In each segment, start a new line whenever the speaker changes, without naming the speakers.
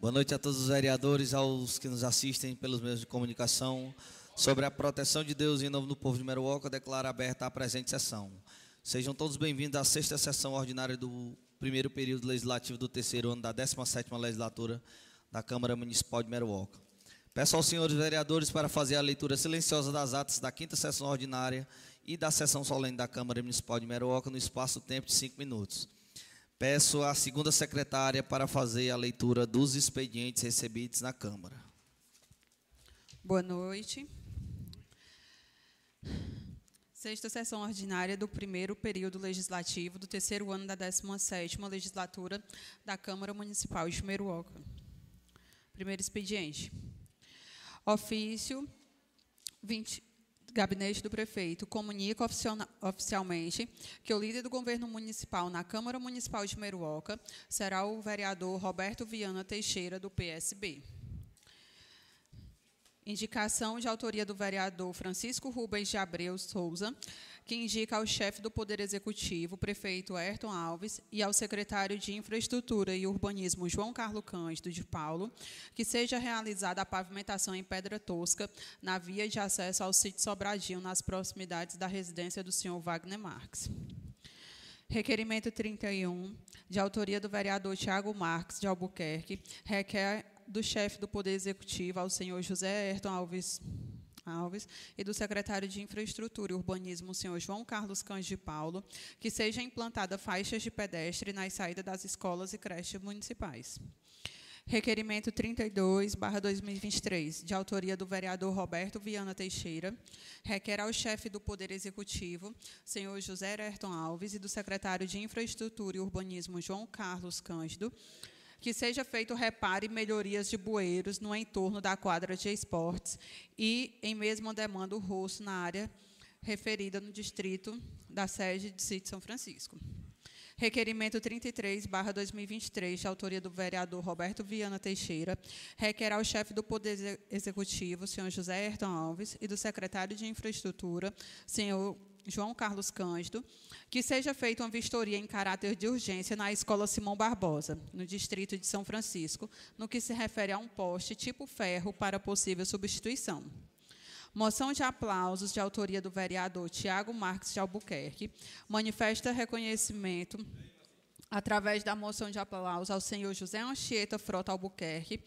Boa noite a todos os vereadores, aos que nos assistem pelos meios de comunicação. Sobre a proteção de Deus em nome do povo de Meruoca, declaro aberta a presente sessão. Sejam todos bem-vindos à sexta sessão ordinária do primeiro período legislativo do terceiro ano da 17ª legislatura da Câmara Municipal de Meruoca. Peço aos senhores vereadores para fazer a leitura silenciosa das atas da quinta sessão ordinária e da sessão solene da Câmara Municipal de Meruoca no espaço-tempo de cinco minutos. Peço à segunda secretária para fazer a leitura dos expedientes recebidos na Câmara.
Boa noite. Sexta sessão ordinária do primeiro período legislativo do terceiro ano da 17ª legislatura da Câmara Municipal de Meruoca. Primeiro expediente. Ofício 20, Gabinete do Prefeito comunica oficialmente que o líder do governo municipal na Câmara Municipal de Meruoca será o vereador Roberto Viana Teixeira, do PSB. Indicação de autoria do vereador Francisco Rubens de Abreu Souza, que indica ao chefe do Poder Executivo, prefeito Ayrton Alves, e ao secretário de Infraestrutura e Urbanismo, João Carlos Cândido de Paulo, que seja realizada a pavimentação em pedra tosca na via de acesso ao sítio Sobradinho, nas proximidades da residência do senhor Wagner Marques. Requerimento 31, de autoria do vereador Tiago Marques de Albuquerque, requer do chefe do Poder Executivo, ao senhor José Ayrton Alves Alves e do secretário de Infraestrutura e Urbanismo, o senhor João Carlos Cães de Paulo, que seja implantada faixas de pedestre nas saídas das escolas e creches municipais. Requerimento 32, 2023, de autoria do vereador Roberto Viana Teixeira, requer ao chefe do Poder Executivo, senhor José Ayrton Alves, e do secretário de Infraestrutura e Urbanismo, João Carlos Cândido, que seja feito reparo e melhorias de bueiros no entorno da quadra de esportes e, em mesma demanda, o rosto na área referida no distrito da sede de Sítio São Francisco. Requerimento 33, 2023, de autoria do vereador Roberto Viana Teixeira, requer ao chefe do Poder Executivo, senhor José Ayrton Alves, e do secretário de Infraestrutura, senhor João Carlos Cândido, que seja feita uma vistoria em caráter de urgência na Escola Simão Barbosa, no distrito de São Francisco, no que se refere a um poste tipo ferro para possível substituição. Moção de aplausos de autoria do vereador Tiago Marques de Albuquerque manifesta reconhecimento através da moção de aplausos ao senhor José Anchieta Frota Albuquerque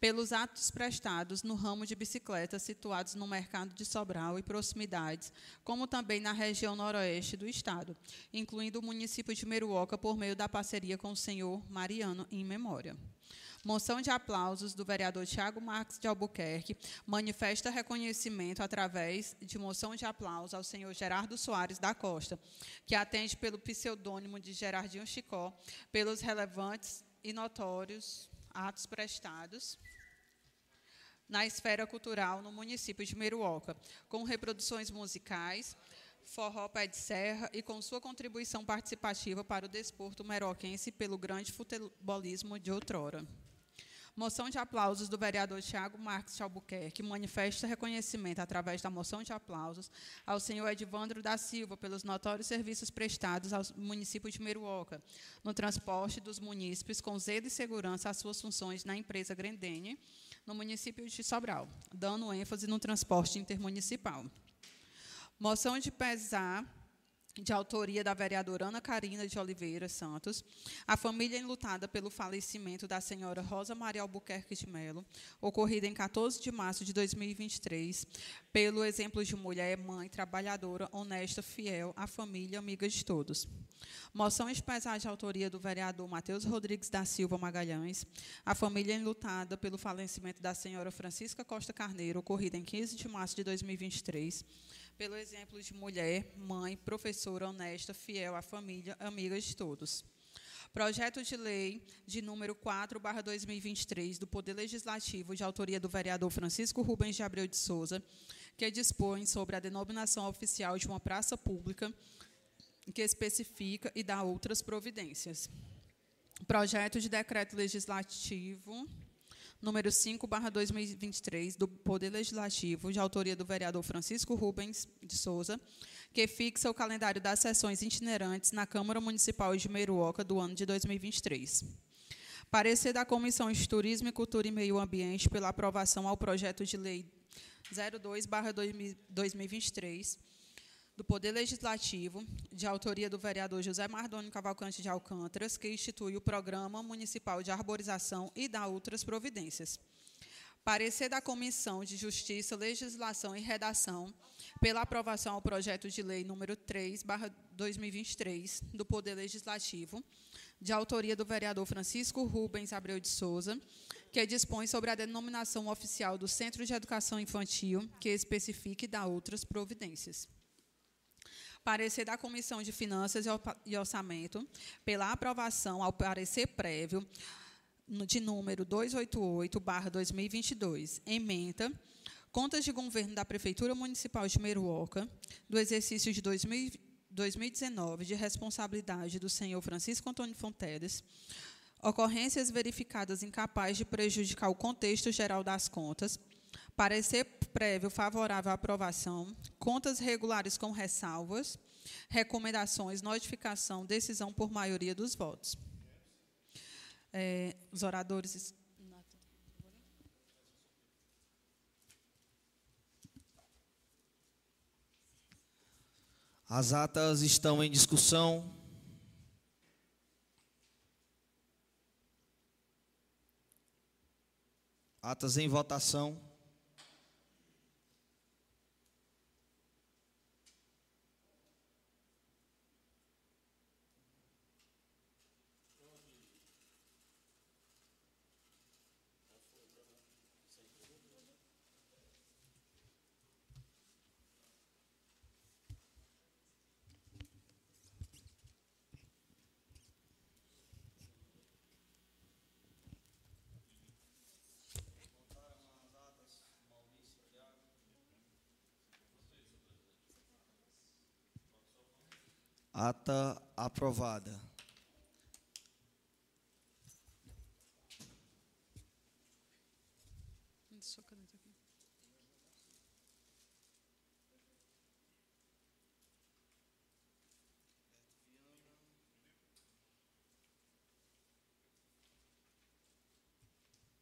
pelos atos prestados no ramo de bicicletas situados no mercado de Sobral e proximidades, como também na região noroeste do estado, incluindo o município de Meruoca por meio da parceria com o senhor Mariano em memória. Moção de aplausos do vereador Tiago Marques de Albuquerque manifesta reconhecimento através de moção de aplausos ao senhor Gerardo Soares da Costa, que atende pelo pseudônimo de Gerardinho Chicó, pelos relevantes e notórios atos prestados na esfera cultural no município de Meruoca, com reproduções musicais, forró pé de serra e com sua contribuição participativa para o desporto meroquense pelo grande futebolismo de outrora. Moção de aplausos do vereador Tiago Marques de Albuquerque manifesta reconhecimento através da moção de aplausos ao senhor Edvandro da Silva pelos notórios serviços prestados ao município de Meruoca no transporte dos munícipes com zelo e segurança às suas funções na empresa Grendene, no município de Sobral, dando ênfase no transporte intermunicipal. Moção de pesar de autoria da vereadora Ana Carina de Oliveira Santos, a família enlutada pelo falecimento da senhora Rosa Maria Albuquerque de Melo, ocorrida em 14 de março de 2023, pelo exemplo de mulher, mãe, trabalhadora, honesta, fiel, à família, amiga de todos. Moção especial de autoria do vereador Matheus Rodrigues da Silva Magalhães, a família enlutada pelo falecimento da senhora Francisca Costa Carneiro, ocorrida em 15 de março de 2023, pelo exemplo de mulher, mãe, professora honesta, fiel à família, amiga de todos. Projeto de lei de número 4, 2023, do Poder Legislativo, de autoria do vereador Francisco Rubens de Abreu de Souza, que dispõe sobre a denominação oficial de uma praça pública, que especifica e dá outras providências. Projeto de decreto legislativo número 5, 2023, do Poder Legislativo, de autoria do vereador Francisco Rubens de Souza, que fixa o calendário das sessões itinerantes na Câmara Municipal de Meruoca do ano de 2023. Parecer da Comissão de Turismo e Cultura e Meio Ambiente pela aprovação ao projeto de lei 02/2023 do Poder Legislativo, de autoria do vereador José Mardoni Cavalcante de Alcântaras, que institui o Programa Municipal de Arborização e dá outras providências. Parecer da Comissão de Justiça, Legislação e Redação pela aprovação ao projeto de lei número 3/2023 do Poder Legislativo, de autoria do vereador Francisco Rubens Abreu de Souza, que dispõe sobre a denominação oficial do Centro de Educação Infantil, que especifique e dá outras providências. Parecer da Comissão de Finanças e Orçamento pela aprovação ao parecer prévio de número 288/2022, ementa Contas de governo da Prefeitura Municipal de Meruoca, do exercício de 2019, de responsabilidade do senhor Francisco Antônio Fonteles, ocorrências verificadas incapazes de prejudicar o contexto geral das contas, parecer prévio favorável à aprovação, contas regulares com ressalvas, recomendações, notificação, decisão por maioria dos votos. É, os oradores.
As atas estão em discussão. Atas em votação. Ata aprovada.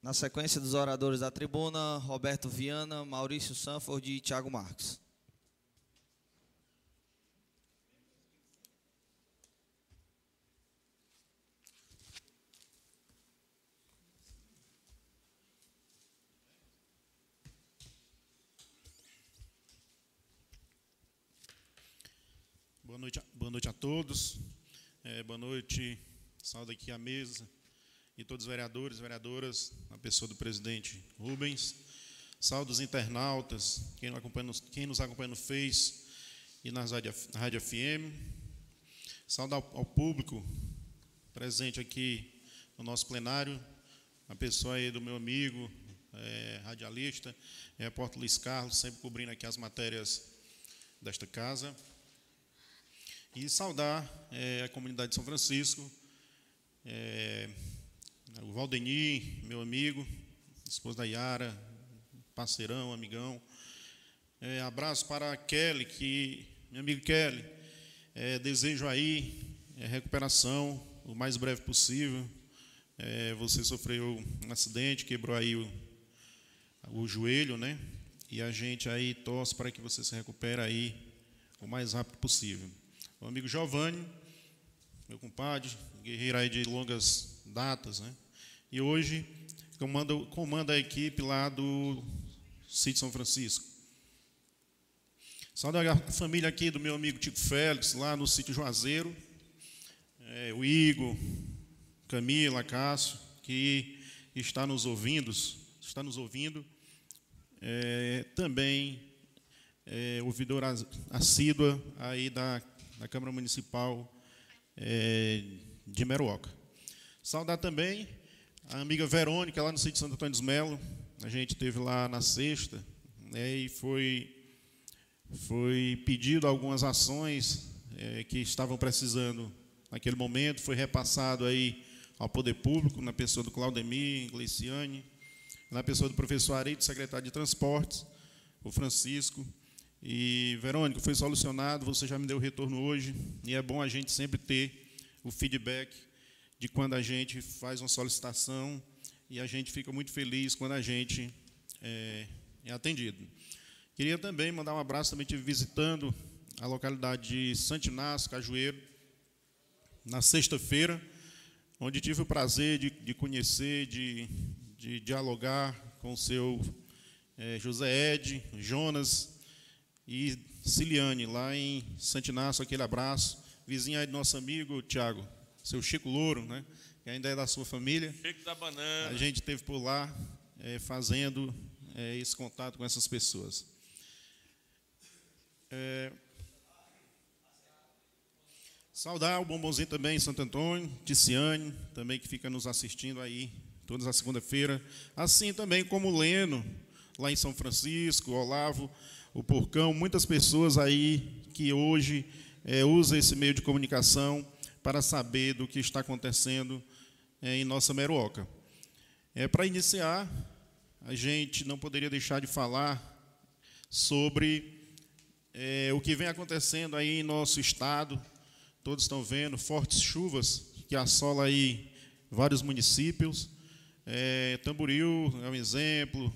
Na sequência dos oradores da tribuna, Roberto Viana, Maurício Sanford e Tiago Marques.
Boa noite, boa noite a todos. É, boa noite, saúde aqui à mesa e todos os vereadores, vereadoras, a pessoa do presidente Rubens. Saúde os internautas, quem, acompanha, quem nos acompanha no Face e na rádio, na rádio FM. Saúde ao, ao, público presente aqui no nosso plenário, a pessoa aí do meu amigo, é, radialista, é, Porto Luiz Carlos, sempre cobrindo aqui as matérias desta casa. E saudar é, a comunidade de São Francisco, é, o Valdenir, meu amigo, esposa da Yara, parceirão, amigão. É, abraço para a Kelly, que, meu amigo Kelly, é, desejo aí é, recuperação o mais breve possível. É, você sofreu um acidente, quebrou aí o, o joelho, né? E a gente aí torce para que você se recupere aí o mais rápido possível. O amigo Giovanni, meu compadre, guerreiro aí de longas datas, né? E hoje comanda, comanda a equipe lá do Sítio São Francisco. Saúde a família aqui do meu amigo Tico Félix, lá no sítio Juazeiro. É, o Igor, Camila, Cássio, que está nos ouvindo, está nos ouvindo. É, também é, ouvidora assídua aí da da Câmara Municipal é, de Meruoca. Saudar também a amiga Verônica, lá no sítio Santo Antônio dos Melo. A gente teve lá na sexta né, e foi, foi pedido algumas ações é, que estavam precisando naquele momento. Foi repassado aí ao poder público, na pessoa do Claudemir, Gleiciane, na pessoa do professor Arito, secretário de Transportes, o Francisco, e, Verônica, foi solucionado, você já me deu retorno hoje, e é bom a gente sempre ter o feedback de quando a gente faz uma solicitação e a gente fica muito feliz quando a gente é, é atendido. Queria também mandar um abraço, também estive visitando a localidade de Santo Inácio, Cajueiro, na sexta-feira, onde tive o prazer de, de conhecer, de, de, dialogar com o seu é, José Ed, Jonas e Ciliane, lá em Santo Inácio, aquele abraço. Vizinha aí do nosso amigo, Tiago, seu Chico Louro, né? que ainda é da sua família.
Chico da banana.
A gente teve por lá é, fazendo é, esse contato com essas pessoas. É, saudar o bombonzinho também, Santo Antônio, Ticiane, também que fica nos assistindo aí todas as segunda-feira. Assim também como o Leno, lá em São Francisco, Olavo, o Porcão, muitas pessoas aí que hoje é, usam esse meio de comunicação para saber do que está acontecendo é, em nossa Meruoca. É, para iniciar, a gente não poderia deixar de falar sobre é, o que vem acontecendo aí em nosso estado. Todos estão vendo fortes chuvas que assolam aí vários municípios. É, Tamboril é um exemplo,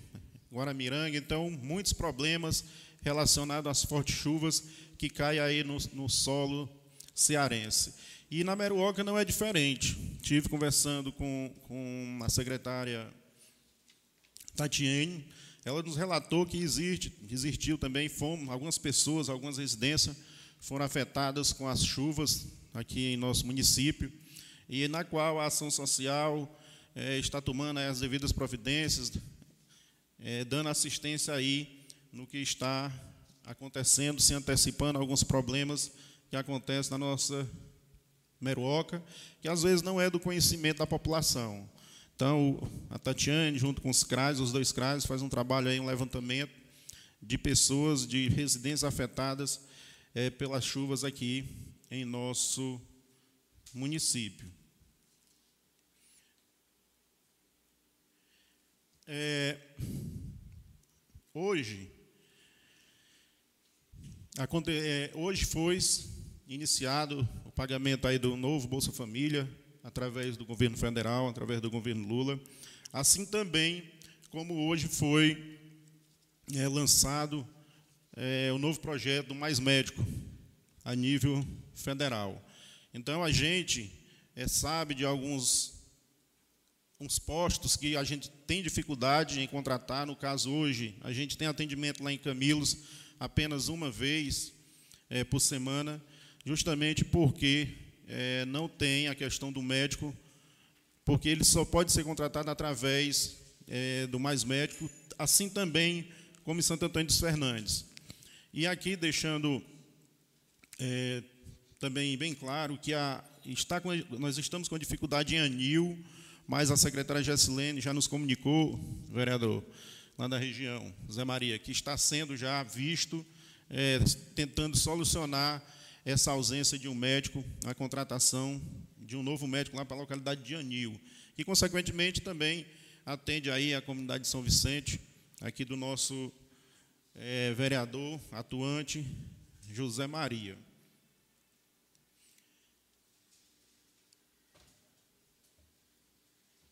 Guaramiranga, então muitos problemas relacionados às fortes chuvas que caem aí no, no solo cearense. E na Meruoca não é diferente. Tive conversando com, com a secretária Tatiane, ela nos relatou que existe, existiu também, fomos, algumas pessoas, algumas residências foram afetadas com as chuvas aqui em nosso município, e na qual a ação social é, está tomando as devidas providências, é, dando assistência aí no que está acontecendo, se antecipando alguns problemas que acontecem na nossa Meruoca, que às vezes não é do conhecimento da população. Então, a Tatiane, junto com os CRAS, os dois CRAS, faz um trabalho aí, um levantamento de pessoas, de residências afetadas é, pelas chuvas aqui em nosso município. É, hoje, é, hoje foi iniciado o pagamento aí do novo Bolsa Família, através do governo federal, através do governo Lula. Assim também como hoje foi é, lançado é, o novo projeto do Mais Médico, a nível federal. Então, a gente é, sabe de alguns uns postos que a gente tem dificuldade em contratar. No caso, hoje, a gente tem atendimento lá em Camilos apenas uma vez é, por semana justamente porque é, não tem a questão do médico, porque ele só pode ser contratado através é, do mais médico, assim também como em Santo Antônio dos Fernandes. E aqui deixando também bem claro que a, está com, nós estamos com dificuldade em anil, mas a secretária Gessilene já nos comunicou, vereador, lá da região, Zé Maria, que está sendo já visto, é, tentando solucionar essa ausência de um médico, a contratação de um novo médico lá para a localidade de Anil, e, consequentemente, também atende aí a comunidade de São Vicente, aqui do nosso é, vereador atuante, José Maria.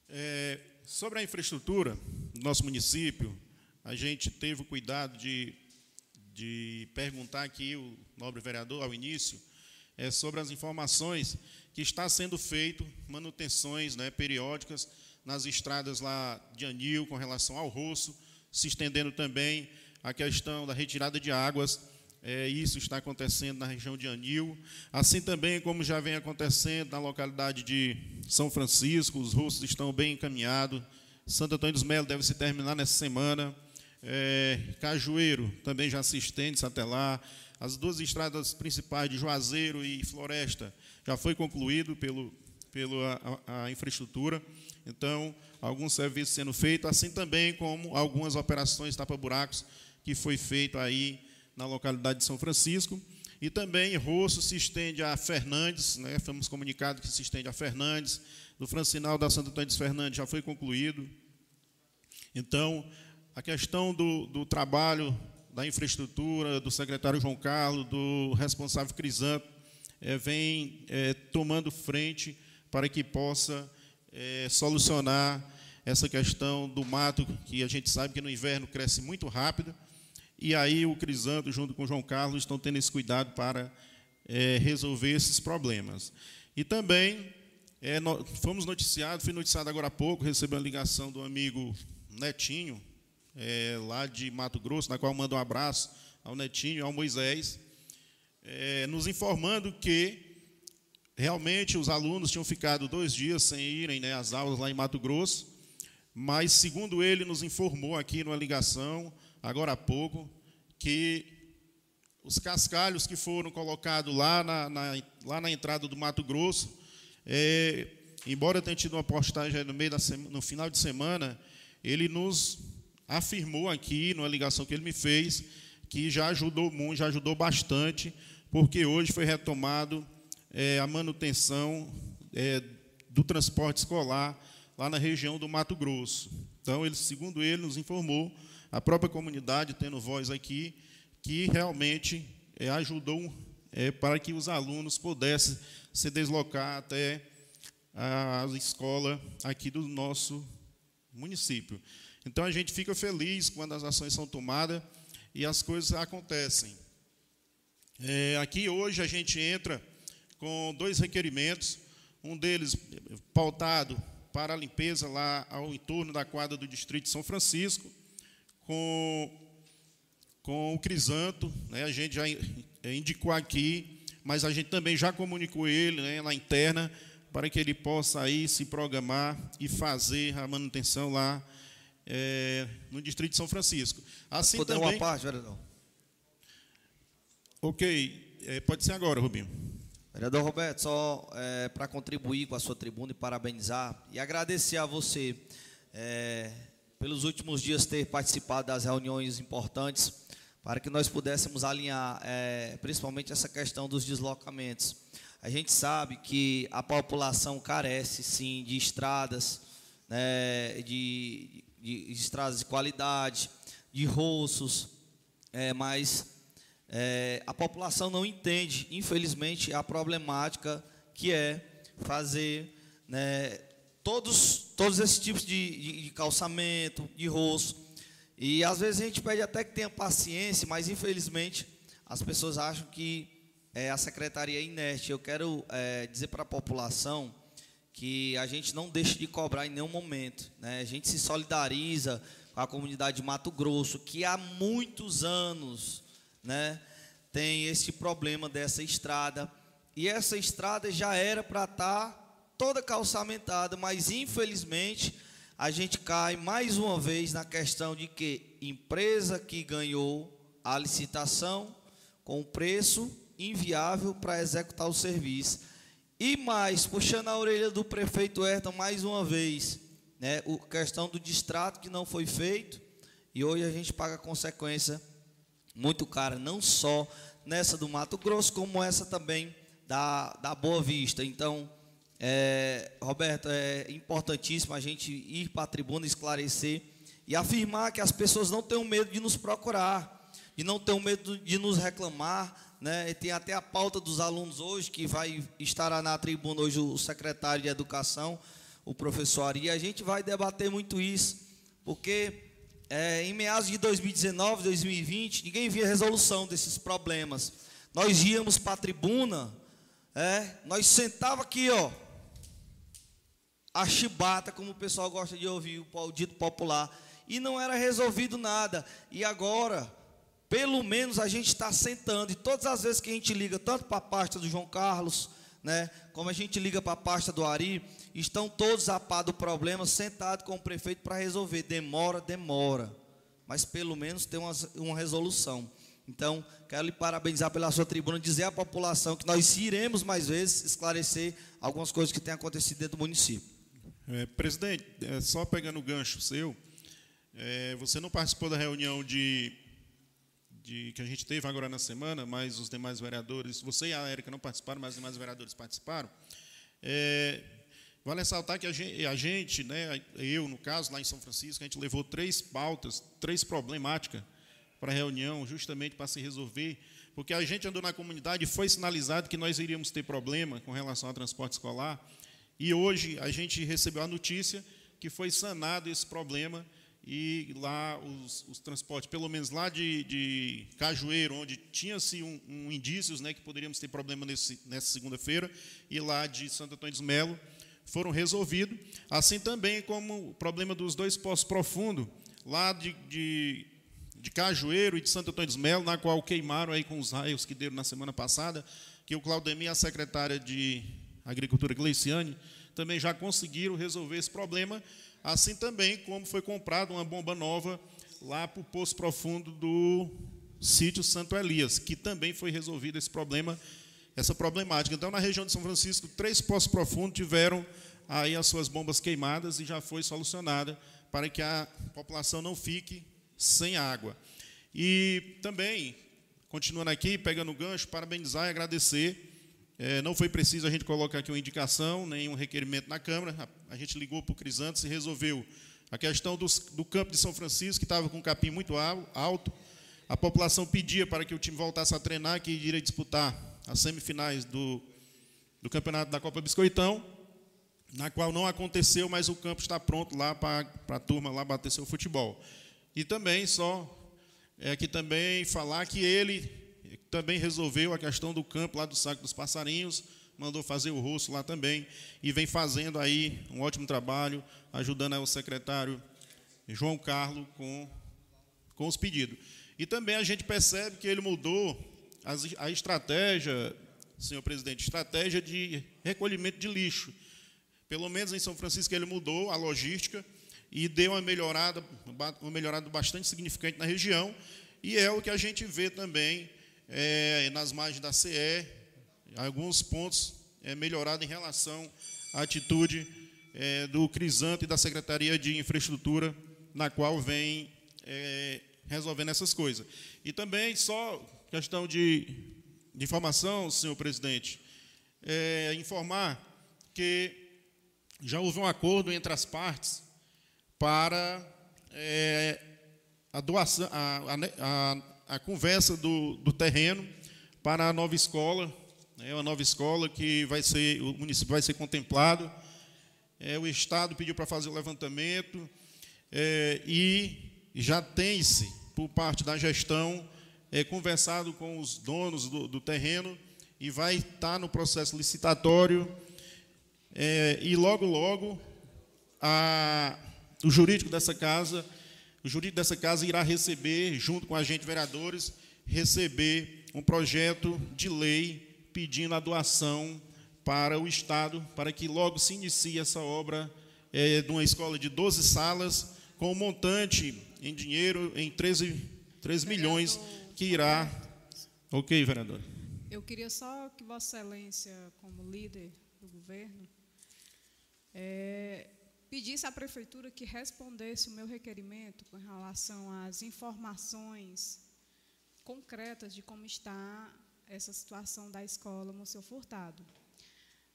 É, sobre a infraestrutura do nosso município, a gente teve o cuidado de de perguntar aqui o nobre vereador ao início é sobre as informações que está sendo feito manutenções né, periódicas nas estradas lá de Anil com relação ao roço, se estendendo também a questão da retirada de águas. É, isso está acontecendo na região de Anil, assim também como já vem acontecendo na localidade de São Francisco, os roços estão bem encaminhados. Santo Antônio dos Melos deve se terminar nessa semana. É, Cajueiro, também já se estende até lá. As duas estradas principais de Juazeiro e Floresta já foi concluído pelo, pela a, a infraestrutura. Então, alguns serviços sendo feitos, assim também como algumas operações tapa-buracos que foi feito aí na localidade de São Francisco. E também Rosso se estende a Fernandes, né? fomos comunicados que se estende a Fernandes, do Francinal da Santo Antônio de Fernandes já foi concluído. Então, a questão do, do trabalho da infraestrutura, do secretário João Carlos, do responsável Crisanto, é, vem é, tomando frente para que possa é, solucionar essa questão do mato, que a gente sabe que no inverno cresce muito rápido, e aí o Crisanto, junto com o João Carlos, estão tendo esse cuidado para é, resolver esses problemas. E também é, no, fomos noticiados, fui noticiado agora há pouco, recebi uma ligação do amigo Netinho, é, lá de Mato Grosso, na qual mando um abraço ao Netinho ao Moisés, é, nos informando que realmente os alunos tinham ficado dois dias sem irem né, às aulas lá em Mato Grosso, mas, segundo ele, nos informou aqui numa ligação, agora há pouco, que os cascalhos que foram colocados lá na, na lá na entrada do Mato Grosso, é, embora tenha tido uma postagem no, meio da no final de semana, ele nos afirmou aqui, numa ligação que ele me fez, que já ajudou muito, já ajudou bastante, porque hoje foi retomado é, a manutenção é, do transporte escolar lá na região do Mato Grosso. Então, ele, segundo ele, nos informou, a própria comunidade tendo voz aqui, que realmente é, ajudou é, para que os alunos pudessem se deslocar até a escola aqui do nosso município. Então, a gente fica feliz quando as ações são tomadas e as coisas acontecem. É, aqui hoje a gente entra com dois requerimentos, um deles pautado para a limpeza lá ao entorno da quadra do Distrito de São Francisco, com, com o Crisanto, né, a gente já indicou aqui, mas a gente também já comunicou ele né, na interna, para que ele possa aí se programar e fazer a manutenção lá é, no Distrito de São Francisco.
Assim Poder também... uma parte, vereador?
Ok, é, pode ser agora, Rubinho.
Vereador Roberto, só é, para contribuir com a sua tribuna e parabenizar e agradecer a você é, pelos últimos dias ter participado das reuniões importantes para que nós pudéssemos alinhar é, principalmente essa questão dos deslocamentos. A gente sabe que a população carece sim de estradas, né, de, de, de estradas de qualidade, de roços, é, mas é, a população não entende, infelizmente, a problemática que é fazer né, todos, todos esses tipos de, de, de calçamento, de rosto. E às vezes a gente pede até que tenha paciência, mas infelizmente as pessoas acham que é, a secretaria é inerte. Eu quero é, dizer para a população que a gente não deixa de cobrar em nenhum momento. Né? A gente se solidariza com a comunidade de Mato Grosso, que há muitos anos né, tem esse problema dessa estrada. E essa estrada já era para estar tá toda calçamentada, mas infelizmente a gente cai mais uma vez na questão de que empresa que ganhou a licitação com preço inviável para executar o serviço. E mais, puxando a orelha do prefeito Ayrton mais uma vez, né, a questão do distrato que não foi feito, e hoje a gente paga a consequência muito cara, não só nessa do Mato Grosso, como essa também da, da Boa Vista. Então, é, Roberto, é importantíssimo a gente ir para a tribuna esclarecer e afirmar que as pessoas não tenham medo de nos procurar, de não tenham medo de nos reclamar. Né? E tem até a pauta dos alunos hoje, que vai estar na tribuna hoje o secretário de Educação, o professor Ari. A gente vai debater muito isso, porque é, em meados de 2019, 2020, ninguém via resolução desses problemas. Nós íamos para a tribuna, é, nós sentava aqui, ó, a chibata, como o pessoal gosta de ouvir, o dito popular, e não era resolvido nada. E agora, pelo menos a gente está sentando, e todas as vezes que a gente liga, tanto para a pasta do João Carlos, né, como a gente liga para a pasta do Ari, estão todos a par do problema, sentados com o prefeito para resolver. Demora, demora, mas pelo menos tem uma, uma resolução. Então, quero lhe parabenizar pela sua tribuna, dizer à população que nós iremos mais vezes esclarecer algumas coisas que têm acontecido dentro do município.
É, presidente, é, só pegando o gancho seu, é, você não participou da reunião de de, que a gente teve agora na semana, mas os demais vereadores, você e a Érica não participaram, mas os demais vereadores participaram. É, vale ressaltar que a gente, a gente, né, eu, no caso, lá em São Francisco, a gente levou três pautas, três problemáticas para a reunião, justamente para se resolver, porque a gente andou na comunidade e foi sinalizado que nós iríamos ter problema com relação ao transporte escolar, E hoje a gente recebeu a notícia que foi sanado esse problema e lá os, os transportes, pelo menos lá de, de Cajueiro, onde tinha-se um, um, indícios né, que poderíamos ter problema nesse, nessa segunda-feira, e lá de Santo Antônio dos Melo, foram resolvidos. Assim também como o problema dos dois poços profundos, lá de, de, de Cajueiro e de Santo Antônio dos Melo, na qual queimaram aí com os raios que deram na semana passada, que o Claudemir, a secretária de Agricultura Gleiciane, também já conseguiram resolver esse problema, assim também como foi comprada uma bomba nova lá para o poço profundo do sítio Santo Elias, que também foi resolvido esse problema, essa problemática. Então, na região de São Francisco, três poços profundos tiveram aí as suas bombas queimadas e já foi solucionada para que a população não fique sem água. E também, continuando aqui, pegando o gancho, parabenizar e agradecer é, não foi preciso a gente colocar aqui uma indicação, nem um requerimento na Câmara. A, a gente ligou para o Crisantes e resolveu a questão dos, do campo de São Francisco, que estava com um capim muito alto. A população pedia para que o time voltasse a treinar, que iria disputar as semifinais do, do campeonato da Copa Biscoitão, na qual não aconteceu, mas o campo está pronto lá para, para a turma lá bater seu futebol. E também, só é aqui também falar que ele também resolveu a questão do campo lá do Saco dos Passarinhos, mandou fazer o rosto lá também, e vem fazendo aí um ótimo trabalho, ajudando o secretário João Carlos com, com os pedidos. E também a gente percebe que ele mudou a estratégia, senhor presidente, estratégia de recolhimento de lixo. Pelo menos em São Francisco ele mudou a logística e deu uma melhorada, uma melhorada bastante significante na região, e é o que a gente vê também é, nas margens da CE, alguns pontos é, melhorados em relação à atitude é, do Crisanto e da Secretaria de Infraestrutura, na qual vem é, resolvendo essas coisas. E também, só questão de, de informação, senhor presidente, é, informar que já houve um acordo entre as partes para é, a doação, a, a, a a conversa do, do terreno para a nova escola, é né, uma nova escola que vai ser, o município vai ser contemplado. É, o Estado pediu para fazer o levantamento é, e já tem-se, por parte da gestão, é, conversado com os donos do, do terreno e vai estar no processo licitatório é, e logo, logo, a, o jurídico dessa casa o jurídico dessa casa irá receber, junto com a gente, vereadores, receber um projeto de lei pedindo a doação para o Estado, para que logo se inicie essa obra é, de uma escola de 12 salas, com um montante em dinheiro em 13, 13 milhões, que irá. Ok, vereador.
Eu queria só que Vossa Excelência, como líder do governo, é, pedisse à prefeitura que respondesse o meu requerimento com relação às informações concretas de como está essa situação da escola Monsenhor Furtado.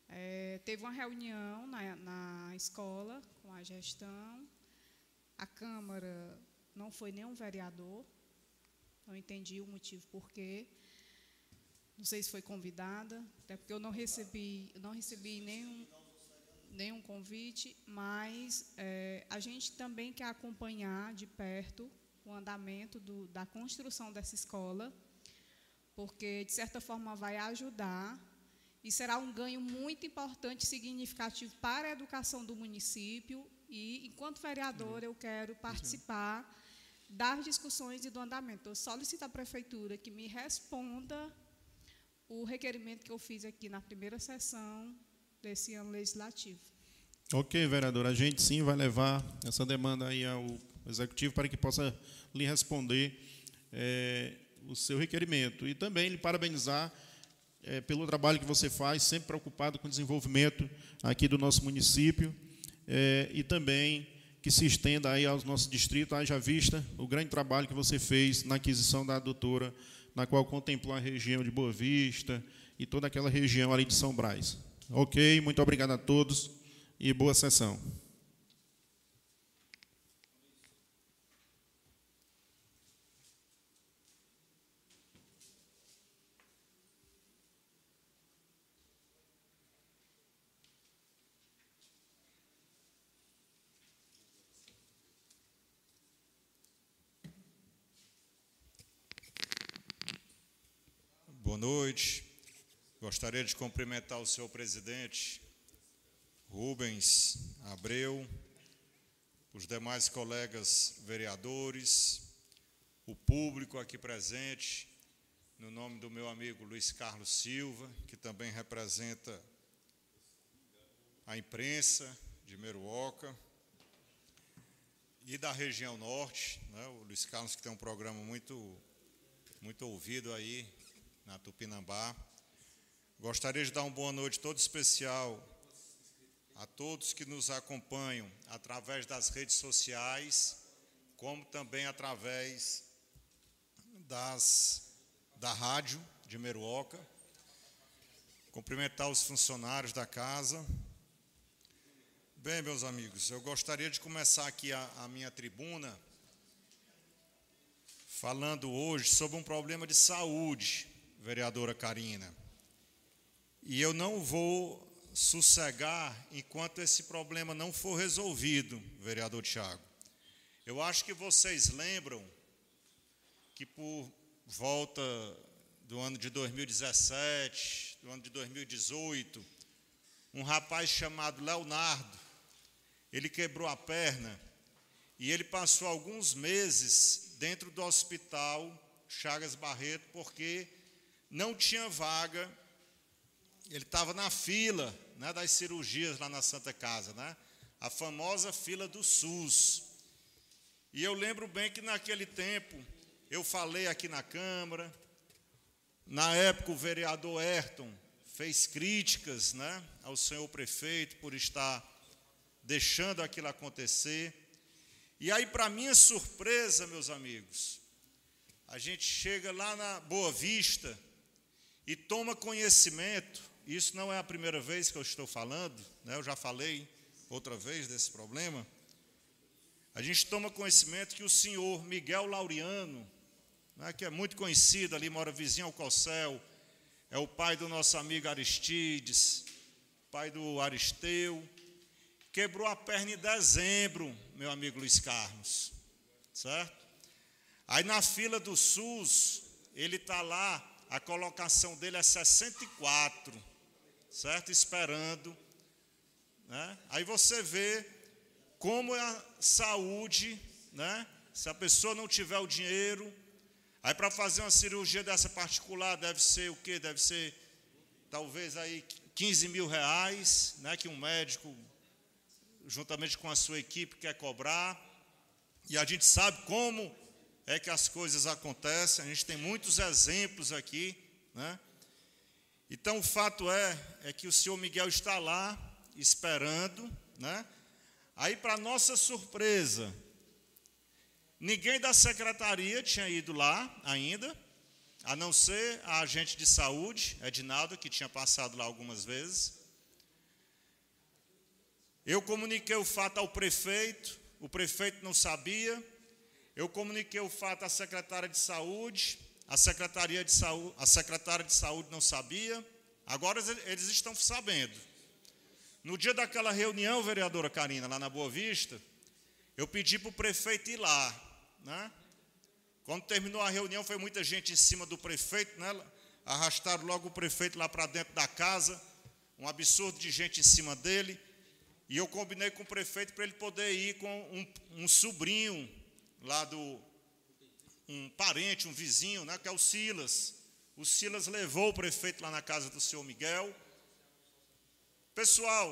É, teve uma reunião na, na escola com a gestão, a Câmara não foi nenhum vereador, não entendi o motivo por quê. Não sei se foi convidada, até porque eu não recebi, não recebi nenhum nenhum convite, mas é, a gente também quer acompanhar de perto o andamento do, da construção dessa escola, porque, de certa forma, vai ajudar e será um ganho muito importante e significativo para a educação do município. E, enquanto vereador, eu quero participar das discussões e do andamento. Eu solicito à prefeitura que me responda o requerimento que eu fiz aqui na primeira sessão desse ano legislativo.
Ok, vereador, a gente sim vai levar essa demanda aí ao executivo para que possa lhe responder é, o seu requerimento e também lhe parabenizar é, pelo trabalho que você faz, sempre preocupado com o desenvolvimento aqui do nosso município é, e também que se estenda aí aos nossos distritos, haja vista o grande trabalho que você fez na aquisição da adutora, na qual contemplou a região de Boa Vista e toda aquela região ali de São Brás. Ok, muito obrigado a todos e boa sessão.
Boa noite. Gostaria de cumprimentar o senhor presidente Rubens Abreu, os demais colegas vereadores, o público aqui presente, no nome do meu amigo Luiz Carlos Silva, que também representa a imprensa de Meruoca e da região norte, né, o Luiz Carlos que tem um programa muito muito ouvido aí na Tupinambá. Gostaria de dar uma boa noite todo especial a todos que nos acompanham através das redes sociais, como também através das, da rádio de Meruoca. Cumprimentar os funcionários da casa. Bem, meus amigos, eu gostaria de começar aqui a, a minha tribuna falando hoje sobre um problema de saúde, vereadora Karina. E eu não vou sossegar enquanto esse problema não for resolvido, vereador Tiago. Eu acho que vocês lembram que por volta do ano de 2017, do ano de 2018, um rapaz chamado Leonardo, ele quebrou a perna e ele passou alguns meses dentro do hospital Chagas Barreto porque não tinha vaga ele estava na fila né, das cirurgias lá na Santa Casa, né? a famosa fila do SUS. E eu lembro bem que naquele tempo eu falei aqui na Câmara, na época o vereador Ayrton fez críticas né, ao senhor prefeito por estar deixando aquilo acontecer. E aí, para minha surpresa, meus amigos, a gente chega lá na Boa Vista e toma conhecimento isso não é a primeira vez que eu estou falando, né? eu já falei outra vez desse problema. A gente toma conhecimento que o senhor Miguel Laureano, né, que é muito conhecido ali, mora vizinho ao Cossel, é o pai do nosso amigo Aristides, pai do Aristeu, quebrou a perna em dezembro, meu amigo Luiz Carlos, certo? Aí na fila do SUS, ele está lá, a colocação dele é 64 certo? Esperando. Né? Aí você vê como é a saúde, né? Se a pessoa não tiver o dinheiro, aí para fazer uma cirurgia dessa particular deve ser o quê? Deve ser talvez aí 15 mil reais, né? Que um médico, juntamente com a sua equipe, quer cobrar. E a gente sabe como é que as coisas acontecem. A gente tem muitos exemplos aqui, né? Então o fato é, é que o senhor Miguel está lá esperando, né? Aí para nossa surpresa, ninguém da secretaria tinha ido lá ainda, a não ser a agente de saúde, Edinaldo, que tinha passado lá algumas vezes. Eu comuniquei o fato ao prefeito, o prefeito não sabia. Eu comuniquei o fato à secretária de saúde, a Secretaria de Saúde, a secretária de Saúde não sabia, agora eles estão sabendo. No dia daquela reunião, vereadora Karina, lá na Boa Vista, eu pedi para o prefeito ir lá. Né? Quando terminou a reunião, foi muita gente em cima do prefeito, né? arrastaram logo o prefeito lá para dentro da casa, um absurdo de gente em cima dele. E eu combinei com o prefeito para ele poder ir com um, um sobrinho lá do, um parente, um vizinho, né, que é o Silas. O Silas levou o prefeito lá na casa do senhor Miguel. Pessoal,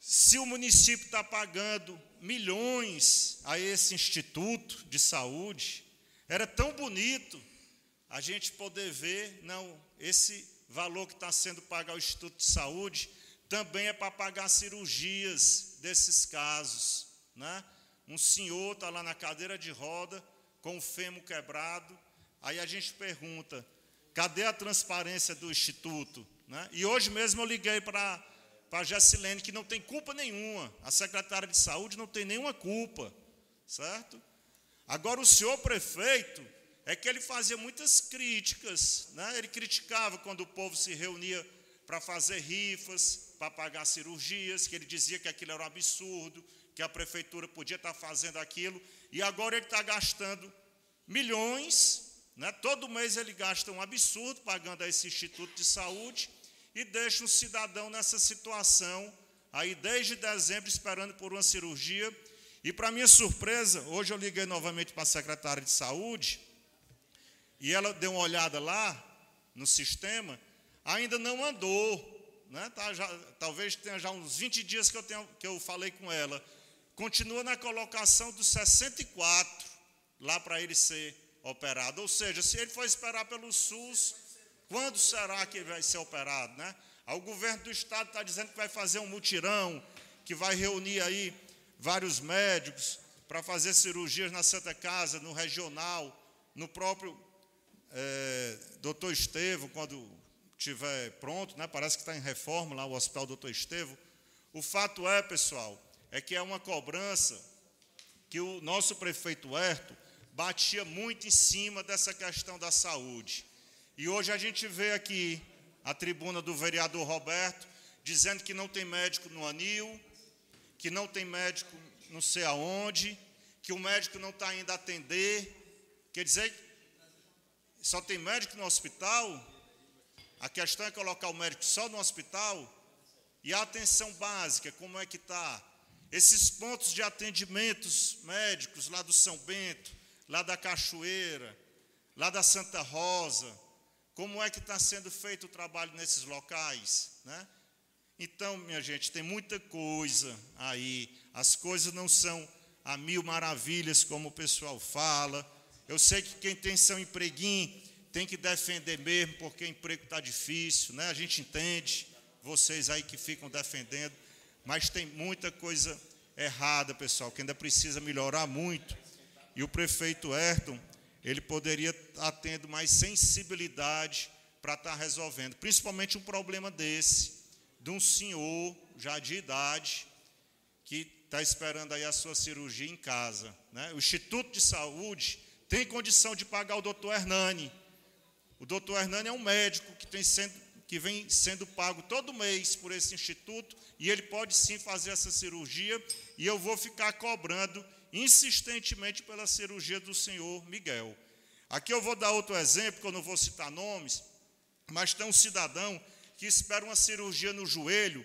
se o município está pagando milhões a esse instituto de saúde, era tão bonito a gente poder ver, não, esse valor que está sendo pago ao Instituto de Saúde também é para pagar cirurgias desses casos. Né? Um senhor está lá na cadeira de roda, com o fêmur quebrado. Aí a gente pergunta: cadê a transparência do Instituto? Né? E hoje mesmo eu liguei para a Gessilene, que não tem culpa nenhuma, a secretária de saúde não tem nenhuma culpa, certo? Agora, o senhor prefeito, é que ele fazia muitas críticas, né? ele criticava quando o povo se reunia para fazer rifas, para pagar cirurgias, que ele dizia que aquilo era um absurdo, que a prefeitura podia estar fazendo aquilo, e agora ele está gastando milhões Né? Todo mês ele gasta um absurdo pagando a esse Instituto de Saúde e deixa o cidadão nessa situação, aí desde dezembro, esperando por uma cirurgia. E, para minha surpresa, hoje eu liguei novamente para a secretária de Saúde e ela deu uma olhada lá no sistema, ainda não andou. Né? Tá já, talvez tenha já uns 20 dias que eu, tenho, que eu falei com ela. Continua na colocação dos 64, lá para ele ser operado. Ou seja, se ele for esperar pelo SUS, quando será que vai ser operado? Né? O governo do estado está dizendo que vai fazer um mutirão, que vai reunir aí vários médicos para fazer cirurgias na Santa Casa, no regional, no próprio é, doutor Estevo, quando estiver pronto, né, parece que está em reforma lá o Hospital Doutor Estevo. O fato é, pessoal, é que é uma cobrança que o nosso prefeito Herto batia muito em cima dessa questão da saúde. E hoje a gente vê aqui a tribuna do vereador Roberto dizendo que não tem médico no anil, que não tem médico não sei aonde, que o médico não está indo atender. Quer dizer, só tem médico no hospital? A questão é colocar o médico só no hospital? E a atenção básica, como é que está? Esses pontos de atendimentos médicos lá do São Bento, lá da Cachoeira, lá da Santa Rosa, como é que está sendo feito o trabalho nesses locais, né? Então, minha gente, tem muita coisa aí. As coisas não são a mil maravilhas, como o pessoal fala. Eu sei que quem tem seu empreguinho tem que defender mesmo, porque o emprego está difícil, né? A gente entende, vocês aí que ficam defendendo, mas tem muita coisa errada, pessoal, que ainda precisa melhorar muito. E o prefeito Ayrton, ele poderia estar tendo mais sensibilidade para estar resolvendo, principalmente um problema desse, de um senhor já de idade, que está esperando aí a sua cirurgia em casa. Né? O Instituto de Saúde tem condição de pagar o doutor Hernani. O doutor Hernani é um médico que, tem sendo, que vem sendo pago todo mês por esse instituto, e ele pode sim fazer essa cirurgia, e eu vou ficar cobrando insistentemente pela cirurgia do senhor Miguel. Aqui eu vou dar outro exemplo, que eu não vou citar nomes, mas tem um cidadão que espera uma cirurgia no joelho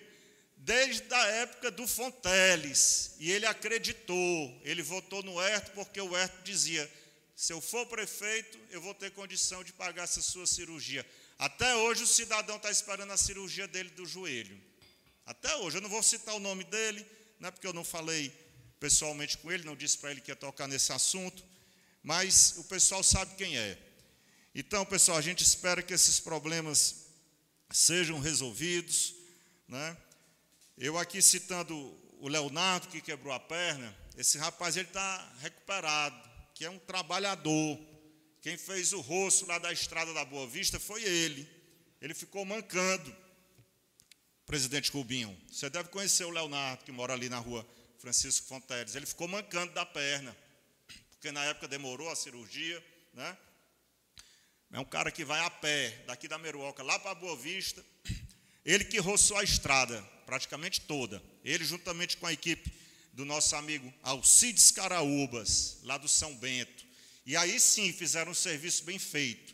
desde a época do Fonteles, e ele acreditou, ele votou no Herto porque o Herto dizia: se eu for prefeito, eu vou ter condição de pagar essa sua cirurgia. Até hoje o cidadão está esperando a cirurgia dele do joelho. Até hoje, eu não vou citar o nome dele, não é porque eu não falei pessoalmente com ele, não disse para ele que ia tocar nesse assunto, mas o pessoal sabe quem é. Então, pessoal, a gente espera que esses problemas sejam resolvidos. Né? Eu aqui citando o Leonardo, que quebrou a perna, esse rapaz ele está recuperado, que é um trabalhador. Quem fez o rosto lá da estrada da Boa Vista foi ele. Ele ficou mancando. Presidente Rubinho, você deve conhecer o Leonardo, que mora ali na rua Francisco Fonteles. Ele ficou mancando da perna, porque na época demorou a cirurgia, né? É um cara que vai a pé, daqui da Meruoca lá para Boa Vista. Ele que roçou a estrada, praticamente toda. Ele, juntamente com a equipe do nosso amigo Alcides Caraúbas, lá do São Bento. E aí sim fizeram um serviço bem feito.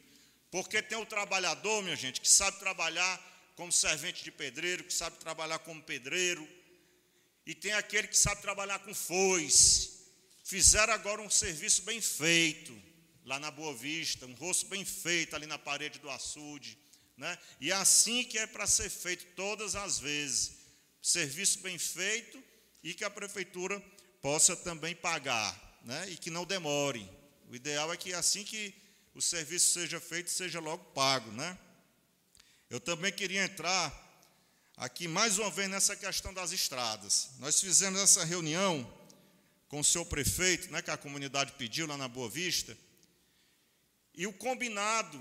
Porque tem o trabalhador, minha gente, que sabe trabalhar como servente de pedreiro, que sabe trabalhar como pedreiro, e tem aquele que sabe trabalhar com foice. Fizeram agora um serviço bem feito, lá na Boa Vista, um rosto bem feito ali na parede do açude. Né? E é assim que é para ser feito todas as vezes. Serviço bem feito e que a prefeitura possa também pagar, né? e que não demore. O ideal é que assim que o serviço seja feito, seja logo pago. Né? Eu também queria entrar aqui mais uma vez nessa questão das estradas. Nós fizemos essa reunião com o seu prefeito, né, que a comunidade pediu lá na Boa Vista, e o combinado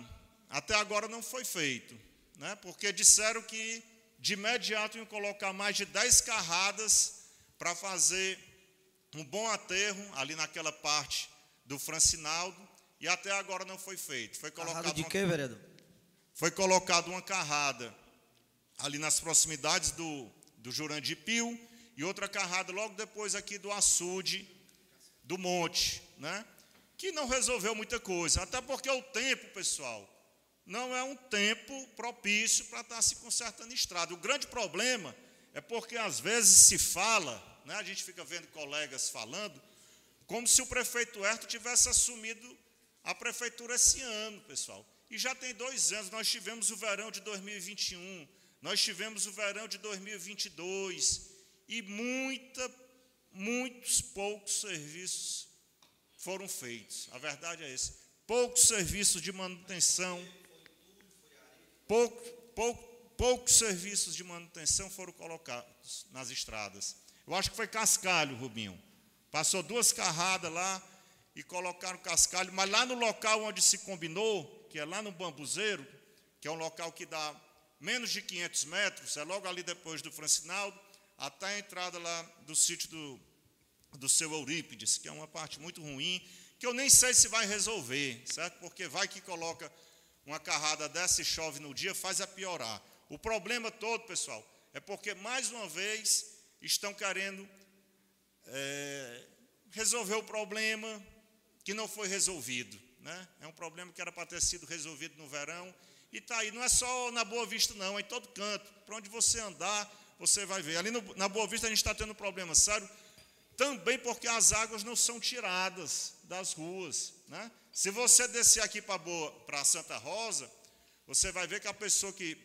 até agora não foi feito, né, porque disseram que de imediato iam colocar mais de 10 carradas para fazer um bom aterro ali naquela parte do Francinaldo, e até agora não foi feito. Foi colocado
Carrada de
uma,
quê, vereador?
Foi colocado uma carrada ali nas proximidades do, do Jurandir Pio, e outra carrada logo depois aqui do açude do monte, né? que não resolveu muita coisa, até porque o tempo, pessoal, não é um tempo propício para estar se consertando estrada. O grande problema é porque às vezes se fala, né, a gente fica vendo colegas falando, como se o prefeito Herto tivesse assumido a prefeitura esse ano, pessoal. E já tem dois anos, nós tivemos o verão de 2021, nós tivemos o verão de 2022, e muita, muitos poucos serviços foram feitos. A verdade é essa. Poucos serviços de manutenção, pouco, pouco, poucos serviços de manutenção foram colocados nas estradas. Eu acho que foi cascalho, Rubinho. Passou duas carradas lá e colocaram cascalho, mas lá no local onde se combinou, que é lá no Bambuzeiro, que é um local que dá menos de 500 metros, é logo ali depois do Francinaldo, até a entrada lá do sítio do, do seu Eurípides, que é uma parte muito ruim, que eu nem sei se vai resolver, certo? Porque vai que coloca uma carrada dessa e chove no dia, faz a piorar. O problema todo, pessoal, é porque, mais uma vez, estão querendo é, resolver o problema que não foi resolvido. Né? É um problema que era para ter sido resolvido no verão. E está aí, não é só na Boa Vista, não, é em todo canto. Para onde você andar, você vai ver. Ali no, na Boa Vista a gente está tendo um problema sério, também porque as águas não são tiradas das ruas. Né? Se você descer aqui para Santa Rosa, você vai ver que a pessoa que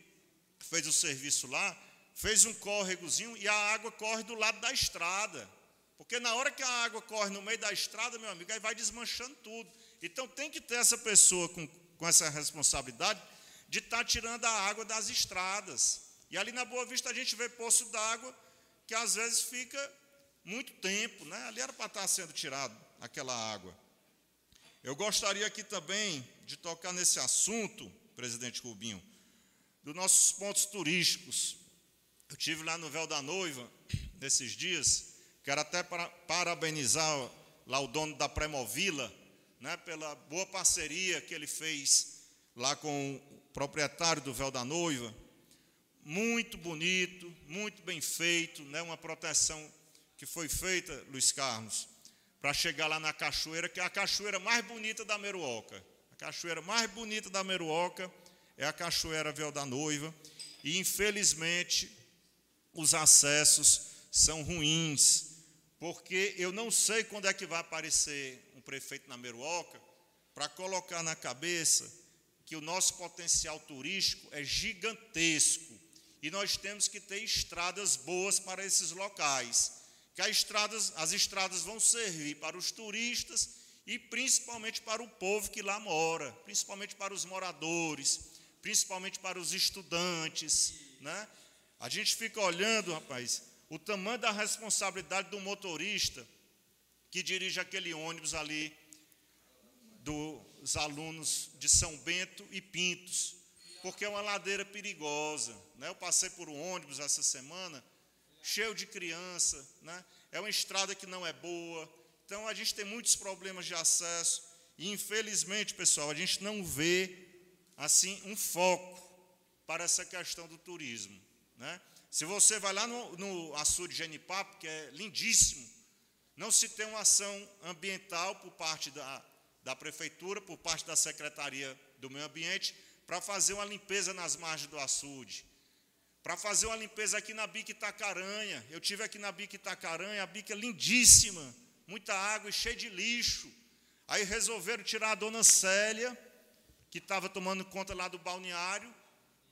fez o serviço lá fez um córregozinho e a água corre do lado da estrada. Porque na hora que a água corre no meio da estrada, meu amigo, aí vai desmanchando tudo. Então tem que ter essa pessoa com, com essa responsabilidade de estar tá tirando a água das estradas. E ali na Boa Vista a gente vê poço d'água que às vezes fica muito tempo, né? Ali era para estar tá sendo tirado aquela água. Eu gostaria aqui também de tocar nesse assunto, presidente Rubinho, dos nossos pontos turísticos. Eu tive lá no Véu da Noiva nesses dias, quero até para, parabenizar lá o dono da Premovila, né, pela boa parceria que ele fez lá com o proprietário do Véu da Noiva muito bonito, muito bem feito, né? uma proteção que foi feita, Luiz Carlos, para chegar lá na cachoeira, que é a cachoeira mais bonita da Meruoca. A cachoeira mais bonita da Meruoca é a Cachoeira Véu da Noiva, e infelizmente os acessos são ruins, porque eu não sei quando é que vai aparecer um prefeito na Meruoca para colocar na cabeça que o nosso potencial turístico é gigantesco e nós temos que ter estradas boas para esses locais. Que as estradas, as estradas vão servir para os turistas e principalmente para o povo que lá mora, principalmente para os moradores, principalmente para os estudantes, né? A gente fica olhando, rapaz, o tamanho da responsabilidade do motorista que dirige aquele ônibus ali dos alunos de São Bento e Pintos porque é uma ladeira perigosa. Né? Eu passei por um ônibus essa semana, cheio de criança, né? é uma estrada que não é boa. Então a gente tem muitos problemas de acesso e infelizmente, pessoal, a gente não vê assim um foco para essa questão do turismo. Né? Se você vai lá no, no açude de Genipapo, que é lindíssimo, não se tem uma ação ambiental por parte da, da prefeitura, por parte da Secretaria do Meio Ambiente, para fazer uma limpeza nas margens do açude, para fazer uma limpeza aqui na Bica Itacaranha. Eu tive aqui na Bica Itacaranha, a bica é lindíssima, muita água e cheia de lixo. Aí resolveram tirar a dona Célia, que estava tomando conta lá do balneário,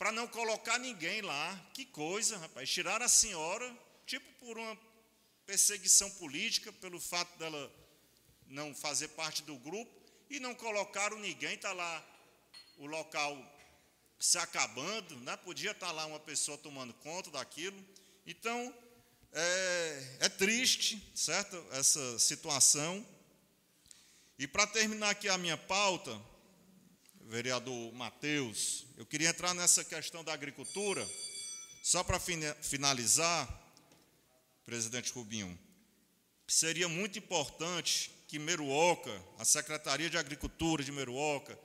para não colocar ninguém lá. Que coisa, rapaz. Tiraram a senhora, tipo por uma perseguição política, pelo fato dela não fazer parte do grupo, e não colocaram ninguém, está lá o local se acabando, né? podia estar lá uma pessoa tomando conta daquilo. Então, é, é triste, certo? Essa situação. E para terminar aqui a minha pauta, vereador Matheus, eu queria entrar nessa questão da agricultura, só para finalizar, presidente Rubinho, seria muito importante que Meruoca, a Secretaria de Agricultura de Meruoca,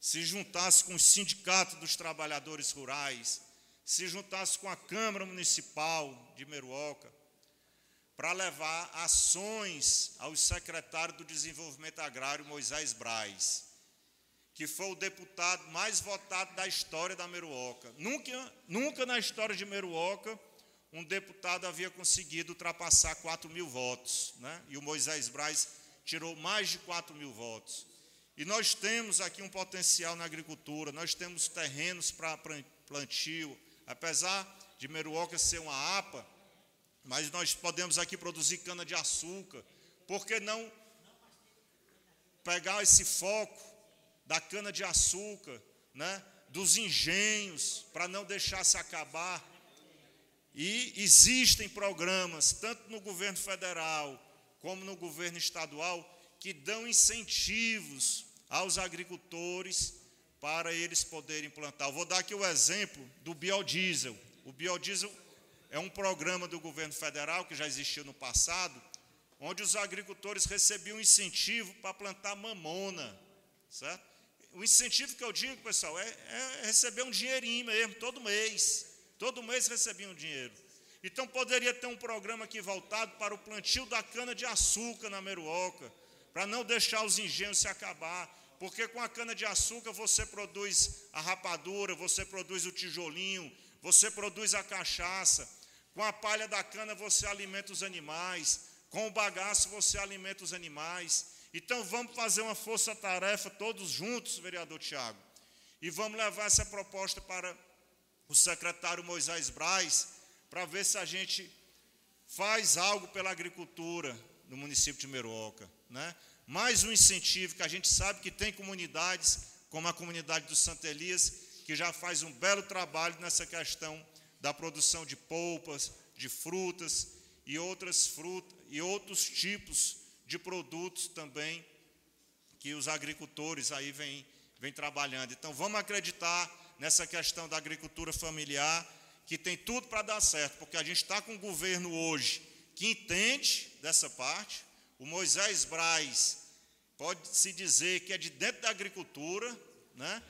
se juntasse com os sindicatos dos trabalhadores rurais, se juntasse com a Câmara Municipal de Meruoca, para levar ações ao secretário do Desenvolvimento Agrário, Moisés Braz, que foi o deputado mais votado da história da Meruoca. Nunca, nunca na história de Meruoca um deputado havia conseguido ultrapassar 4 mil votos, né? e o Moisés Braz tirou mais de 4 mil votos. E nós temos aqui um potencial na agricultura, nós temos terrenos para plantio, apesar de Meruoca ser uma APA, mas nós podemos aqui produzir cana-de-açúcar. Por que não pegar esse foco da cana-de-açúcar, né, dos engenhos, para não deixar se acabar? E existem programas, tanto no governo federal como no governo estadual, que dão incentivos aos agricultores para eles poderem plantar. Eu vou dar aqui o exemplo do biodiesel. O biodiesel é um programa do governo federal que já existiu no passado, onde os agricultores recebiam incentivo para plantar mamona, certo? O incentivo que eu digo, pessoal, é, é receber um dinheirinho mesmo, todo mês. Todo mês recebiam um dinheiro. Então poderia ter um programa aqui voltado para o plantio da cana de açúcar na Meruoca, para não deixar os engenhos se acabar, porque com a cana de açúcar você produz a rapadura, você produz o tijolinho, você produz a cachaça, com a palha da cana você alimenta os animais, com o bagaço você alimenta os animais. Então vamos fazer uma força-tarefa todos juntos, vereador Tiago, e vamos levar essa proposta para o secretário Moisés Braz, para ver se a gente faz algo pela agricultura no município de Meruoca. Né? Mais um incentivo que a gente sabe que tem comunidades, como a comunidade do Santa Elias, que já faz um belo trabalho nessa questão da produção de polpas, de frutas e outras frutas e outros tipos de produtos também que os agricultores aí vêm, vêm trabalhando. Então vamos acreditar nessa questão da agricultura familiar, que tem tudo para dar certo, porque a gente está com um governo hoje que entende dessa parte. O Moisés Braz pode se dizer que é de dentro da agricultura, né?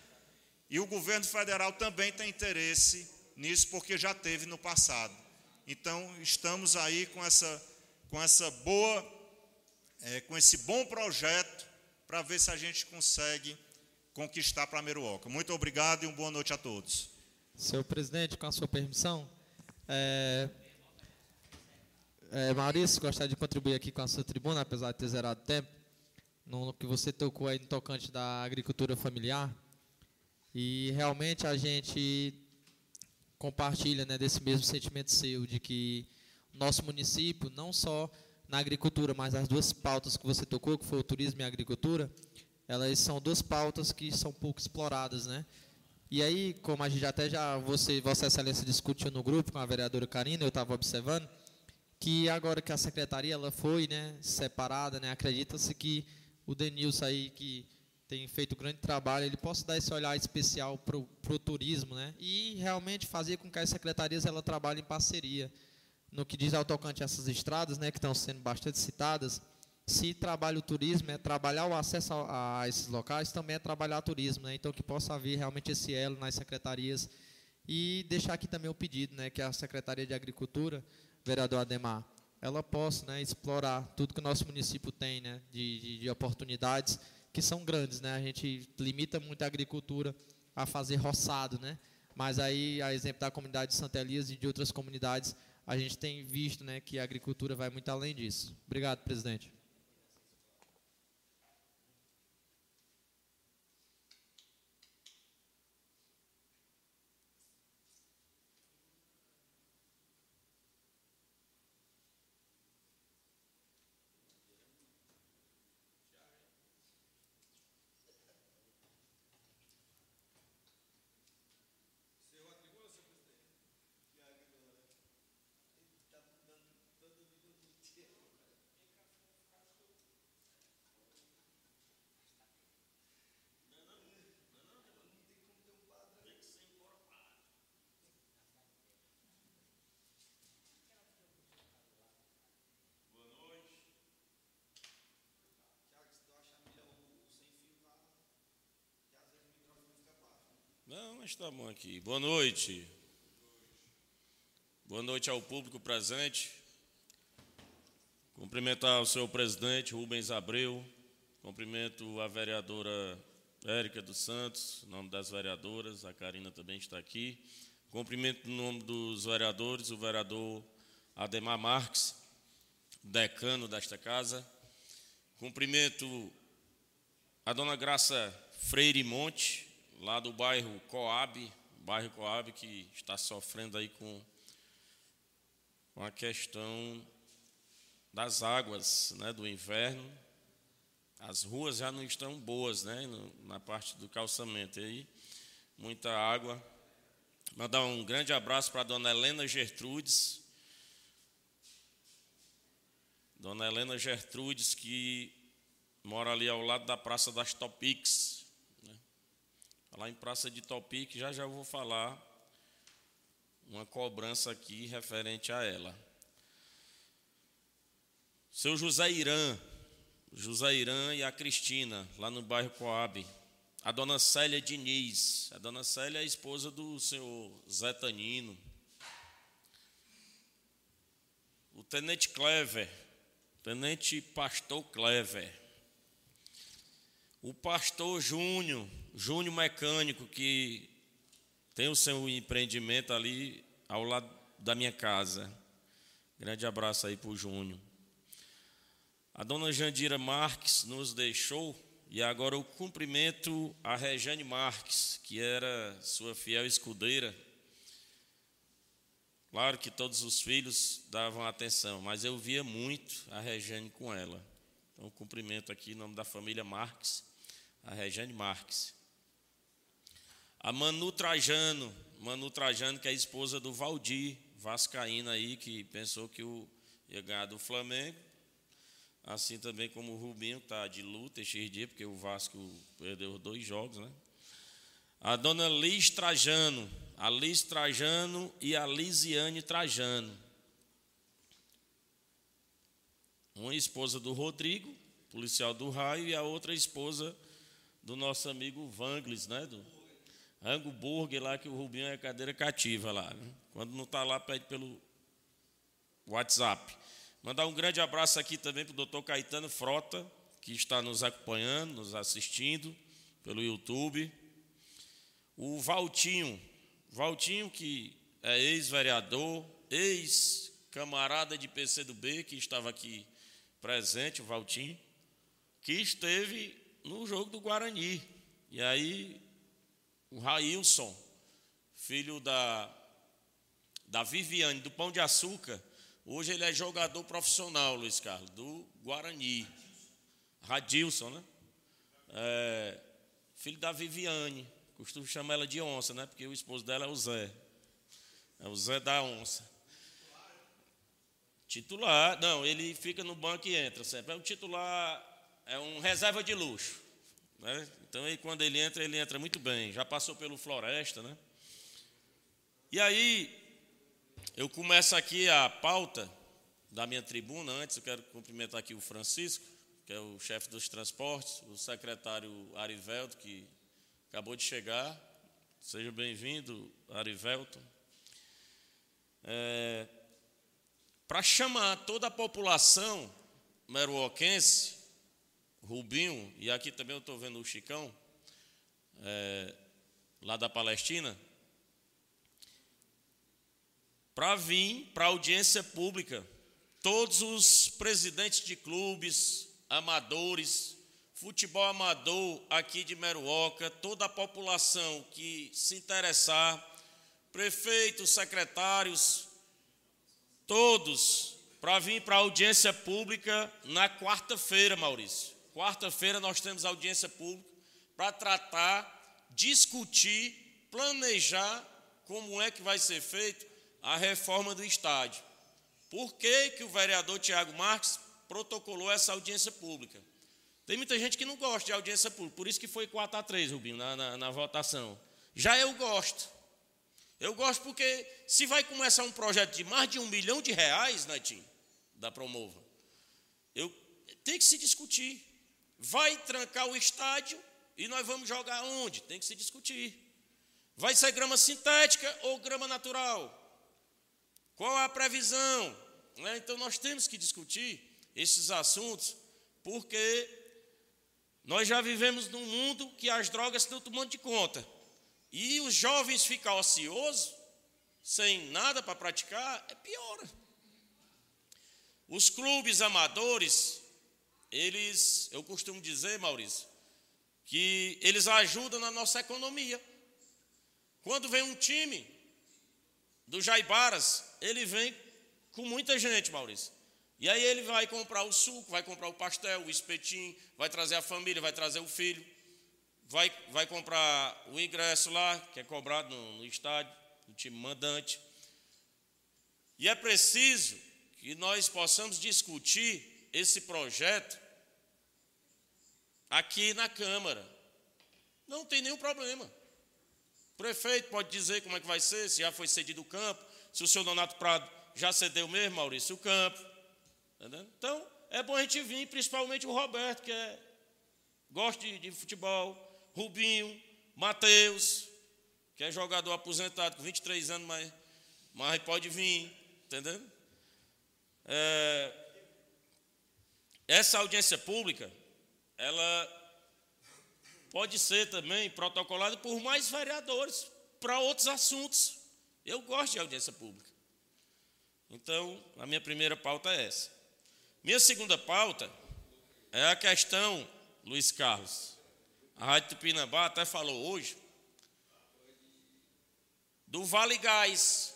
E o governo federal também tem interesse nisso porque já teve no passado. Então, estamos aí com essa, com essa boa, é, com esse bom projeto para ver se a gente consegue conquistar para Meruoca. Muito obrigado e uma boa noite a todos.
Senhor presidente, com a sua permissão, é, é, Maurício, gostaria de contribuir aqui com a sua tribuna, apesar de ter zerado tempo, no que você tocou aí no tocante da agricultura familiar. E realmente a gente compartilha né, desse mesmo sentimento seu, de que nosso município, não só na agricultura, mas as duas pautas que você tocou, que foi o turismo e a agricultura, elas são duas pautas que são pouco exploradas, né? E aí, como a gente até já, você, Vossa Excelência discutiu no grupo com a vereadora Karina, eu estava observando, que agora que a secretaria ela foi né, separada, né, acredita-se que o Denilson aí, que tem feito grande trabalho, ele possa dar esse olhar especial para o turismo, né? E realmente fazer com que as secretarias ela trabalhem em parceria. No que diz ao tocante a essas estradas, né, que estão sendo bastante citadas, se trabalha o turismo, é trabalhar o acesso a, a esses locais, também é trabalhar o turismo, né? Então que possa haver realmente esse elo nas secretarias e deixar aqui também o pedido, né, que a Secretaria de Agricultura, vereador Ademar, ela possa, né, explorar tudo que o nosso município tem, né, de, de, de oportunidades que são grandes, né? A gente limita muito a agricultura a fazer roçado, né? Mas aí, a exemplo da comunidade de Santa Elias e de outras comunidades, a gente tem visto, né, que a agricultura vai muito além disso. Obrigado, presidente.
Bom aqui. Boa noite. Boa noite ao público presente. Cumprimentar o senhor presidente Rubens Abreu, cumprimento a vereadora Érica dos Santos, em nome das vereadoras, a Karina também está aqui. Cumprimento no nome dos vereadores, o vereador Ademar Marques, decano desta casa. Cumprimento a dona Graça Freire Monte, lá do bairro Coab, bairro Coab que está sofrendo aí com, a questão das águas né, do inverno. As ruas já não estão boas né, na parte do calçamento. Aí, muita água. Mandar um grande abraço para a dona Helena Gertrudes. Dona Helena Gertrudes, que mora ali ao lado da Praça das Topics, Lá em Praça de Topic, já já vou falar uma cobrança aqui referente a ela. Seu José Irã, José Irã e a Cristina, lá no bairro Coab. A dona Célia Diniz, a dona Célia é a esposa do senhor Zé Tanino. O tenente Clever, tenente pastor Clever. O pastor Júnior, Júnior Mecânico, que tem o seu empreendimento ali ao lado da minha casa. Grande abraço aí para o Júnior. A dona Jandira Marques nos deixou e agora eu cumprimento a Rejane Marques, que era sua fiel escudeira. Claro que todos os filhos davam atenção, mas eu via muito a Rejane com ela. Então, cumprimento aqui em nome da família Marques, a Rejane Marques. A Manu Trajano, Manu Trajano, que é a esposa do Valdir Vascaína aí, que pensou que o ia ganhar do Flamengo. Assim também como o Rubinho está de luta esses dias, porque o Vasco perdeu dois jogos, né? A dona Liz Trajano, a Liz Trajano e a Lisiane Trajano. Uma esposa do Rodrigo, policial do raio, e a outra esposa do nosso amigo Vanglis, né? Do, Rango Burger lá, que o Rubinho é cadeira cativa lá. Né? Quando não está lá, pede pelo WhatsApp. Mandar um grande abraço aqui também para o doutor Caetano Frota, que está nos acompanhando, nos assistindo pelo YouTube. O Valtinho, Valtinho que é ex-vereador, ex-camarada de PCdoB, que estava aqui presente, o Valtinho, que esteve no jogo do Guarani. E aí o Railson, filho da, da Viviane, do Pão de Açúcar, hoje ele é jogador profissional, Luiz Carlos, do Guarani. Radilson, né? É, filho da Viviane, costumo chamar ela de onça, né? Porque o esposo dela é o Zé. É o Zé da onça. Titular, não, ele fica no banco e entra sempre. É um titular, é um reserva de luxo. Né? Então, aí, quando ele entra, ele entra muito bem. Já passou pelo Floresta, né? E aí, eu começo aqui a pauta da minha tribuna. Antes, eu quero cumprimentar aqui o Francisco, que é o chefe dos transportes, o secretário Arivelto, que acabou de chegar. Seja bem-vindo, Arivelto. É, Para chamar toda a população meruoquense Rubinho, e aqui também eu estou vendo o Chicão, é, lá da Palestina, para vir para audiência pública. Todos os presidentes de clubes, amadores, futebol amador aqui de Meruoca, toda a população que se interessar, prefeitos, secretários, todos, para vir para audiência pública na quarta-feira, Maurício. Quarta-feira nós temos audiência pública para tratar, discutir, planejar como é que vai ser feito a reforma do estádio. Por que, que o vereador Tiago Marques protocolou essa audiência pública? Tem muita gente que não gosta de audiência pública, por isso que foi 4 a 3, Rubinho, na, na, na votação. Já eu gosto. Eu gosto porque se vai começar um projeto de mais de um milhão de reais, Netinho, da Promova, eu, tem que se discutir. Vai trancar o estádio e nós vamos jogar onde? Tem que se discutir. Vai ser grama sintética ou grama natural? Qual a previsão? Né? Então nós temos que discutir esses assuntos, porque nós já vivemos num mundo que as drogas estão tomando de conta. E os jovens ficam ociosos, sem nada para praticar, é pior. Os clubes amadores, eles, eu costumo dizer, Maurício, que eles ajudam na nossa economia. Quando vem um time do Jaibaras, ele vem com muita gente, Maurício. E aí ele vai comprar o suco, vai comprar o pastel, o espetinho, vai trazer a família, vai trazer o filho, vai, vai comprar o ingresso lá, que é cobrado no, no estádio, no time mandante. E é preciso que nós possamos discutir esse projeto aqui na Câmara. Não tem nenhum problema. O prefeito pode dizer como é que vai ser, se já foi cedido o campo, se o senhor Donato Prado já cedeu mesmo, Maurício, o campo. Entendeu? Então, é bom a gente vir, principalmente o Roberto, que é, gosta de, de futebol, Rubinho, Matheus, que é jogador aposentado com 23 anos, mas, mas pode vir, entendeu? É, essa audiência pública, ela pode ser também protocolada por mais vereadores para outros assuntos. Eu gosto de audiência pública. Então, a minha primeira pauta é essa. Minha segunda pauta é a questão, Luiz Carlos. A Rádio Tupinambá até falou hoje do Vale Gás.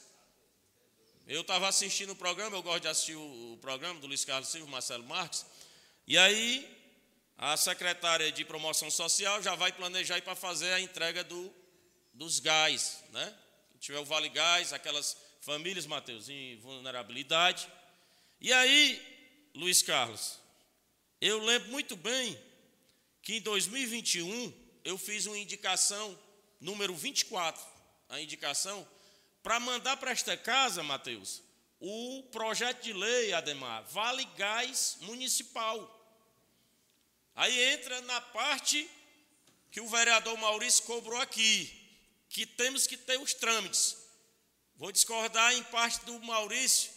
Eu estava assistindo o programa, eu gosto de assistir o, programa do Luiz Carlos Silva, Marcelo Marques, e aí a secretária de promoção social já vai planejar para fazer a entrega do, dos gás, né? Se tiver o Vale Gás, aquelas famílias, Mateus, em vulnerabilidade. E aí, Luiz Carlos, eu lembro muito bem que em 2021 eu fiz uma indicação, número 24, a indicação, para mandar para esta casa, Mateus, o projeto de lei, Ademar, Vale Gás Municipal. Aí entra na parte que o vereador Maurício cobrou aqui, que temos que ter os trâmites. Vou discordar em parte do Maurício,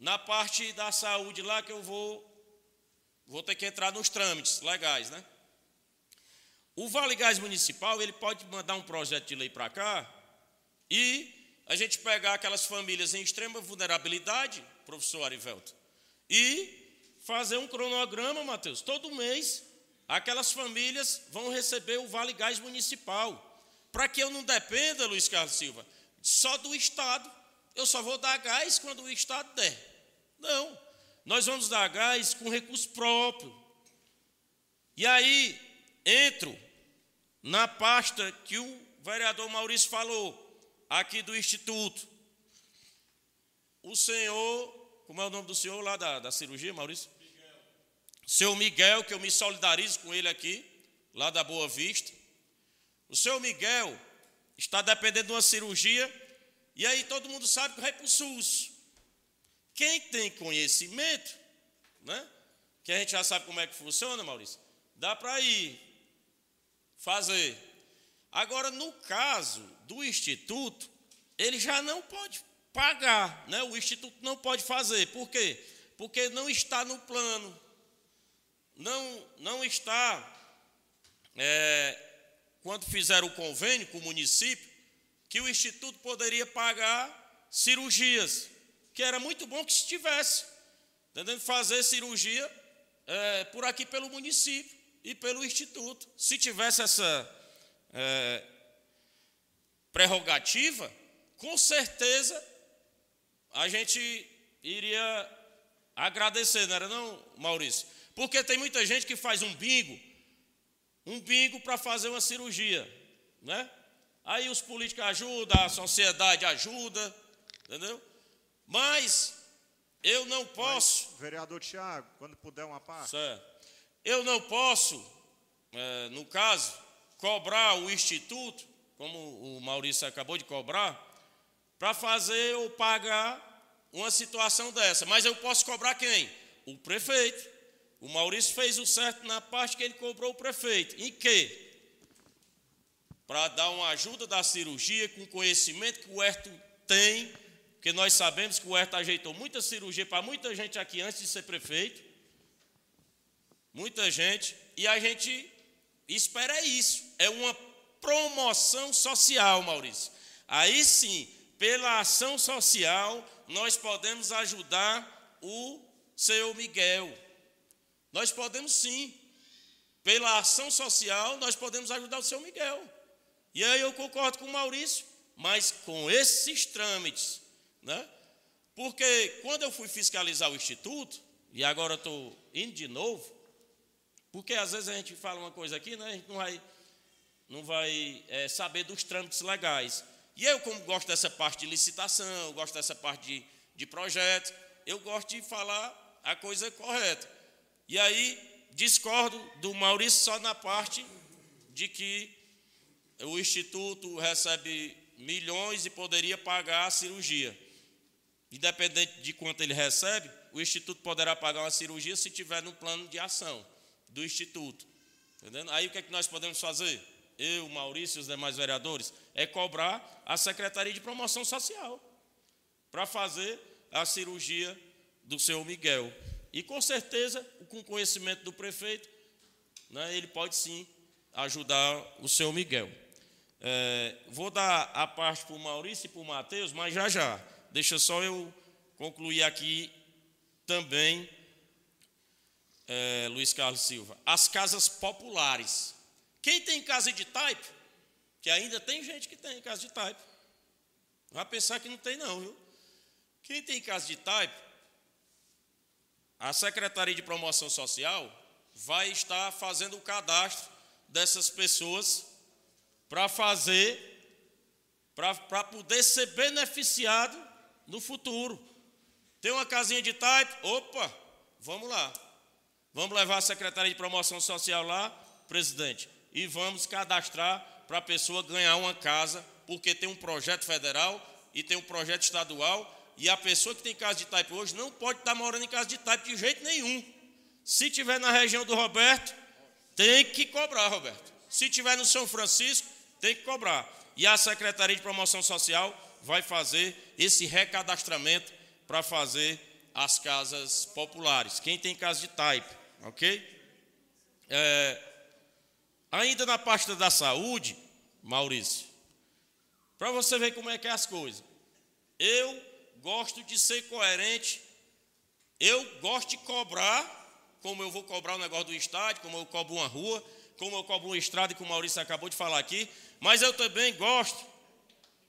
na parte da saúde lá que eu vou vou ter que entrar nos trâmites legais, né? O Vale Gás Municipal, ele pode mandar um projeto de lei para cá e a gente pegar aquelas famílias em extrema vulnerabilidade, professor Arivelto, e fazer um cronograma, Mateus. Todo mês, aquelas famílias vão receber o Vale Gás Municipal. Para que eu não dependa, Luiz Carlos Silva, só do Estado. Eu só vou dar gás quando o Estado der. Não. Nós vamos dar gás com recurso próprio. E aí, entro na pasta que o vereador Maurício falou aqui do Instituto. O senhor, como é o nome do senhor lá da, da cirurgia, Maurício? Miguel. Seu Miguel, que eu me solidarizo com ele aqui, lá da Boa Vista. O seu Miguel está dependendo de uma cirurgia, e aí todo mundo sabe que vai para o SUS. Quem tem conhecimento, né? Que a gente já sabe como é que funciona, Maurício, dá para ir fazer. Agora, no caso do instituto, ele já não pode pagar, né? o instituto não pode fazer. Por quê? Porque não está no plano, não, não está, é, quando fizeram o convênio com o município, que o instituto poderia pagar cirurgias, que era muito bom que estivesse, entendendo? Fazer cirurgia é, por aqui pelo município e pelo instituto. Se tivesse essa é, prerrogativa, com certeza a gente iria agradecer, não era não, Maurício? Porque tem muita gente que faz um bingo, um bingo para fazer uma cirurgia, né? Aí os políticos ajudam, a sociedade ajuda, entendeu? Mas eu não posso.
Mas, vereador Tiago, quando puder uma parte.
Certo. Eu não posso, é, no caso, cobrar o instituto, como o Maurício acabou de cobrar, para fazer ou pagar uma situação dessa. Mas eu posso cobrar quem? O prefeito. O Maurício fez o certo na parte que ele cobrou o prefeito. Em quê? Para dar uma ajuda da cirurgia com conhecimento que o Herto tem, porque nós sabemos que o Herto ajeitou muita cirurgia para muita gente aqui antes de ser prefeito. muita gente, e a gente espera isso. É uma promoção social, Maurício. Aí sim, pela ação social, nós podemos ajudar o seu Miguel. Nós podemos sim. Pela ação social, nós podemos ajudar o seu Miguel. E aí eu concordo com o Maurício, mas com esses trâmites, né? Porque quando eu fui fiscalizar o instituto, e agora estou indo de novo, porque às vezes a gente fala uma coisa aqui, né? A gente não vai, não vai é, saber dos trâmites legais. E eu, como gosto dessa parte de licitação, gosto dessa parte de, de projetos, eu gosto de falar a coisa correta. E aí discordo do Maurício só na parte de que o Instituto recebe milhões e poderia pagar a cirurgia. Independente de quanto ele recebe, o Instituto poderá pagar uma cirurgia se tiver no plano de ação do Instituto. Entendendo? Aí o que é que nós podemos fazer? Eu, Maurício e os demais vereadores, é cobrar a Secretaria de Promoção Social para fazer a cirurgia do seu Miguel. E com certeza, com conhecimento do prefeito, né, ele pode sim ajudar o seu Miguel. É, vou dar a parte para o Maurício e para o Matheus, mas já já. Deixa só eu concluir aqui também, é, Luiz Carlos Silva. As casas populares. Quem tem casa de type, que ainda tem gente que tem casa de type. Vai pensar que não tem, não, viu? Quem tem casa de type, a Secretaria de Promoção Social vai estar fazendo o cadastro dessas pessoas para fazer, para poder ser beneficiado no futuro. Tem uma casinha de type, opa, vamos lá. Vamos levar a Secretaria de Promoção Social lá, presidente, e vamos cadastrar para a pessoa ganhar uma casa, porque tem um projeto federal e tem um projeto estadual e a pessoa que tem casa de type hoje não pode estar morando em casa de type de jeito nenhum. Se tiver na região do Roberto, tem que cobrar, Roberto. Se tiver no São Francisco, tem que cobrar. E a Secretaria de Promoção Social vai fazer esse recadastramento para fazer as casas populares. Quem tem casa de type, ok? É, ainda na pasta da saúde, Maurício, para você ver como é que é as coisas. Eu gosto de ser coerente. Eu gosto de cobrar, como eu vou cobrar o negócio do estádio, como eu cobro uma rua, como eu cobro uma estrada, que o Maurício acabou de falar aqui. Mas eu também gosto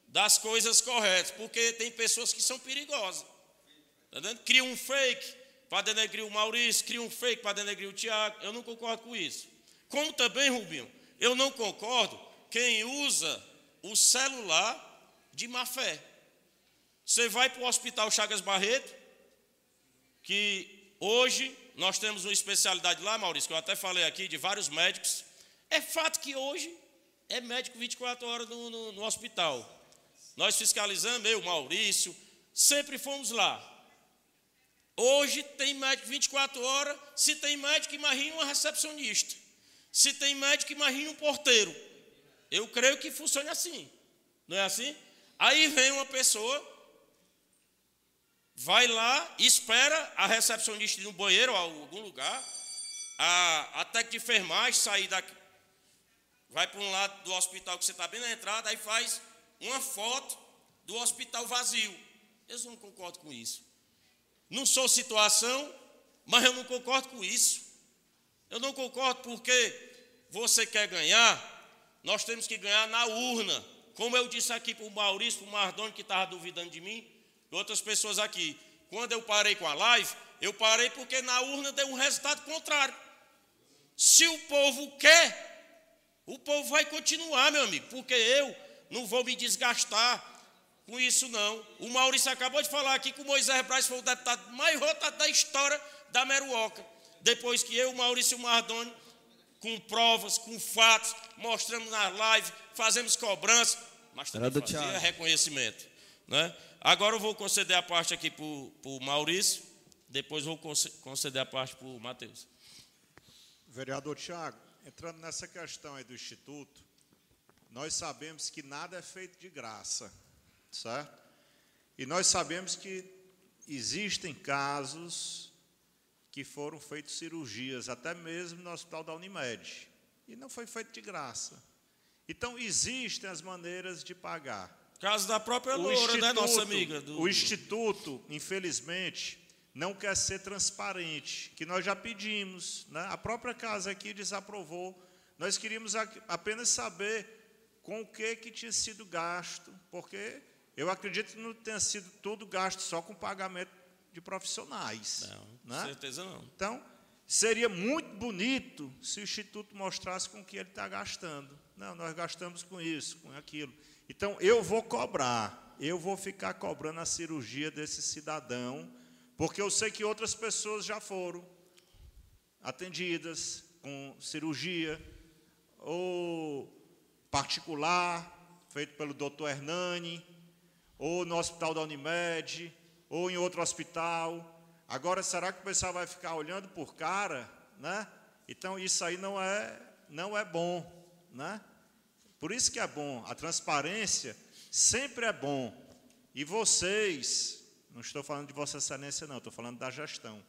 das coisas corretas, porque tem pessoas que são perigosas. Tá? Cria um fake para denegrir o Maurício, cria um fake para denegrir o Tiago. Eu não concordo com isso. Como também, Rubinho, eu não concordo quem usa o celular de má fé. Você vai para o Hospital Chagas Barreto, que hoje nós temos uma especialidade lá, Maurício, que eu até falei aqui, de vários médicos. É fato que hoje é médico 24 horas no, no, no hospital. Nós fiscalizamos, eu, Maurício, sempre fomos lá. Hoje tem médico 24 horas, se tem médico, imagine uma recepcionista. Se tem médico, imagine um porteiro. Eu creio que funcione assim. Não é assim? Aí vem uma pessoa vai lá, espera a recepcionista no banheiro ou algum lugar, a, a técnica de enfermagem sair daqui, vai para um lado do hospital que você está bem na entrada, aí faz uma foto do hospital vazio. Eu não concordo com isso. Não sou situação, mas eu não concordo com isso. Eu não concordo porque você quer ganhar, nós temos que ganhar na urna. Como eu disse aqui para o Maurício, para o Mardoni, que estava duvidando de mim, outras pessoas aqui. Quando eu parei com a live, eu parei porque na urna deu um resultado contrário. Se o povo quer, o povo vai continuar, meu amigo, porque eu não vou me desgastar com isso, não. O Maurício acabou de falar aqui que o Moisés Braz foi o deputado mais votado da história da Meruoca. Depois que eu, o Maurício Mardoni, com provas, com fatos, mostramos na live, fazemos cobrança, mas também fazia reconhecimento. Né? Agora eu vou conceder a parte aqui para o Maurício, depois vou conceder a parte para o Matheus.
Vereador Tiago, entrando nessa questão aí do Instituto, nós sabemos que nada é feito de graça, certo? E nós sabemos que existem casos que foram feitas cirurgias, até mesmo no hospital da Unimed, e não foi feito de graça. Então, existem as maneiras de pagar.
Caso da própria Loura, né, nossa amiga? Do...
O Instituto, infelizmente, não quer ser transparente, que nós já pedimos. Né? A própria casa aqui desaprovou. Nós queríamos apenas saber com o que, que tinha sido gasto, porque eu acredito que não tenha sido tudo gasto só com pagamento de profissionais.
Não, né? certeza não.
Então, seria muito bonito se o Instituto mostrasse com o que ele está gastando. Não, nós gastamos com isso, com aquilo. Então, eu vou cobrar, eu vou ficar cobrando a cirurgia desse cidadão, porque eu sei que outras pessoas já foram atendidas com cirurgia, ou particular, feito pelo doutor Hernani, ou no hospital da Unimed, ou em outro hospital. Agora, será que o pessoal vai ficar olhando por cara, né? Então, isso aí não é, não é bom, né? Por isso que é bom, a transparência sempre é bom. E vocês, não estou falando de Vossa Excelência, não, estou falando da gestão.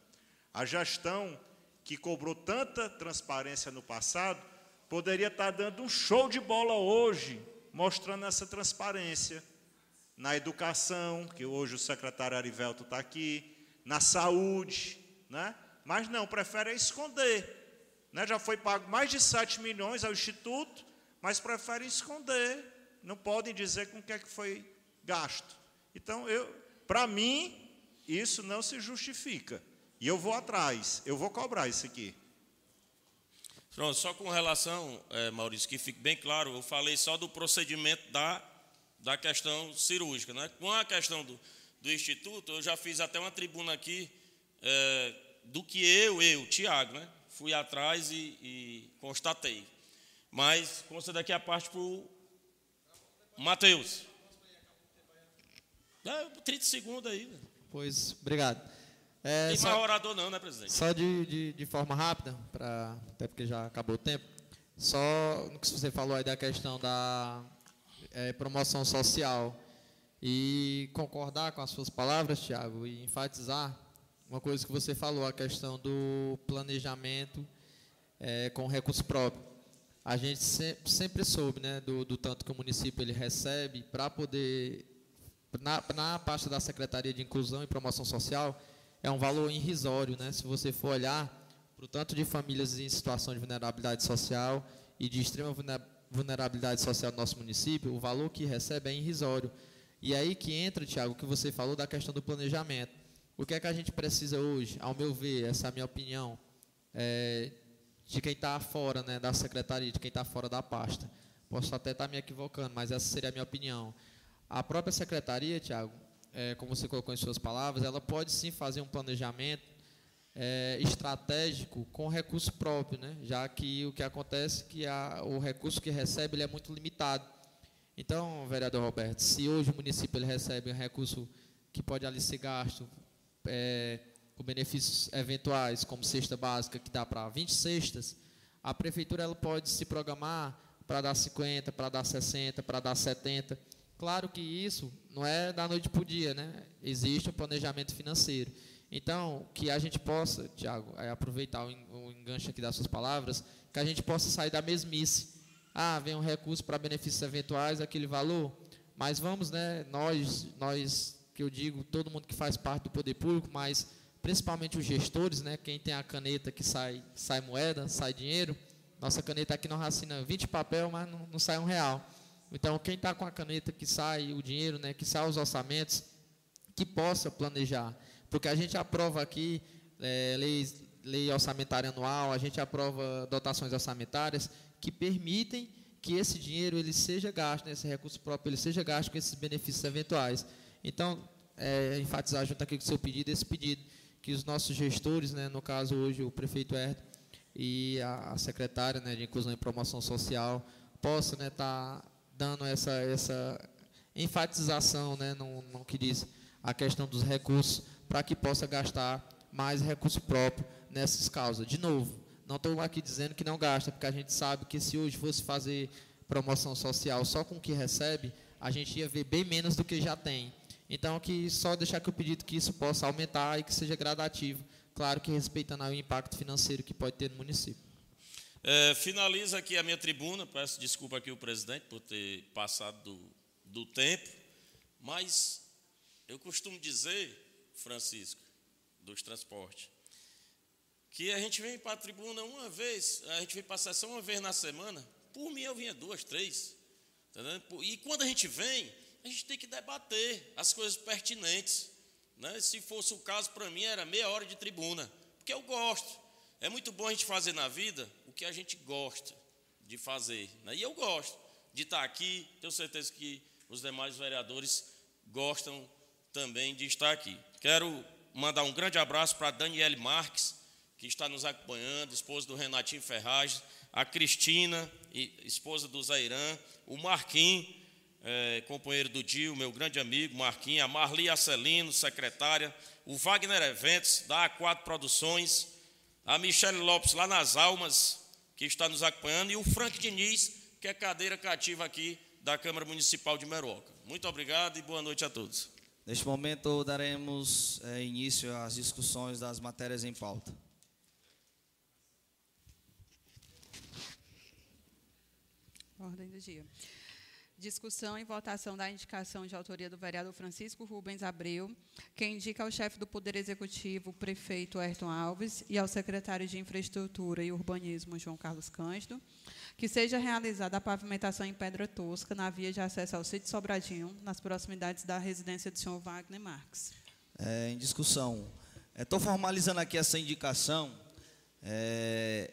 A gestão que cobrou tanta transparência no passado, poderia estar dando um show de bola hoje, mostrando essa transparência. Na educação, que hoje o secretário Arivelto está aqui, na saúde, né? mas não, prefere esconder. Né? Já foi pago mais de 7 milhões ao Instituto, mas preferem esconder, não podem dizer com o que é que foi gasto. Então, eu, para mim, isso não se justifica. E eu vou atrás, eu vou cobrar isso aqui.
Pronto, só com relação, é, Maurício, que fique bem claro, eu falei só do procedimento da, da questão cirúrgica. Né? Com a questão do, do Instituto, eu já fiz até uma tribuna aqui é, do que eu, eu, Tiago, né? fui atrás e, e constatei. Mas consta daqui a parte para o Matheus. É, 30 segundos aí.
Pois, obrigado.
É, Tem só, mais orador não, né, presidente?
Só de, de, de forma rápida, pra, até porque já acabou o tempo. Só no que você falou aí da questão da é, promoção social. E concordar com as suas palavras, Tiago, e enfatizar uma coisa que você falou, a questão do planejamento é, com recurso próprio a gente sempre, sempre soube né, do, do, tanto que o município ele recebe para poder, na, na parte da Secretaria de Inclusão e Promoção Social, é um valor irrisório. Né? Se você for olhar para o tanto de famílias em situação de vulnerabilidade social e de extrema vulnerabilidade social do nosso município, o valor que recebe é irrisório. E aí que entra, Tiago, o que você falou da questão do planejamento. O que é que a gente precisa hoje, ao meu ver, essa é a minha opinião, é, de quem está fora né, da secretaria, de quem está fora da pasta. Posso até estar tá me equivocando, mas essa seria a minha opinião. A própria secretaria, Tiago, é, como você colocou em suas palavras, ela pode sim fazer um planejamento é, estratégico com recurso próprio, né? já que o que acontece é que a, o recurso que recebe ele é muito limitado. Então, vereador Roberto, se hoje o município ele recebe um recurso que pode ali ser gasto é, com benefícios eventuais, como cesta básica, que dá para 20 cestas, a prefeitura ela pode se programar para dar 50, para dar 60, para dar 70. Claro que isso não é da noite para o dia, né? Existe um planejamento financeiro. Então, que a gente possa, Tiago, é aproveitar o enganche aqui das suas palavras, que a gente possa sair da mesmice. Ah, vem um recurso para benefícios eventuais, aquele valor, mas vamos, né, nós, nós, que eu digo, todo mundo que faz parte do poder público, mas principalmente os gestores, né, quem tem a caneta que sai, sai moeda, sai dinheiro, nossa caneta aqui não racina 20 papel, mas não, não sai um real. Então, quem está com a caneta que sai o dinheiro, né, que sai os orçamentos, que possa planejar. Porque a gente aprova aqui é, lei, orçamentária anual, a gente aprova dotações orçamentárias que permitem que esse dinheiro ele seja gasto, né, esse recurso próprio ele seja gasto com esses benefícios eventuais. Então, é, enfatizar junto aqui com o seu pedido, esse pedido que os nossos gestores, né, no caso hoje o prefeito Herto e a, a secretária né, de Inclusão e Promoção Social, possam estar né, tá dando essa, essa enfatização né, no, no que diz a questão dos recursos, para que possa gastar mais recurso próprio nessas causas. De novo, não estou aqui dizendo que não gasta, porque a gente sabe que se hoje fosse fazer promoção social só com o que recebe, a gente ia ver bem menos do que já tem. Então, que só deixar que o pedido que isso possa aumentar e que seja gradativo claro que respeitando o impacto financeiro que pode ter no município.
É, finaliza aqui a minha tribuna. Peço desculpa aqui ao presidente por ter passado do, do tempo, mas eu costumo dizer, Francisco, dos transportes, que a gente vem para a tribuna uma vez, a gente vem para a sessão uma vez na semana. Por mim, eu vinha duas, três. Entendeu? E quando a gente vem, a gente tem que debater as coisas pertinentes. Né? Se fosse o caso, para mim, era meia hora de tribuna, porque eu gosto. É muito bom a gente fazer na vida o que a gente gosta de fazer. Né? E eu gosto de estar aqui, tenho certeza que os demais vereadores gostam também de estar aqui. Quero mandar um grande abraço para Daniele Marques, que está nos acompanhando, esposa do Renatinho Ferragem, a Cristina, esposa do Zairã, o Marquinhos, é, companheiro do Dio, meu grande amigo, Marquinhos, a Marli Acelino, secretária, o Wagner Eventos, da A4 Produções, a Michele Lopes, lá nas Almas, que está nos acompanhando, e o Frank Diniz, que é cadeira cativa aqui da Câmara Municipal de Meroca. Muito obrigado e boa noite a todos.
Neste momento, daremos é, início às discussões das matérias em pauta.
Ordem do dia. Discussão e votação da indicação de autoria do vereador Francisco Rubens Abreu, que indica ao chefe do Poder Executivo, o prefeito Ayrton Alves, e ao secretário de Infraestrutura e Urbanismo, João Carlos Cândido, que seja realizada a pavimentação em pedra tosca na via de acesso ao sítio Sobradinho, nas proximidades da residência do senhor Wagner Marques.
É, em discussão. Estou é, formalizando aqui essa indicação. É,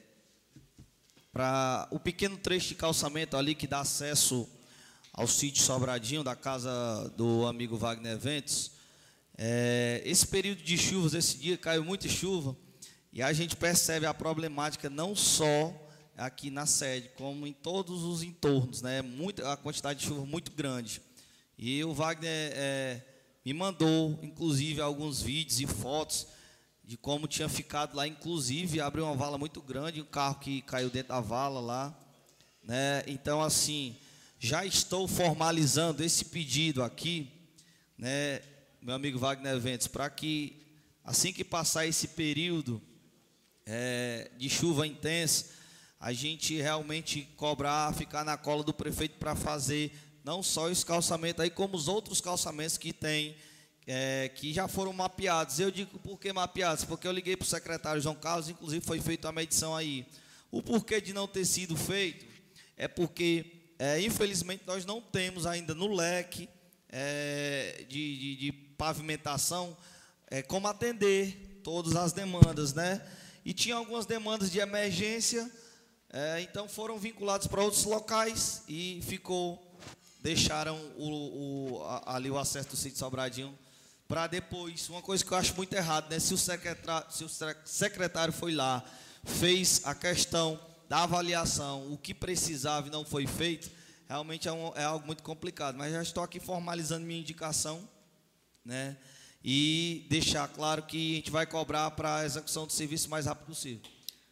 para o pequeno trecho de calçamento ali que dá acesso ao sítio Sobradinho, da casa do amigo Wagner Eventos. É, esse período de chuvas, esse dia caiu muita chuva, e a gente percebe a problemática não só aqui na sede, como em todos os entornos, né? Muita, a quantidade de chuva muito grande. E o Wagner é, me mandou, inclusive, alguns vídeos e fotos de como tinha ficado lá, inclusive abriu uma vala muito grande, um carro que caiu dentro da vala lá, né? Então assim, já estou formalizando esse pedido aqui, né, meu amigo Wagner Ventos, para que assim que passar esse período é, de chuva intensa, a gente realmente cobrar, ficar na cola do prefeito para fazer não só esse calçamento aí, como os outros calçamentos que tem é, que já foram mapeados. Eu digo por que mapeados? Porque eu liguei para o secretário João Carlos, inclusive foi feita a medição aí. O porquê de não ter sido feito é porque, é, infelizmente, nós não temos ainda no leque é, de, de, de, pavimentação é, como atender todas as demandas, né? E tinha algumas demandas de emergência, é, então foram vinculados para outros locais e ficou deixaram o, o, ali o acesso do sítio Sobradinho para depois. Uma coisa que eu acho muito errado, né? Se o secretário, se o secretário foi lá, fez a questão da avaliação, o que precisava e não foi feito, realmente é, um, é algo muito complicado. Mas já estou aqui formalizando minha indicação, né? E deixar claro que a gente vai cobrar para a execução do serviço o mais rápido possível.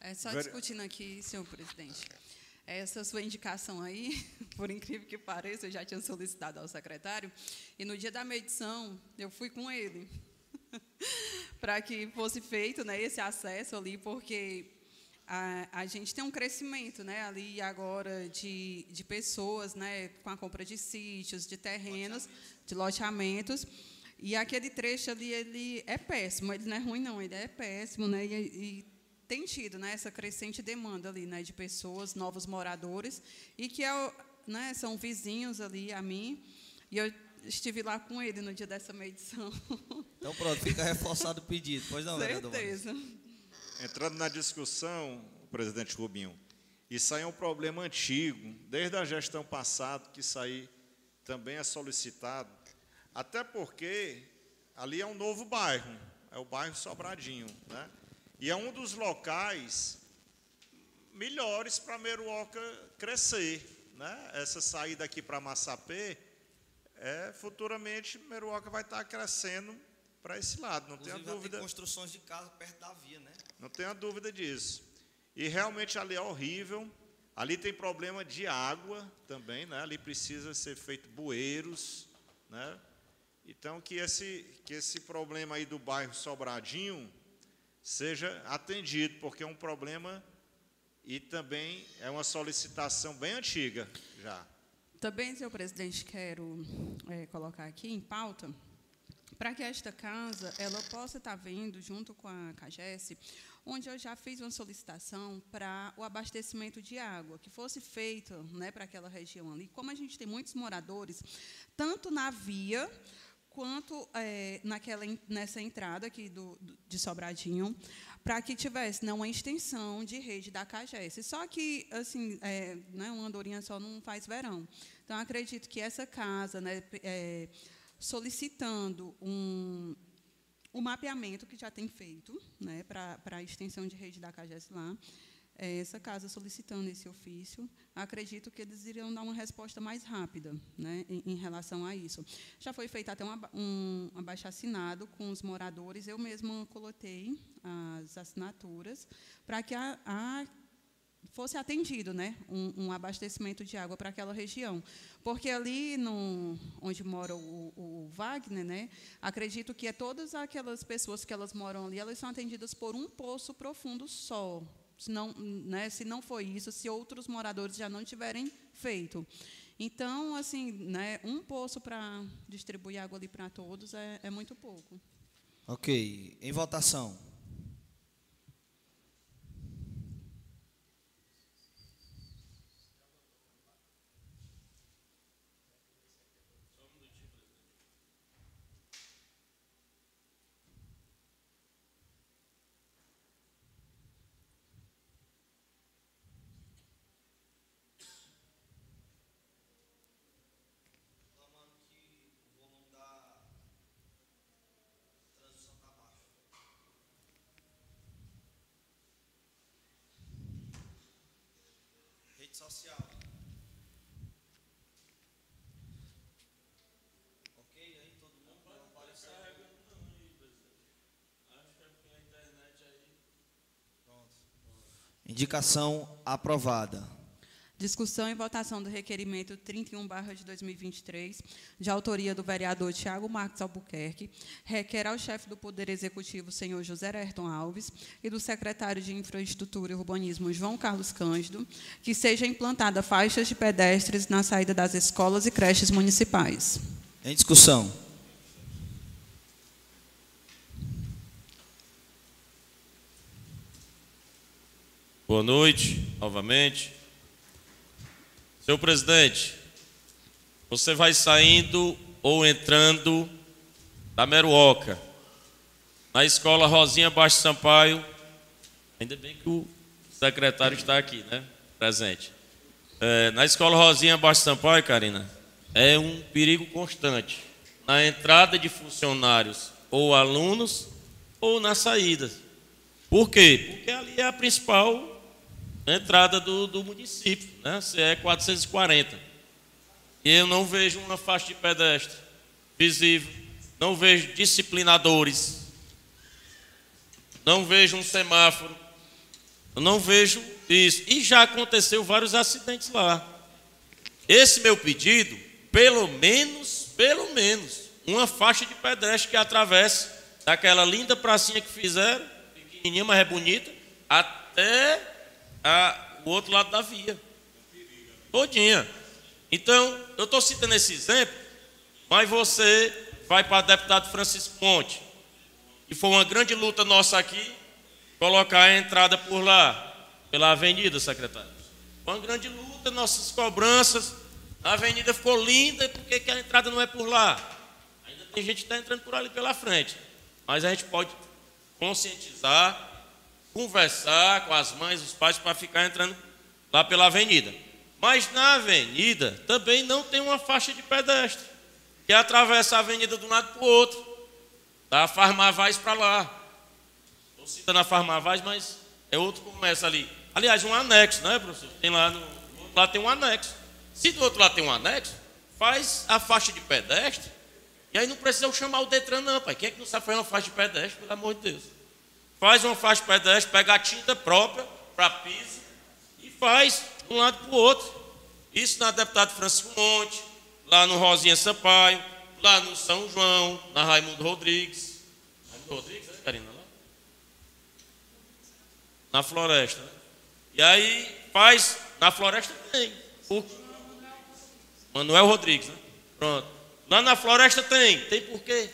É só discutindo aqui, senhor presidente. Essa sua indicação aí, por incrível que pareça, eu já tinha solicitado ao secretário, e no dia da medição eu fui com ele, para que fosse feito né, esse acesso ali, porque a, a, gente tem um crescimento né, ali agora de, de pessoas né, com a compra de sítios, de terrenos, de loteamentos. E aquele trecho ali ele é péssimo, ele não é ruim, não, ele é péssimo, né? E, e tem tido né, essa crescente demanda ali né, de pessoas, novos moradores, e que é, né, são vizinhos ali a mim, e eu estive lá com ele no dia dessa medição.
Então pronto, fica reforçado o pedido. Pois não,
Certeza.
Entrando na discussão, presidente Rubinho, isso aí é um problema antigo, desde a gestão passada, que isso aí também é solicitado, até porque ali é um novo bairro, é o bairro Sobradinho, né? E é um dos locais melhores para Meruoca crescer. Né? Essa saída aqui para Massapê, é, futuramente Meruoca vai estar crescendo para esse lado, não tenha dúvida.
Tem construções de casa perto da via, né?
Não tenha dúvida disso. E realmente ali é horrível. Ali tem problema de água também, né? Ali precisa ser feito bueiros, né? Então que esse que esse problema aí do bairro Sobradinho seja atendido, porque é um problema e também é uma solicitação bem antiga já.
Também, senhor presidente, quero é, colocar aqui em pauta para que esta casa ela possa estar vendo junto com a CAGES, onde eu já fiz uma solicitação para o abastecimento de água, que fosse feito né, para aquela região ali. Como a gente tem muitos moradores, tanto na via quanto é, naquela, nessa entrada aqui do, do de Sobradinho, para que tivesse não, uma extensão de rede da CAGES. Só que, assim, é, né, uma andorinha só não faz verão. Então, acredito que essa casa, né, é, solicitando um, um mapeamento que já tem feito né, para a extensão de rede da CAGES lá, essa casa solicitando esse ofício, acredito que eles iriam dar uma resposta mais rápida né, em, em relação a isso. Já foi feito até um, um abaixo-assinado com os moradores, eu mesma coloquei as assinaturas para que a, a fosse atendido né, um, um, abastecimento de água para aquela região. Porque ali no, onde mora o, o, Wagner, né, acredito que é todas aquelas pessoas que elas moram ali, elas são atendidas por um poço profundo só se não, né, se não foi isso, se outros moradores já não tiverem feito. Então, assim, né, um poço para distribuir água ali para todos é, é muito pouco.
Ok. Em votação. Social. Ok, aí todo mundo vai aparecer. Indicação aprovada.
Discussão e votação do requerimento 31 de 2023, de autoria do vereador Tiago Marques Albuquerque, requer ao chefe do Poder Executivo, senhor José Ayrton Alves, e do secretário de Infraestrutura e Urbanismo, João Carlos Cândido, que seja implantada faixas de pedestres na saída das escolas e creches municipais.
Em discussão.
Boa noite, novamente. Senhor presidente, você vai saindo ou entrando da Meruoca, na escola Rosinha Baixo Sampaio. Ainda bem que o secretário está aqui, né? Presente. É, na escola Rosinha Baixo Sampaio, Karina, é um perigo constante. Na entrada de funcionários ou alunos ou na saída. Por quê? Porque ali é a principal entrada do, do município, né? CE 440. E eu não vejo uma faixa de pedestre visível, não vejo disciplinadores, não vejo um semáforo, não vejo isso. E já aconteceu vários acidentes lá. Esse meu pedido, pelo menos, pelo menos, uma faixa de pedestre que atravesse daquela linda pracinha que fizeram, pequenininha, mas é bonita, até a, o outro lado da via. Todinha. Então, eu estou citando esse exemplo, mas você vai para o deputado Francisco Ponte, que foi uma grande luta nossa aqui, colocar a entrada por lá, pela avenida, secretário. Foi uma grande luta, nossas cobranças. A avenida ficou linda, por que a entrada não é por lá? Ainda tem gente que está entrando por ali pela frente. Mas a gente pode conscientizar conversar com as mães, os pais, para ficar entrando lá pela avenida. Mas na avenida também não tem uma faixa de pedestre, que atravessa a avenida de um lado para o outro. Da Farmavaz para lá. Estou citando a Farmavaz, mas é outro comércio ali. Aliás, um anexo, né, professor? Tem lá no, do outro lado tem um anexo. Se do outro lado tem um anexo, faz a faixa de pedestre. E aí não precisa chamar o Detran, não, pai. Quem é que não sabe fazer uma faixa de pedestre, pelo amor de Deus? Faz uma faixa pedestre, pega a tinta própria para piso e faz de um lado para o outro. Isso na Deputado Francisco Monte, lá no Rosinha Sampaio, lá no São João, na Raimundo Rodrigues. Raimundo Rodrigues, né, Karina? Lá? na floresta. E aí faz, na floresta tem. O Manuel Rodrigues, né? Pronto. Lá na floresta tem. Tem por quê?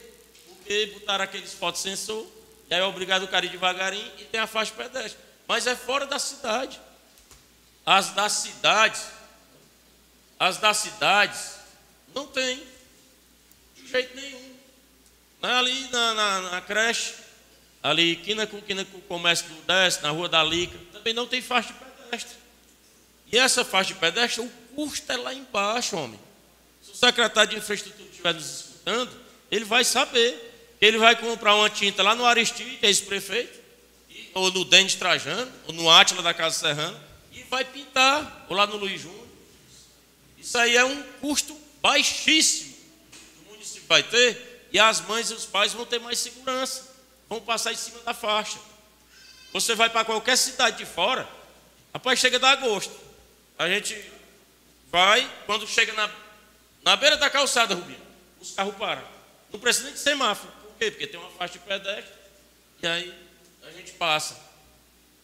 Porque botaram aqueles fotossensor, e aí é obrigado o cara ir devagarinho e tem a faixa pedestre. Mas é fora da cidade. As das cidades, as das cidades, não tem. De jeito nenhum. Ali na, na, na creche, ali quina com quina com o comércio do Deste, na rua da Lica, também não tem faixa de pedestre. E essa faixa de pedestre, o custo é lá embaixo, homem. Se o secretário de infraestrutura estiver nos escutando, ele vai saber. Ele vai comprar uma tinta lá no Aristide, é ex-prefeito, ou no Denis Trajano, ou no Átila da Casa Serrana, e vai pintar, ou lá no Luiz Júnior. Isso aí é um custo baixíssimo que o município vai ter, e as mães e os pais vão ter mais segurança, vão passar em cima da faixa. Você vai para qualquer cidade de fora, rapaz, chega da agosto. A gente vai, quando chega na, na beira da calçada, Rubinho, os carros param. Não precisa nem de semáforo. Quê? Porque tem uma faixa de pedestre, e aí a gente passa.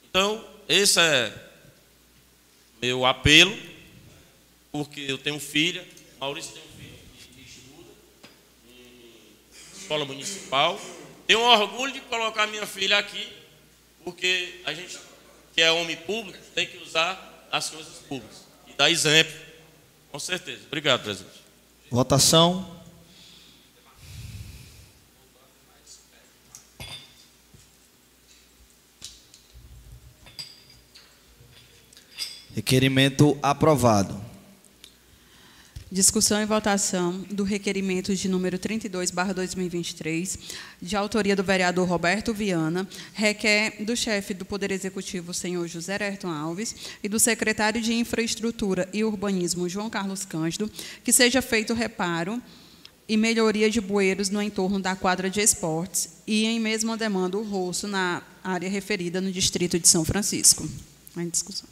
Então, esse é meu apelo, porque eu tenho filha, Maurício tem um filho que estuda em escola municipal. Tenho orgulho de colocar minha filha aqui, porque a gente que é homem público tem que usar as coisas públicas e dar exemplo, com certeza. Obrigado, presidente.
Votação. Requerimento aprovado.
Discussão e votação do requerimento de número 32/2023, de autoria do vereador Roberto Viana, requer do chefe do Poder Executivo, senhor José Ayrton Alves, e do secretário de Infraestrutura e Urbanismo, João Carlos Cândido, que seja feito reparo e melhoria de bueiros no entorno da quadra de esportes e, em mesma demanda, o roço na área referida no distrito de São Francisco. Em discussão.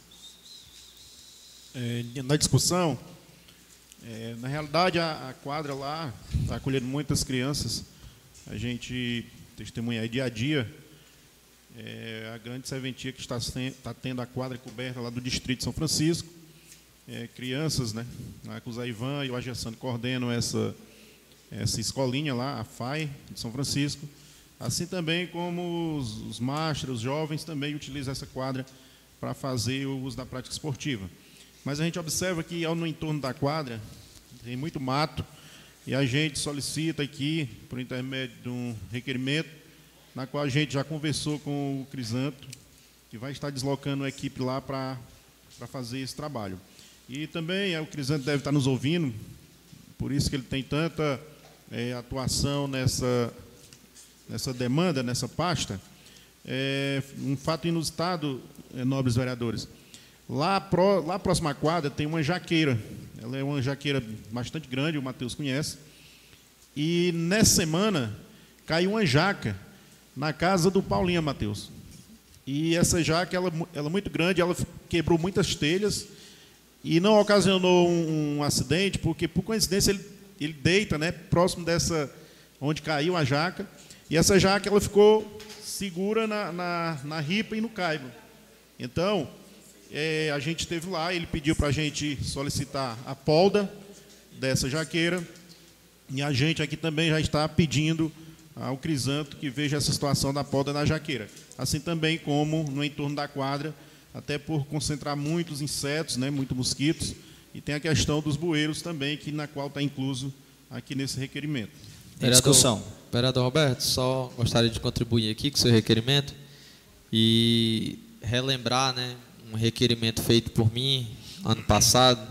É, na discussão, é, na realidade, a, a quadra lá está acolhendo muitas crianças. A gente testemunha dia a dia é, a grande serventia que está, está, tendo a quadra coberta lá do Distrito de São Francisco. É, crianças, né? O Zé Ivan e o Agessano coordenam essa, essa escolinha lá, a FAI de São Francisco. Assim também como os, os os jovens também utilizam essa quadra para fazer o uso da prática esportiva. Mas a gente observa que ao no entorno da quadra tem muito mato e a gente solicita aqui, por intermédio de um requerimento, na qual a gente já conversou com o Crisanto, que vai estar deslocando a equipe lá para fazer esse trabalho. E também é, o Crisanto deve estar nos ouvindo, por isso que ele tem tanta é, atuação nessa, nessa demanda, nessa pasta. É, um fato inusitado, é, nobres vereadores. Lá, pro, lá próxima à quadra tem uma jaqueira. Ela é uma jaqueira bastante grande, o Matheus conhece. E nessa semana caiu uma jaca na casa do Paulinho Matheus. E essa jaca, ela, ela é muito grande, ela quebrou muitas telhas e não ocasionou um, um acidente, porque por coincidência ele, ele deita, né, próximo dessa onde caiu a jaca. E essa jaca ela ficou segura na, na, na ripa e no caibo. Então, é, a gente esteve lá, ele pediu para a gente solicitar a polda dessa jaqueira, e a gente aqui também já está pedindo ao Crisanto que veja essa situação da polda na jaqueira. Assim também como no entorno da quadra, até por concentrar muitos insetos, né, muitos mosquitos, e tem a questão dos bueiros também, que na qual está incluso aqui nesse requerimento.
Vereador, discussão. Vereador Roberto, só gostaria de contribuir aqui com o seu requerimento e relembrar, né, um requerimento feito por mim ano passado,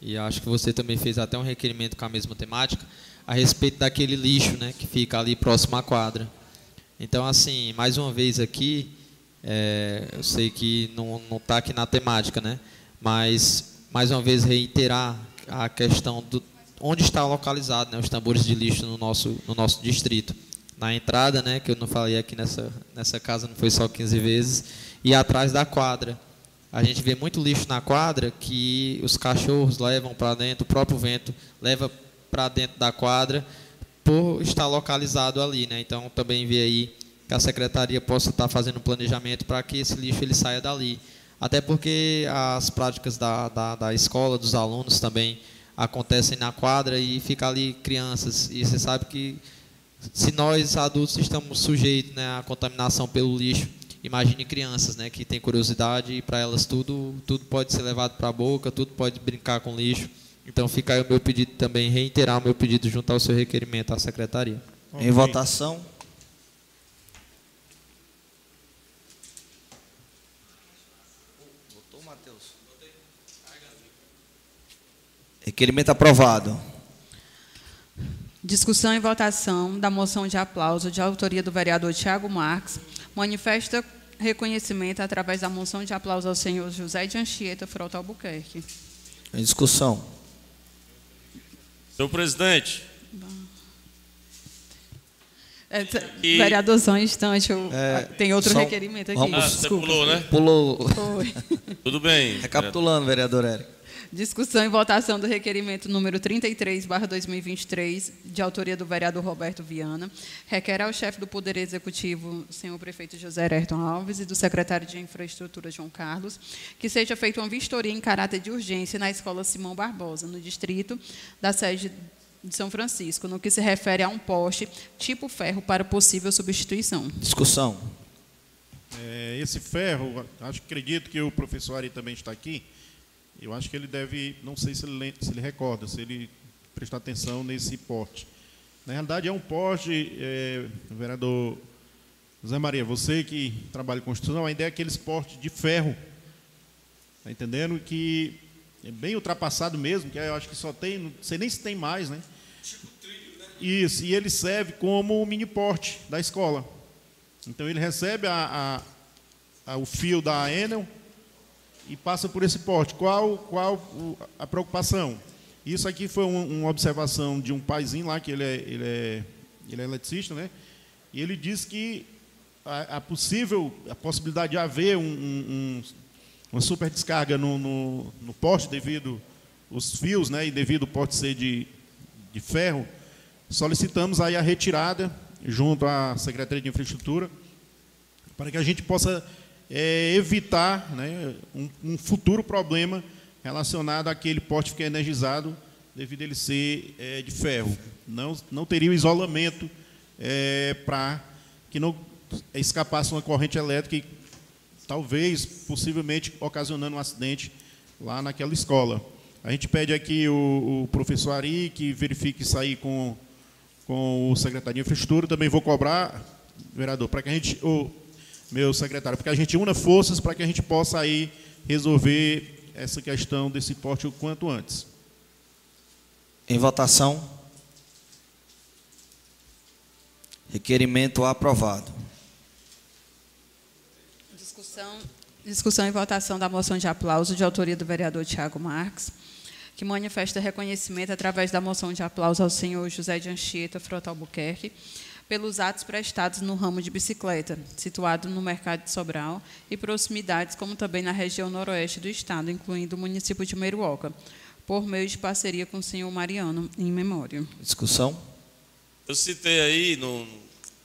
e acho que você também fez até um requerimento com a mesma temática, a respeito daquele lixo né, que fica ali próximo à quadra. Então, assim, mais uma vez aqui, é, eu sei que não está aqui na temática, né, mas mais uma vez reiterar a questão do onde está localizado né, os tambores de lixo no nosso, no nosso distrito. Na entrada, né, que eu não falei aqui nessa, nessa casa, não foi só 15 vezes, e atrás da quadra a gente vê muito lixo na quadra que os cachorros levam para dentro, o próprio vento leva para dentro da quadra por estar localizado ali, né? Então também vê aí que a secretaria possa estar fazendo um planejamento para que esse lixo ele saia dali. Até porque as práticas da, da, da escola, dos alunos também acontecem na quadra e fica ali crianças. E você sabe que se nós adultos estamos sujeitos né, à contaminação pelo lixo, imagine crianças né, que têm curiosidade e para elas tudo, tudo pode ser levado para a boca, tudo pode brincar com lixo. Então fica aí o meu pedido também, reiterar o meu pedido junto ao seu requerimento à secretaria.
Em votação. Requerimento aprovado.
Discussão e votação da moção de aplauso de autoria do vereador Tiago Marques. Manifesta reconhecimento através da moção de aplauso ao senhor José de Anchieta Frota Albuquerque.
Em discussão.
Senhor presidente,
É,
E-
Vereador só um instante, eu-
É,
tem outro
só-
requerimento aqui.
vamos-
ah, você pulou, né?
Pulou.
Foi.
Tudo bem.
Recapitulando, vereador Érico.
Discussão e votação do requerimento número 33, barra 2023, de autoria do vereador Roberto Viana, requer ao chefe do Poder Executivo, senhor prefeito José Ayrton Alves, e do secretário de Infraestrutura, João Carlos, que seja feita uma vistoria em caráter de urgência na Escola Simão Barbosa, no distrito da sede de São Francisco, no que se refere a um poste tipo ferro para possível substituição.
Discussão.
É, esse ferro, acho acredito que o professor Ari também está aqui. Eu acho que ele deve, não sei se ele, se ele recorda, se ele prestar atenção nesse poste. Na realidade, é um poste, é, vereador Zé Maria, você que trabalha em construção, ainda é aqueles postes de ferro. Está entendendo? Que é bem ultrapassado mesmo, que eu acho que só tem, não sei nem se tem mais, né? Isso, e ele serve como o mini porte da escola. Então ele recebe a, a- a- o fio da Enel e passa por esse porte. Qual, qual a preocupação? Isso aqui foi um- uma observação de um paizinho lá, que ele é, ele é, ele é eletricista, né? E ele disse que a, a possível, a possibilidade de haver um, um- um- uma super descarga no, no, no poste devido os fios, né? E devido o poste ser de, de ferro, solicitamos aí a retirada junto à Secretaria de Infraestrutura para que a gente possa eh, evitar né, um, um futuro problema relacionado àquele poste que é energizado devido a ele ser eh, de ferro. Não, não teria o isolamento para que não escapasse uma corrente elétrica e talvez, possivelmente, ocasionando um acidente lá naquela escola. A gente pede aqui o, o professor Ari que verifique isso aí com, com o secretário de Infraestrutura. Também vou cobrar, vereador, para que a gente, meu secretário, para que a gente una forças para que a gente possa aí resolver essa questão desse porte o quanto antes.
Em votação. Requerimento aprovado.
Discussão, discussão e votação da moção de aplauso de autoria do vereador Tiago Marques, que manifesta reconhecimento através da moção de aplauso ao senhor José de Anchieta Frota Albuquerque pelos atos prestados no ramo de bicicleta, situado no mercado de Sobral e proximidades, como também na região noroeste do estado, incluindo o município de Meiruoca, por meio de parceria com o senhor Mariano, em memória.
Discussão.
Eu citei aí no,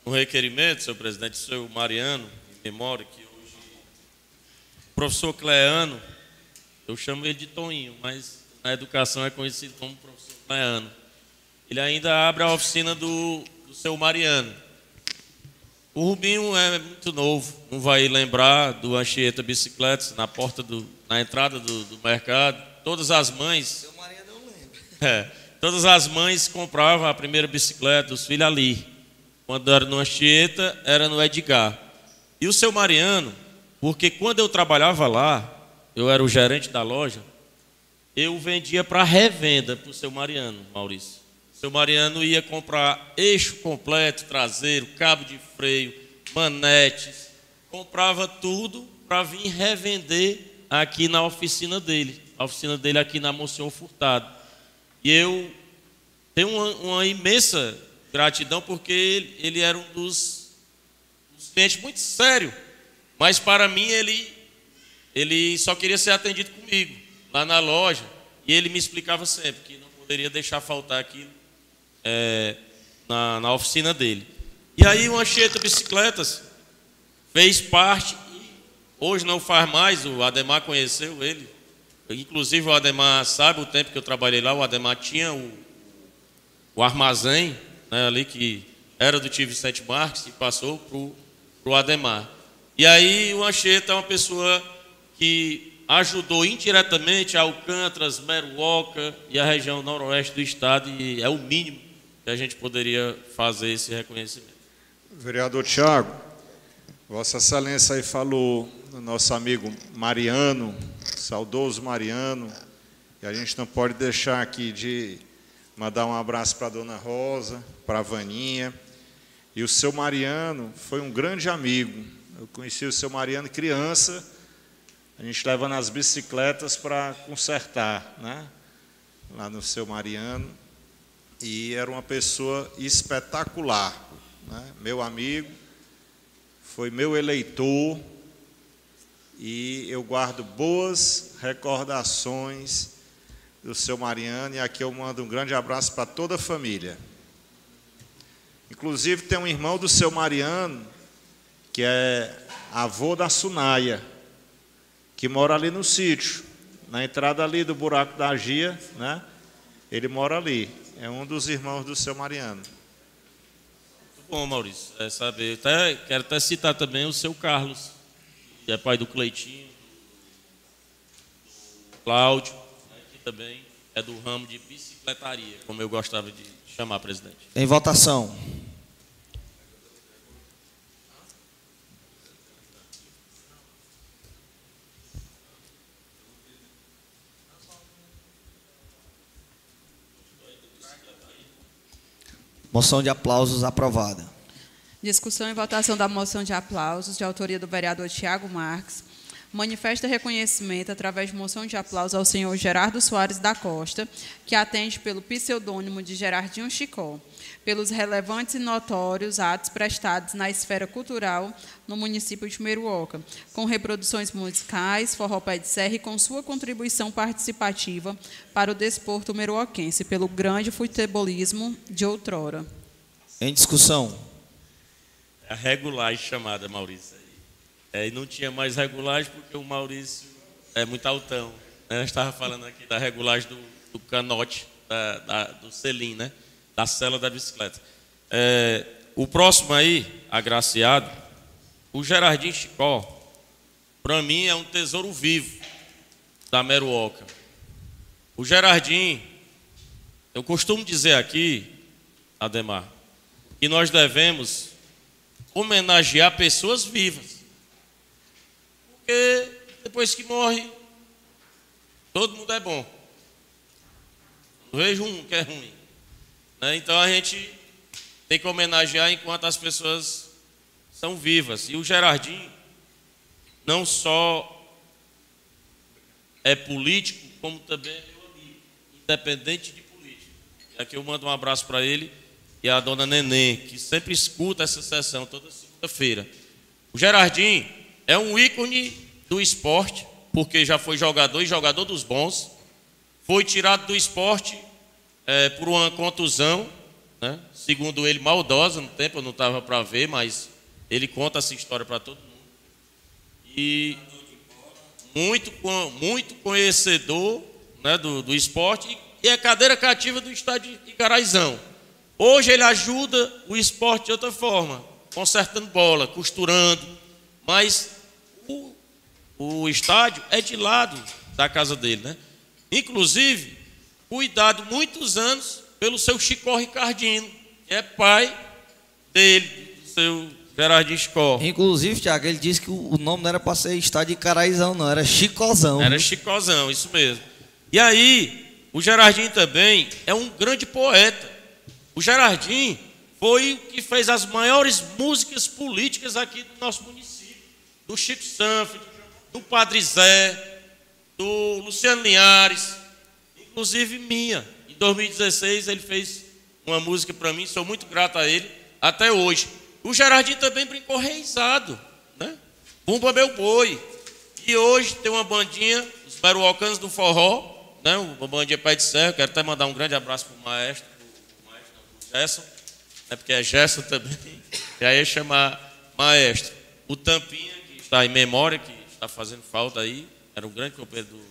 no requerimento, senhor presidente, o senhor Mariano, em memória, que hoje o professor Cleano, eu chamo ele de Toninho, mas na educação é conhecido como professor Cleano. Ele ainda abre a oficina do, do seu Mariano. O Rubinho é muito novo, não vai lembrar do Anchieta Bicicletas na porta do, na entrada do, do mercado. Todas as mães. É, todas as mães compravam a primeira bicicleta dos filhos ali. Quando era no Anchieta, era no Edgar. E o seu Mariano, porque quando eu trabalhava lá, eu era o gerente da loja, eu vendia para revenda para o seu Mariano, Maurício. Seu Mariano ia comprar eixo completo, traseiro, cabo de freio, manetes, comprava tudo para vir revender aqui na oficina dele. A oficina dele aqui na Monsenhor Furtado. E eu tenho uma, uma imensa gratidão porque ele, ele era um dos, dos clientes muito sério. Mas para mim ele, ele só queria ser atendido comigo, lá na loja. E ele me explicava sempre que não poderia deixar faltar aquilo é, na, na oficina dele. E aí o Anchieta Bicicletas fez parte, hoje não faz mais, o Ademar conheceu ele. Inclusive o Ademar sabe o tempo que eu trabalhei lá, o Ademar tinha o, o armazém né, ali que era do tio Vicente Marques e passou para o Ademar. E aí o Anchieta é uma pessoa que ajudou indiretamente Alcântaras, Meruoca e a região noroeste do estado, e é o mínimo a gente poderia fazer esse reconhecimento.
Vereador Tiago, Vossa Excelência aí falou do nosso amigo Mariano, saudoso Mariano, e a gente não pode deixar aqui de mandar um abraço para a dona Rosa, para a Vaninha. E o seu Mariano foi um grande amigo. Eu conheci o seu Mariano criança, a gente leva nas bicicletas para consertar, né? Lá no seu Mariano. E era uma pessoa espetacular, né? meu amigo, foi meu eleitor, e eu guardo boas recordações do seu Mariano, e aqui eu mando um grande abraço para toda a família. Inclusive, tem um irmão do seu Mariano, que é avô da Sunaia, que mora ali no sítio, na entrada ali do buraco da Gia, né? Ele mora ali. É um dos irmãos do seu Mariano.
Muito bom, Maurício. É saber. Até, quero até citar também o seu Carlos, que é pai do Cleitinho, Cláudio, né, que também é do ramo de bicicletaria, como eu gostava de chamar, presidente.
Em votação. Moção de aplausos aprovada.
Discussão e votação da moção de aplausos, de autoria do vereador Tiago Marques. Manifesta reconhecimento, através de moção de aplausos, ao senhor Gerardo Soares da Costa, que atende pelo pseudônimo de Gerardinho Chicó, pelos relevantes e notórios atos prestados na esfera cultural no município de Meruoca, com reproduções musicais, forró pé de serra e com sua contribuição participativa para o desporto meruoquense, pelo grande futebolismo de outrora.
Em discussão.
A regulagem chamada, Maurício. É, e não tinha mais regulagem porque o Maurício é muito altão. Né? Estava falando aqui da regulagem do, do canote, da, da, do selim, né? Da cela da bicicleta. É, o próximo aí, agraciado, o Gerardinho Chicó, para mim é um tesouro vivo da Meruoca. O Gerardinho, eu costumo dizer aqui, Ademar, que nós devemos homenagear pessoas vivas. Porque depois que morre, todo mundo é bom. Não vejo um que é ruim. Né? Então a gente tem que homenagear enquanto as pessoas são vivas. E o Gerardinho não só é político, como também é meu amigo, independente de política. Aqui eu mando um abraço para ele e a dona Neném, que sempre escuta essa sessão toda segunda-feira. O Gerardinho é um ícone do esporte, porque já foi jogador e jogador dos bons. Foi tirado do esporte é, por uma contusão, né? segundo ele, maldosa no tempo, eu não estava para ver, mas ele conta essa história para todo mundo. E muito, muito conhecedor né, do, do esporte e é cadeira cativa do estádio de Caraizão. Hoje ele ajuda o esporte de outra forma, consertando bola, costurando, mas o, o estádio é de lado da casa dele, né? Inclusive, cuidado muitos anos pelo seu Chicó Ricardino, que é pai dele, do seu Gerardinho Chicó.
Inclusive, Tiago, ele disse que o nome não era para ser estádio de Caraizão, não, era Chicozão.
Era Chicozão, isso mesmo. E aí, o Gerardinho também é um grande poeta. O Gerardinho foi o que fez as maiores músicas políticas aqui do nosso município. Do Chico Sanford, do Padre Zé, do Luciano Linhares, inclusive minha. Em 2016 ele fez uma música para mim, sou muito grato a ele até hoje. O Gerardinho também brincou reizado, né? Bumba meu boi. E hoje tem uma bandinha, os Peruocanos do Forró, né? Uma bandinha Pai de Serra. Quero até mandar um grande abraço para o maestro, o maestro Gerson. né, porque é Gerson também, já ia chamar maestro. O Tampinha, que está em memória, que está fazendo falta aí, era um grande companheiro do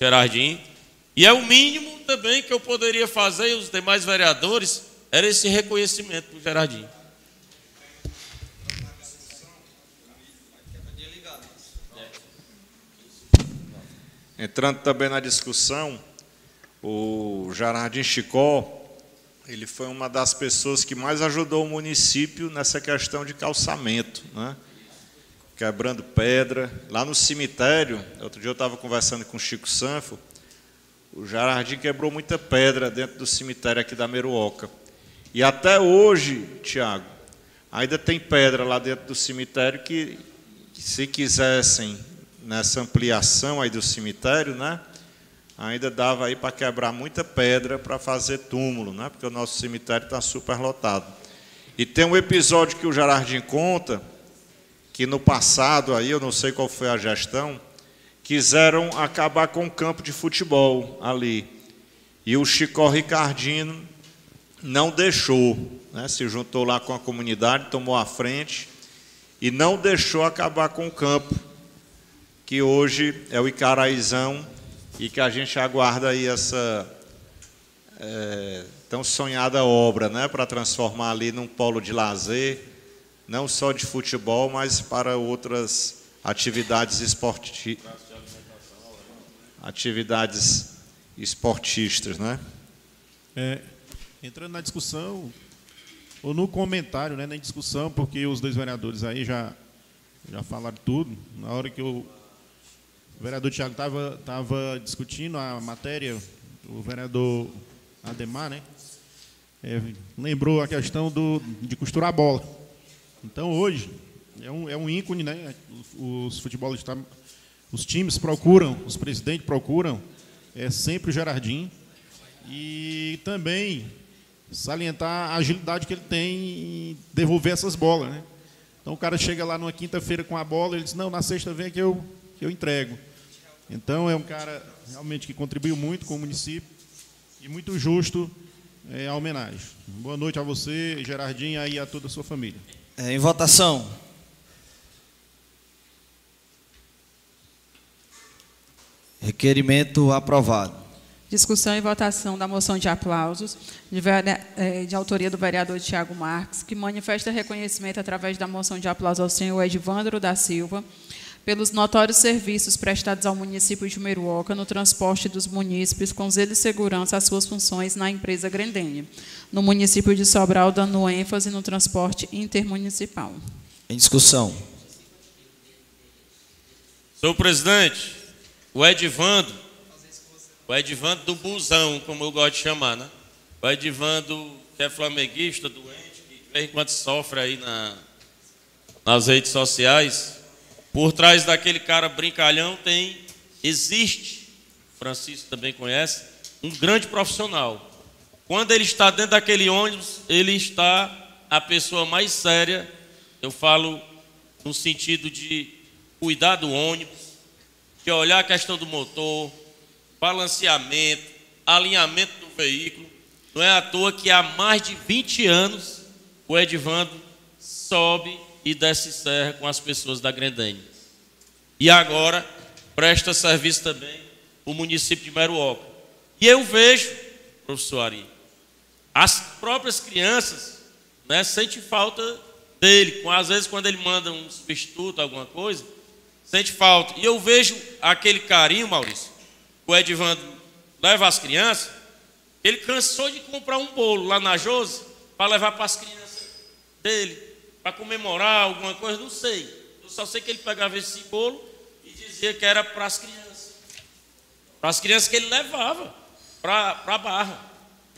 Gerardinho. E é o mínimo também que eu poderia fazer, e os demais vereadores, era esse reconhecimento para o Gerardinho.
Entrando também na discussão, o Jardim Chicó, ele foi uma das pessoas que mais ajudou o município nessa questão de calçamento, né? quebrando pedra. Lá no cemitério, outro dia eu estava conversando com o Chico Sanfo, o Jardim quebrou muita pedra dentro do cemitério aqui da Meruoca. E até hoje, Tiago, ainda tem pedra lá dentro do cemitério que, se quisessem nessa ampliação aí do cemitério, né? Ainda dava aí para quebrar muita pedra para fazer túmulo, né? Porque o nosso cemitério está super lotado. E tem um episódio que o Jardim conta que no passado aí, eu não sei qual foi a gestão, quiseram acabar com o campo de futebol ali. E o Chicó Ricardino não deixou, né? se juntou lá com a comunidade, tomou a frente e não deixou acabar com o campo que hoje é o Icaraizão e que a gente aguarda aí essa é, tão sonhada obra, né, para transformar ali num polo de lazer, não só de futebol, mas para outras atividades esporti atividades esportistas, né?
É, entrando na discussão ou no comentário, né, na discussão, porque os dois vereadores aí já já falaram tudo. Na hora que eu o vereador Tiago estava tava discutindo a matéria, o vereador Ademar, né? É, lembrou a questão do, de costurar a bola. Então, hoje, é um, é um ícone, né? Os, futebolistas, os times procuram, os presidentes procuram, é sempre o Gerardinho. E também salientar a agilidade que ele tem em devolver essas bolas, né? Então, o cara chega lá numa quinta-feira com a bola, ele diz, não, na sexta vem que eu, que eu entrego. Então, é um cara realmente que contribuiu muito com o município e muito justo é, a homenagem. Boa noite a você, Gerardinho, e a toda a sua família.
É, em votação. Requerimento aprovado.
Discussão e votação da moção de aplausos, de, é, de, autoria do vereador Tiago Marques, que manifesta reconhecimento através da moção de aplausos ao senhor Edvandro da Silva, pelos notórios serviços prestados ao município de Meruoca no transporte dos munícipes com zelo e segurança às suas funções na empresa Grendene, no município de Sobral, dando ênfase no transporte intermunicipal.
Em discussão.
Senhor presidente, o Edvando, o Edvando do Busão, como eu gosto de chamar, né? O Edvando, que é flamenguista, doente, que de vez em quando sofre aí na, nas redes sociais, por trás daquele cara brincalhão tem, existe, Francisco também conhece, um grande profissional. Quando ele está dentro daquele ônibus, ele está a pessoa mais séria. Eu falo no sentido de cuidar do ônibus, de olhar a questão do motor, balanceamento, alinhamento do veículo. Não é à toa que há mais de 20 anos o Edvando sobe e desce serra com as pessoas da Grendene. E agora presta serviço também o município de Meruoca. E eu vejo, professor Ari, as próprias crianças né, sentem falta dele. Às vezes, quando ele manda um substituto, alguma coisa, sente falta. E eu vejo aquele carinho, Maurício, o Edvando leva as crianças, ele cansou de comprar um bolo lá na Jose para levar para as crianças dele para comemorar alguma coisa, não sei. Eu só sei que ele pegava esse bolo e dizia que era para as crianças. Para as crianças que ele levava para a barra.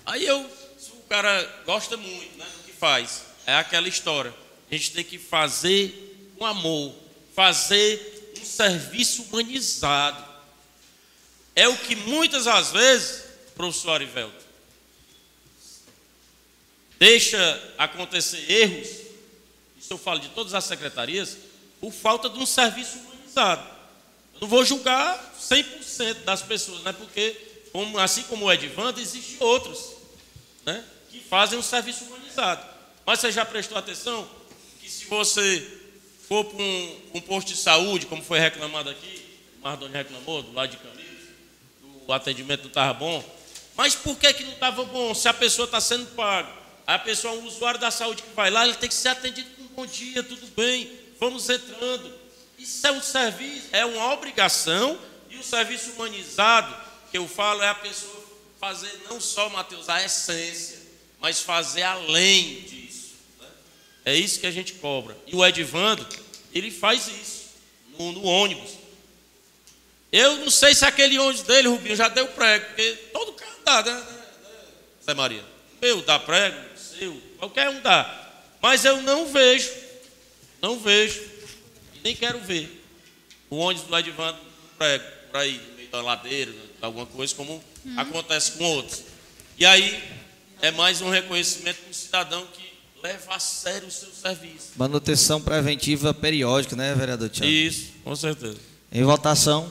Aí eu, o cara gosta muito né, do que faz, é aquela história. A gente tem que fazer com amor, fazer um serviço humanizado. É o que muitas às vezes, professor Arivelto, deixa acontecer erros eu falo de todas as secretarias, por falta de um serviço humanizado. Eu não vou julgar 100% das pessoas, né? porque, como, assim como o Edvando, existem outros né? que fazem um serviço humanizado. Mas você já prestou atenção que se você for para um, um posto de saúde, como foi reclamado aqui, o Mardoni reclamou, do lado de Camilo, o atendimento não estava bom. Mas por que, que não estava bom se a pessoa está sendo paga? A pessoa, um usuário da saúde que vai lá, ele tem que ser atendido com bom dia, tudo bem, vamos entrando. Isso é um serviço, é uma obrigação, e o serviço humanizado, que eu falo, é a pessoa fazer não só, Mateus, a essência, mas fazer além disso. Né? É isso que a gente cobra. E o Edvando, ele faz isso no, no ônibus. Eu não sei se aquele ônibus dele, Rubinho, já deu prego, porque todo carro dá, né, Zé Maria? Meu dá prego, seu, qualquer um dá. Mas eu não vejo, não vejo, e nem quero ver o ônibus do Edvando prego, para ir no meio da ladeira, alguma coisa, como hum. acontece com outros. E aí é mais um reconhecimento do cidadão que leva a sério o seu serviço.
Manutenção preventiva periódica, né, vereador Tiago?
Isso, com certeza.
Em votação.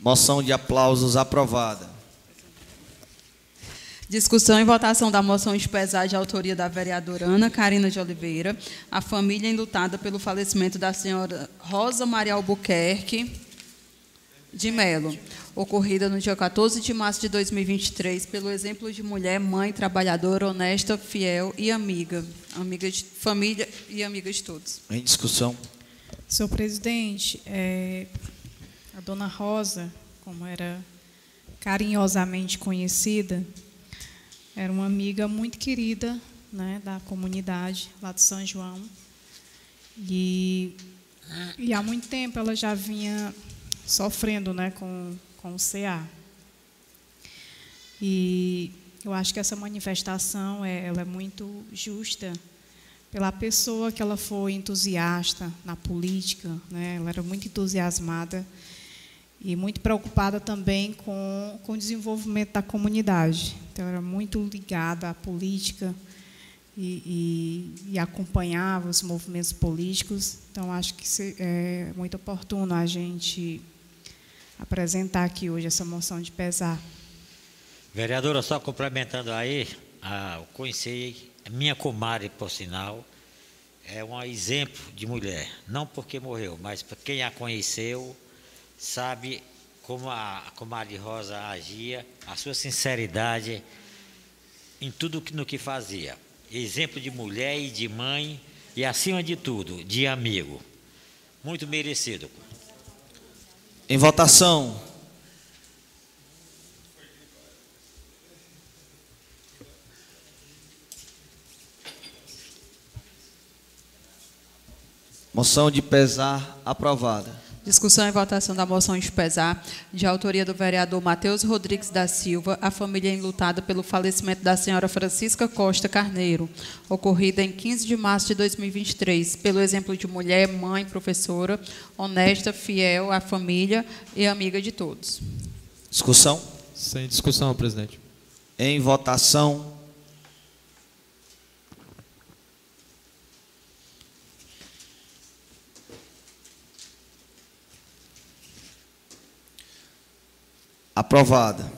Moção de aplausos aprovada.
Discussão e votação da moção de pesar de autoria da vereadora Ana Carina de Oliveira, a família enlutada pelo falecimento da senhora Rosa Maria Albuquerque de Melo, ocorrida no dia 14 de março de 2023, pelo exemplo de mulher, mãe, trabalhadora, honesta, fiel e amiga, amiga de família e amiga de todos.
Em discussão.
Senhor presidente, é, a dona Rosa, como era carinhosamente conhecida, era uma amiga muito querida né, da comunidade lá de São João. E, e há muito tempo ela já vinha sofrendo né, com, com o CA. E eu acho que essa manifestação é, ela é muito justa pela pessoa que ela foi entusiasta na política, né? ela era muito entusiasmada e muito preocupada também com, com o desenvolvimento da comunidade. Então, era muito ligada à política e, e, e acompanhava os movimentos políticos. Então, acho que é muito oportuno a gente apresentar aqui hoje essa moção de pesar.
Vereadora, só complementando aí, a, eu conheci minha comadre, por sinal, é um exemplo de mulher. Não porque morreu, mas para quem a conheceu, sabe como a comadre Rosa agia, a sua sinceridade em tudo no que fazia. Exemplo de mulher e de mãe e, acima de tudo, de amigo. Muito merecido.
Em votação. Moção de pesar aprovada.
Discussão e votação da moção de pesar, de autoria do vereador Matheus Rodrigues da Silva, a família enlutada pelo falecimento da senhora Francisca Costa Carneiro, ocorrida em 15 de março de 2023, pelo exemplo de mulher, mãe, professora, honesta, fiel à família e amiga de todos.
Discussão?
Sem discussão, presidente.
Em votação. Aprovada.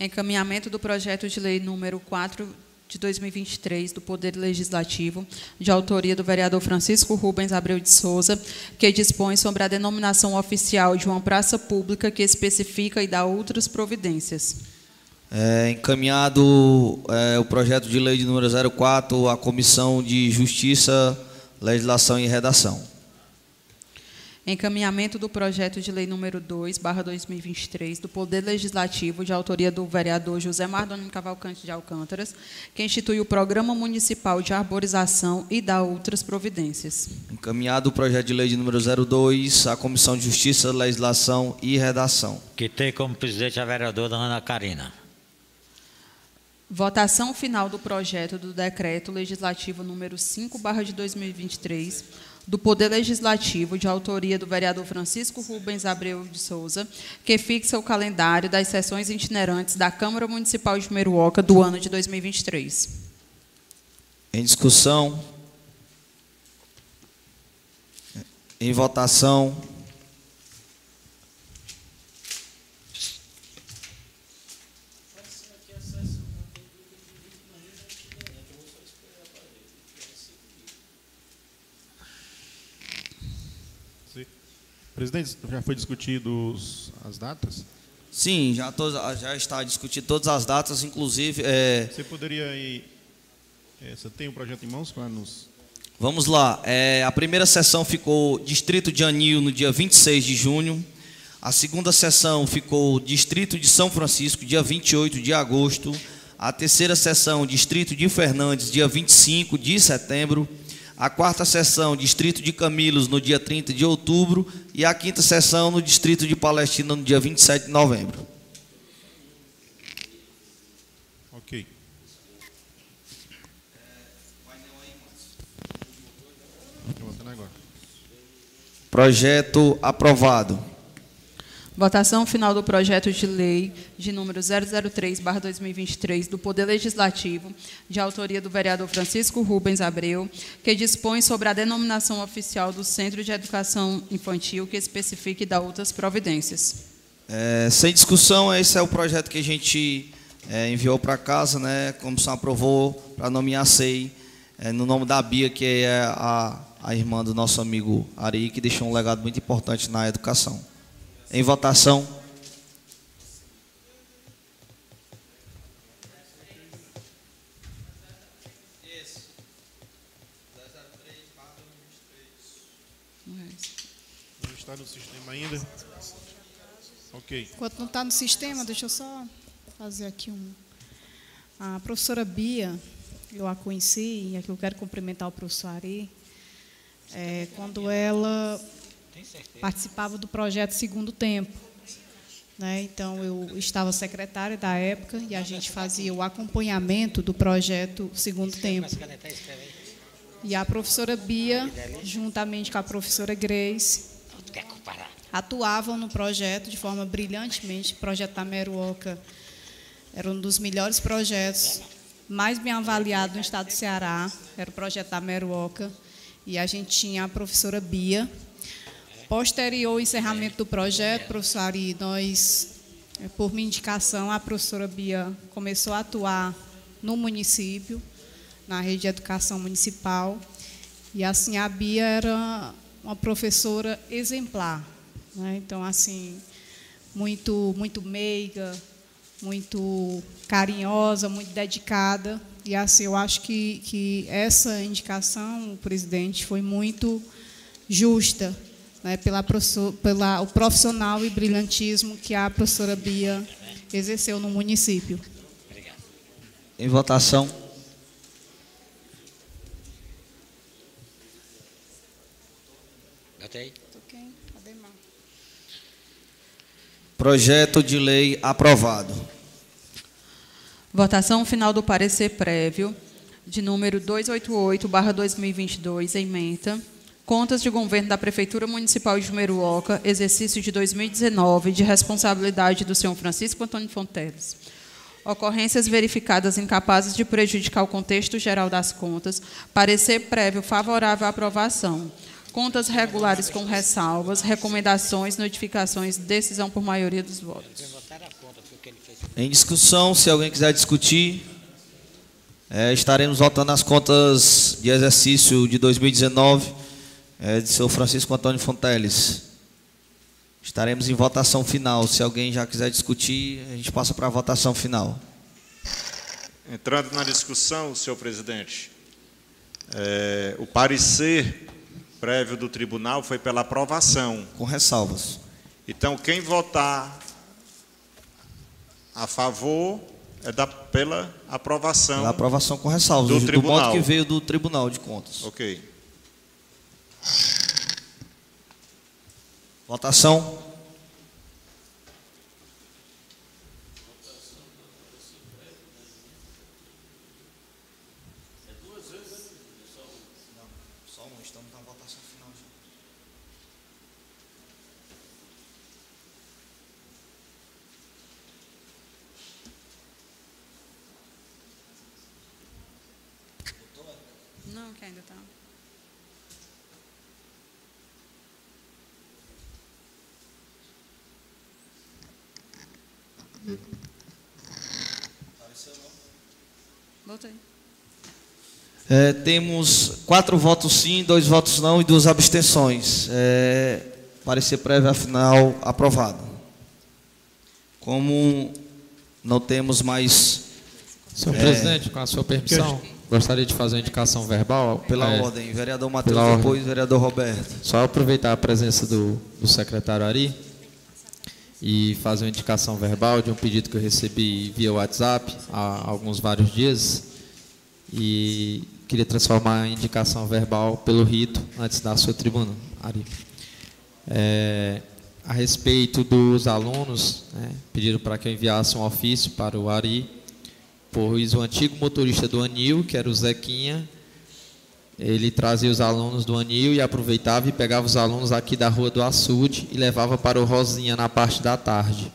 Encaminhamento do projeto de lei número 4 de 2023 do Poder Legislativo, de autoria do vereador Francisco Rubens Abreu de Souza, que dispõe sobre a denominação oficial de uma praça pública que especifica e dá outras providências.
É, encaminhado é, o projeto de lei de número 04 à Comissão de Justiça, Legislação e Redação.
Encaminhamento do projeto de lei número 2, barra 2023, do Poder Legislativo, de autoria do vereador José Mardonino Cavalcante de Alcântaras, que institui o Programa Municipal de Arborização e dá outras providências.
Encaminhado o projeto de lei de número 02 à Comissão de Justiça, Legislação e Redação.
Que tem como presidente a vereadora Ana Carina.
Votação final do projeto do decreto legislativo número 5, barra de 2023, do Poder Legislativo, de autoria do vereador Francisco Rubens Abreu de Souza, que fixa o calendário das sessões itinerantes da Câmara Municipal de Meruoca do ano de 2023.
Em discussão. Em votação.
Presidente, já foi discutido as datas?
Sim, já, todas- já está discutido todas as datas, inclusive. é,
Você poderia aí. é, você tem o projeto em mãos para nos.
Vamos lá. é, a primeira sessão ficou Distrito de Anil no dia 26 de junho. A segunda sessão ficou Distrito de São Francisco, dia 28 de agosto. A terceira sessão, Distrito de Fernandes, dia 25 de setembro. A quarta sessão, Distrito de Camilos, no dia 30 de outubro. E a quinta sessão, no Distrito de Palestina, no dia 27 de novembro.
Ok.
Projeto aprovado.
Votação final do projeto de lei de número 003/2023 do Poder Legislativo, de autoria do vereador Francisco Rubens Abreu, que dispõe sobre a denominação oficial do Centro de Educação Infantil, que especifique e dá outras providências.
É, sem discussão, esse é o projeto que a gente é, enviou para casa, né? A comissão aprovou para nomear SEI é, no nome da Bia, que é a, a irmã do nosso amigo Ari, que deixou um legado muito importante na educação. Em votação.
Não está no sistema ainda? Ok.
Enquanto não está no sistema, deixa eu só fazer aqui um. A professora Bia, eu a conheci, e aqui eu quero cumprimentar o professor Ari, é, quando ela participava do projeto Segundo Tempo. Né? Então, eu estava secretária da época e a gente fazia o acompanhamento do projeto Segundo Tempo. E a professora Bia, juntamente com a professora Grace, atuavam no projeto de forma brilhantemente. O projeto da Meruoca era um dos melhores projetos, mais bem avaliado no estado do Ceará, era o projeto da Meruoca. E a gente tinha a professora Bia. Posterior ao encerramento do projeto, professor Ari, nós, eh, por minha indicação, a professora Bia começou a atuar no município, na rede de educação municipal. E assim, a Bia era uma professora exemplar. né? Então, assim, muito, muito meiga, muito carinhosa, muito dedicada. E assim, eu acho que, que essa indicação, presidente, foi muito justa né, pela, pela o profissional e brilhantismo que a professora Bia exerceu no município.
Em votação.
Bota aí.
Projeto de lei aprovado.
Votação final do parecer prévio, de número 288-2022, ementa. Contas de governo da Prefeitura Municipal de Jumeruoca, exercício de 2019, de responsabilidade do senhor Francisco Antônio Fonteles. Ocorrências verificadas incapazes de prejudicar o contexto geral das contas. Parecer prévio favorável à aprovação. Contas regulares com ressalvas, recomendações, notificações, decisão por maioria dos votos.
Em discussão, se alguém quiser discutir, é, estaremos votando as contas de exercício de 2019 é, de seu Francisco Antônio Fonteles. Estaremos em votação final. Se alguém já quiser discutir, a gente passa para a votação final.
Entrando na discussão, senhor presidente, é, o parecer prévio do tribunal foi pela aprovação.
Com ressalvas.
Então, quem votar a favor é da, pela aprovação.
Pela aprovação com ressalvas,
Do
do,
tribunal.
modo que veio do Tribunal de Contas.
Ok.
Votação. Só um, estamos na votação final já.
Não, que ainda está. Voltei.
É, temos quatro votos sim, dois votos não e duas abstenções. É, Parecer prévio, afinal, aprovado. Como não temos mais,
Senhor
É.
presidente, com a sua permissão, gostaria de fazer uma indicação verbal.
pela
É,
ordem, vereador Matheus,
pela ordem.
depois vereador Roberto.
Só aproveitar a presença do, do secretário Ari e fazer uma indicação verbal de um pedido que eu recebi via WhatsApp há alguns vários dias e queria transformar a indicação verbal pelo rito antes da sua tribuna, Ari. É, a respeito dos alunos, né, pediram para que eu enviasse um ofício para o Ari, pois o antigo motorista do Anil, que era o Zequinha, ele trazia os alunos do Anil e aproveitava e pegava os alunos aqui da rua do Açude e levava para o Rosinha na parte da tarde.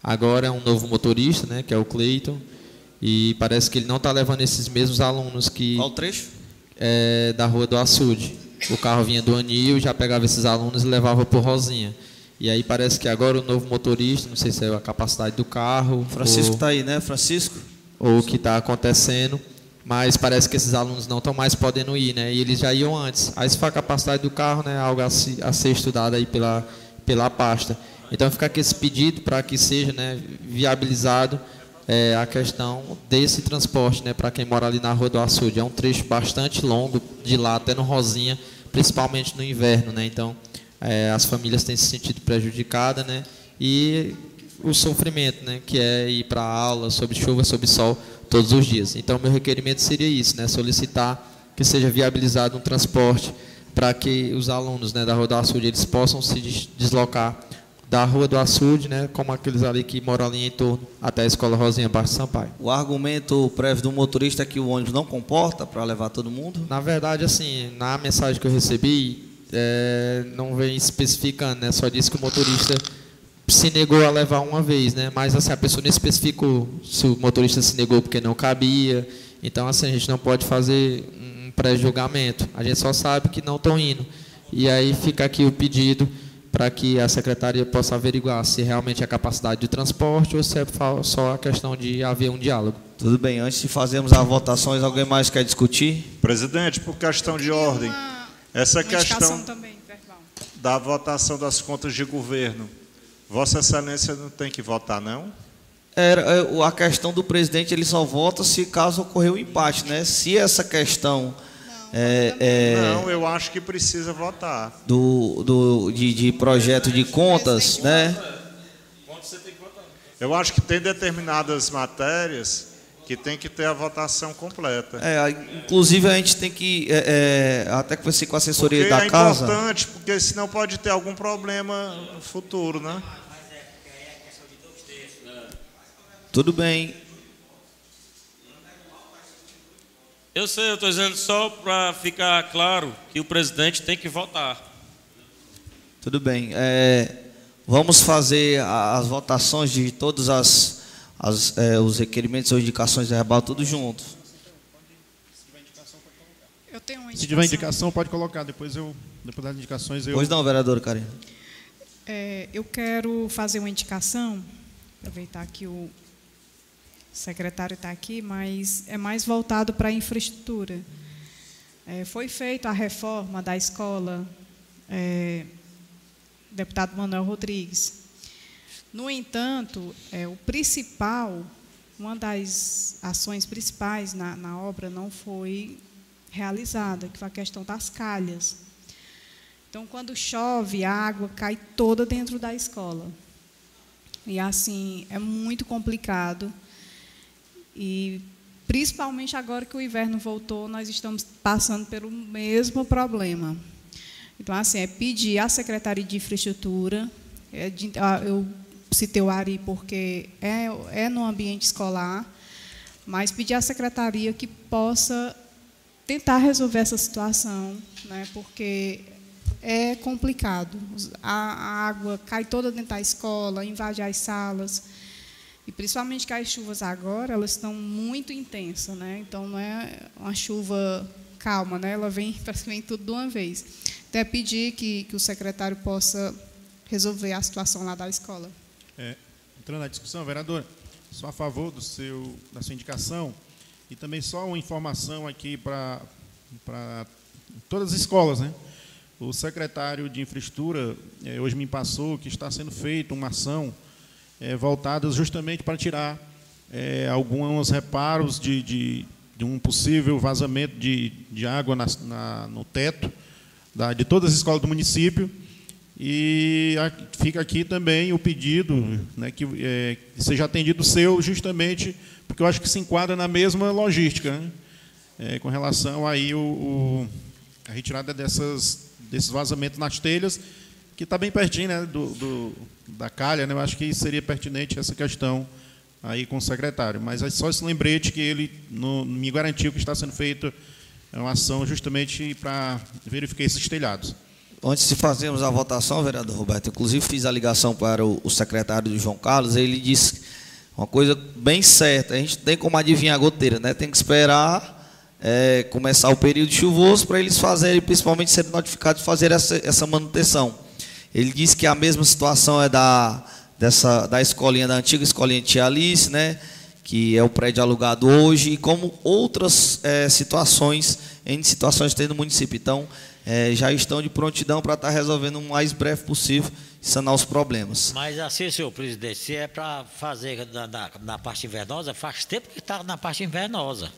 Agora é um novo motorista, né, que é o Cleiton, e parece que ele não está levando esses mesmos alunos que
Qual trecho?
é, da rua do Açude. O carro vinha do Anil, já pegava esses alunos e levava para o Rosinha. E aí parece que agora o novo motorista, não sei se é a capacidade do carro,
Francisco está aí, né, Francisco?
ou o que está acontecendo, mas parece que esses alunos não estão mais podendo ir, né? E eles já iam antes. Aí se for a capacidade do carro, né, algo a, se- a ser estudado aí pela pela pasta. Então fica aqui esse pedido para que seja, né, viabilizado é, a questão desse transporte, né, para quem mora ali na Rua do Açude. É um trecho bastante longo de lá até no Rosinha, principalmente no inverno, né? Então é, as famílias têm se sentido prejudicadas, né? E o sofrimento, né, que é ir para aula sob chuva, sob sol, todos os dias. Então, meu requerimento seria isso, né, solicitar que seja viabilizado um transporte para que os alunos né, da do Açude eles possam se des- deslocar da Rua do Açude, né, como aqueles ali que moram ali em torno, até a Escola Rosinha Baixo Sampaio.
O argumento prévio do motorista é que o ônibus não comporta para levar todo mundo.
Na verdade, assim, na mensagem que eu recebi, é, não vem especificando, né? Só disse que o motorista se negou a levar uma vez, né? Mas assim, a pessoa não especificou se o motorista se negou porque não cabia. Então, assim, a gente não pode fazer um pré-julgamento. A gente só sabe que não estão indo. E aí fica aqui o pedido para que a secretaria possa averiguar se realmente é a capacidade de transporte ou se é só a questão de haver um diálogo.
Tudo bem, antes de fazermos as votações, alguém mais quer discutir?
Presidente, por questão de ordem,
Uma,
essa
uma
questão
também, verbal.
da votação das contas de governo, Vossa Excelência não tem que votar, não?
Era, é, a questão do presidente, ele só vota se caso ocorrer o empate, né? Se essa questão é, é,
Não, eu acho que precisa votar.
do, do, de, de projeto de contas, né?
Eu acho que tem determinadas matérias que tem que ter a votação completa.
É, inclusive a gente tem que, é, é, até conversei com a assessoria
Porque
da
é
casa.
importante, porque senão pode ter algum problema futuro, né?
Tudo bem.
Eu sei, eu estou dizendo só para ficar claro que o presidente tem que votar.
Tudo bem. É, vamos fazer as votações de todos as, as, é, os requerimentos ou indicações verbal, tudo junto.
Eu tenho uma
Se tiver
indicação.
indicação, pode colocar. Depois eu, depois das indicações eu.
Pois não, vereadora Karina.
É, eu quero fazer uma indicação, aproveitar que o secretário está aqui, mas é mais voltado para a infraestrutura. É, foi feita a reforma da escola, é, deputado Manuel Rodrigues. No entanto, é, o principal, uma das ações principais na, na obra não foi realizada, que foi a questão das calhas. Então, quando chove, a água cai toda dentro da escola. E assim, é muito complicado. E principalmente agora que o inverno voltou, nós estamos passando pelo mesmo problema. Então, assim, é pedir à Secretaria de Infraestrutura, é de- ah, eu citei o Ari porque é, é no ambiente escolar, mas pedir à Secretaria que possa tentar resolver essa situação, né, porque é complicado. A, a água cai toda dentro da escola, invade as salas. E principalmente que as chuvas agora, elas estão muito intensas, né? Então não é uma chuva calma, né? Ela vem, vem tudo de uma vez. Até pedir que, que o secretário possa resolver a situação lá da escola.
Entrando na discussão, vereadora, sou a favor do seu, da sua indicação e também só uma informação aqui para todas as escolas, né? O secretário de Infraestrutura eh, hoje me passou que está sendo feita uma ação eh, voltada justamente para tirar eh, alguns reparos de, de, de, um possível vazamento de, de água na, na, no teto da, de todas as escolas do município. E a, fica aqui também o pedido né, que, que seja atendido o seu, justamente porque eu acho que se enquadra na mesma logística, né, com relação aí o, o a retirada dessas desses vazamentos nas telhas, que está bem pertinho né, do, do, da calha. Né, eu acho que seria pertinente essa questão aí com o secretário. Mas é só esse lembrete que ele no, me garantiu que está sendo feita uma ação justamente para verificar esses telhados.
Antes de fazermos a votação, vereador Roberto, inclusive fiz a ligação para o, o secretário do João Carlos, ele disse uma coisa bem certa, a gente tem como adivinhar a goteira, né? Tem que esperar é, começar o período chuvoso para eles fazerem, principalmente serem notificados fazer essa, essa manutenção. Ele disse que a mesma situação é da, dessa, da escolinha, da antiga escolinha Tia Alice, né, que é o prédio alugado hoje, e como outras é, situações, em situações tem no município. Então, é, já estão de prontidão para estar tá resolvendo o mais breve possível, sanar os problemas.
Mas assim, senhor presidente, se é para fazer na, na, na parte invernosa, faz tempo que está na parte invernosa.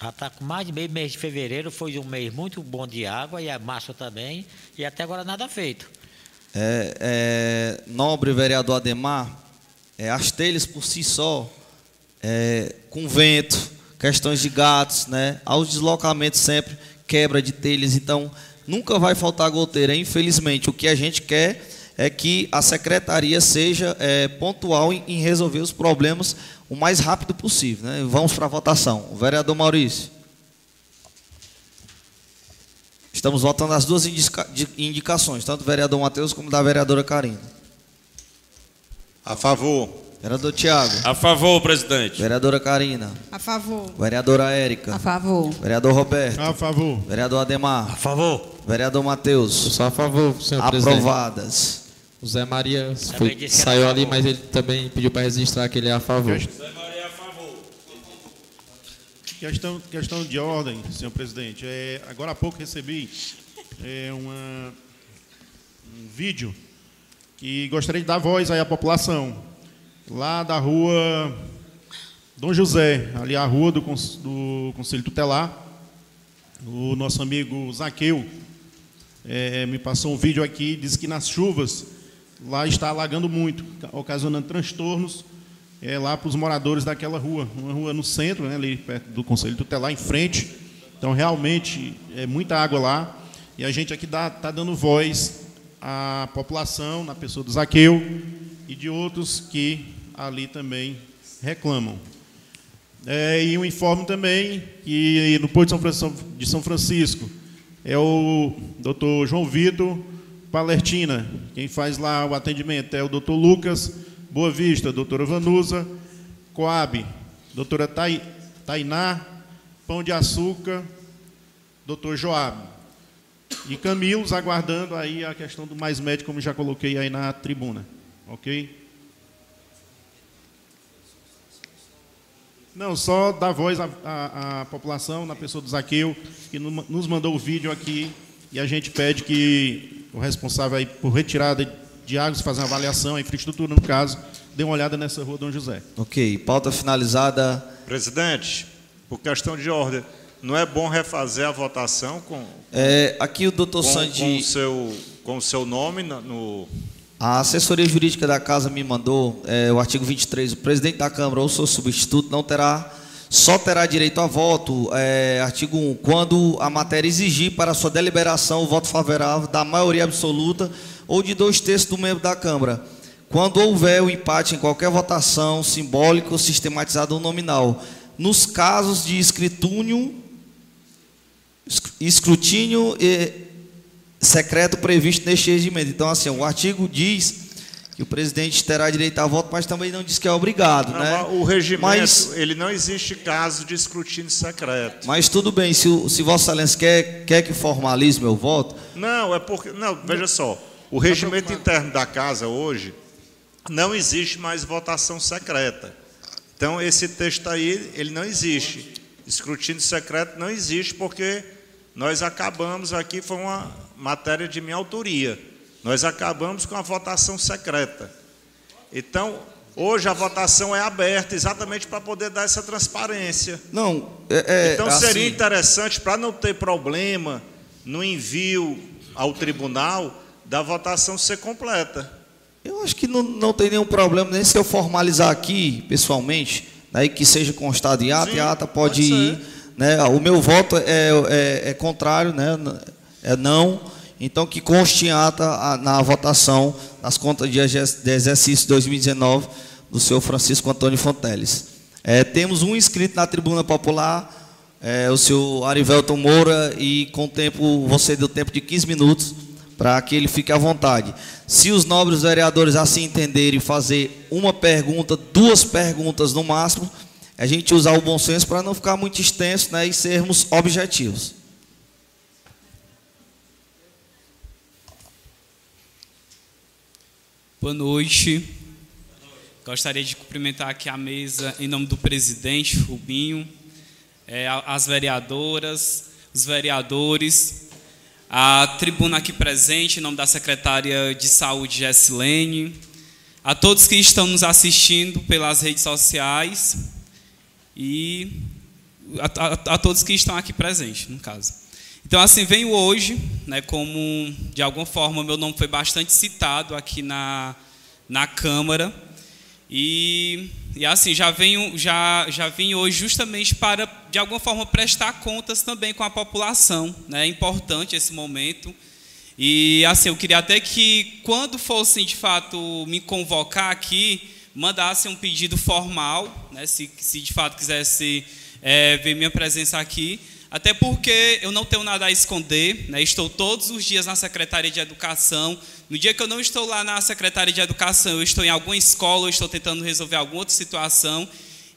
Já está com mais de meio mês de fevereiro, foi um mês muito bom de água, e a março também, e até agora nada feito.
É, é, nobre vereador Ademar, é, as telhas por si só, é, com vento, questões de gatos, né, aos deslocamentos sempre, quebra de telhas, então nunca vai faltar goteira. Infelizmente, o que a gente quer é que a secretaria seja é, pontual em, em resolver os problemas o mais rápido possível. Né? Vamos para a votação. O vereador Maurício. Estamos votando as duas indica indicações, tanto do vereador Matheus como da vereadora Karina.
A favor.
Vereador Tiago.
A favor, presidente.
Vereadora Karina.
A favor.
Vereadora Érica.
A favor.
Vereador Roberto.
A favor.
Vereador Ademar.
A favor.
Vereador Matheus.
Só a favor, senhor
Aprovadas.
presidente.
Aprovadas.
O Zé Maria foi, saiu ali, mas ele também pediu para registrar que ele é a favor.
Zé Maria, a favor.
Questão, questão de ordem, senhor presidente. É, agora há pouco recebi é, uma, um vídeo que gostaria de dar voz à população. Lá da rua Dom José, ali a rua do, do Conselho Tutelar, o nosso amigo Zaqueu é, me passou um vídeo aqui, diz que nas chuvas lá está alagando muito, ocasionando transtornos é, lá para os moradores daquela rua, uma rua no centro, né, ali perto do Conselho Tutelar, em frente. Então, realmente, é muita água lá. E a gente aqui está dando voz à população, na pessoa do Zaqueu e de outros que ali também reclamam. É, e um informe também que no Porto de São Francisco é o doutor João Vitor Palertina. Quem faz lá o atendimento é o doutor Lucas Boa Vista, doutora Vanusa, Coab, doutora Tainá, Pão de Açúcar, doutor Joab. E Camilos aguardando aí a questão do mais médico, como já coloquei aí na tribuna. Ok? Não, só dar voz à, à, à, população, na pessoa do Zaqueu, que nos mandou o vídeo aqui, e a gente pede que o responsável aí por retirada de águas, fazer uma avaliação, a infraestrutura no caso, dê uma olhada nessa rua Dom José.
Ok, pauta finalizada.
Presidente, por questão de ordem, não é bom refazer a votação com.
É, aqui o doutor
com,
Sandy.
Com o seu, com o seu nome no.
A assessoria jurídica da casa me mandou é, o artigo 23. O presidente da Câmara ou seu substituto não terá, só terá direito a voto, é, artigo 1, quando a matéria exigir para sua deliberação o voto favorável da maioria absoluta ou de dois terços do membro da Câmara. Quando houver o empate em qualquer votação simbólica, sistematizada ou nominal. Nos casos de escrutínio, escrutínio e secreto previsto neste regimento. Então, assim, o artigo diz que o presidente terá direito a voto, mas também não diz que é obrigado,
não,
né?
O regimento,
mas,
ele não existe caso de escrutínio secreto.
Mas tudo bem, se, se Vossa Excelência quer, quer que formalize meu voto...
Não, é porque... Não, veja só, o regimento interno da casa hoje não existe mais votação secreta. Então, esse texto aí, ele não existe. Escrutínio secreto não existe porque nós acabamos aqui, foi uma matéria de minha autoria, nós acabamos com a votação secreta. Então, hoje a votação é aberta exatamente para poder dar essa transparência.
Não, é, é,
então seria
assim,
interessante, para não ter problema no envio ao tribunal, da votação ser completa.
Eu acho que não, não tem nenhum problema, nem se eu formalizar aqui, pessoalmente, né, que seja constado em ata,
Sim,
e a ata pode,
pode
ir. Né, o meu voto é, é, é contrário, né, é não. Então, que conste em ata na votação das contas de exercício 2019 do senhor Francisco Antônio Fonteles. É, temos um inscrito na tribuna popular, é, o senhor Arivelton Moura, e com o tempo, você deu tempo de 15 minutos para que ele fique à vontade. Se os nobres vereadores assim entenderem fazer uma pergunta, duas perguntas no máximo, a gente usar o bom senso para não ficar muito extenso né, e sermos objetivos.
Boa noite. Gostaria de cumprimentar aqui a mesa em nome do presidente Rubinho, a- as vereadoras, os vereadores, a tribuna aqui presente, em nome da secretária de saúde Gessilene, a todos que estão nos assistindo pelas redes sociais. E a, a- a todos que estão aqui presentes, no caso. Então, assim, venho hoje, né, como de alguma forma meu nome foi bastante citado aqui na, na Câmara, e, e assim, já venho, já, já vim hoje justamente para, de alguma forma, prestar contas também com a população, né, é importante esse momento, e assim, eu queria até que, quando fossem de fato me convocar aqui, mandassem um pedido formal, né, se, se de fato quisesse é, ver minha presença aqui, até porque eu não tenho nada a esconder, né, estou todos os dias na Secretaria de Educação. No dia que eu não estou lá na Secretaria de Educação, eu estou em alguma escola, eu estou tentando resolver alguma outra situação.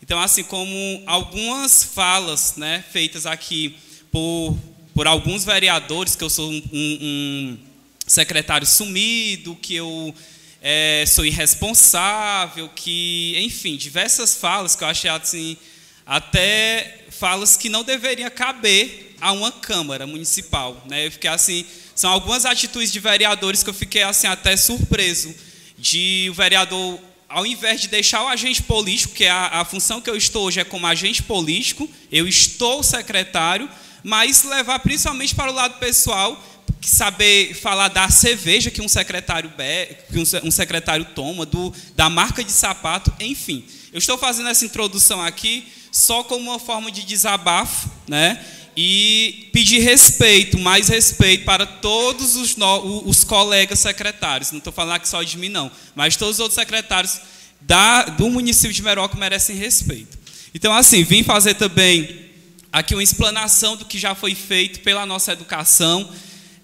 Então, assim como algumas falas né, feitas aqui por, por alguns vereadores, que eu sou um, um- secretário sumido, que eu eh, sou irresponsável, que, enfim, diversas falas que eu achei assim, até falas que não deveriam caber a uma Câmara Municipal. Né? Eu fiquei assim, são algumas atitudes de vereadores que eu fiquei assim até surpreso de o vereador ao invés de deixar o agente político, que é a, a função que eu estou hoje é como agente político, eu estou secretário, mas levar principalmente para o lado pessoal, saber falar da cerveja que um secretário be- que um, um secretário toma, do, da marca de sapato, enfim. Eu estou fazendo essa introdução aqui só como uma forma de desabafo, né? E pedir respeito, mais respeito para todos os, no- os colegas secretários. Não estou falando aqui só de mim, não, mas todos os outros secretários da- do município de Meroca merecem respeito. Então, assim, vim fazer também aqui uma explanação do que já foi feito pela nossa educação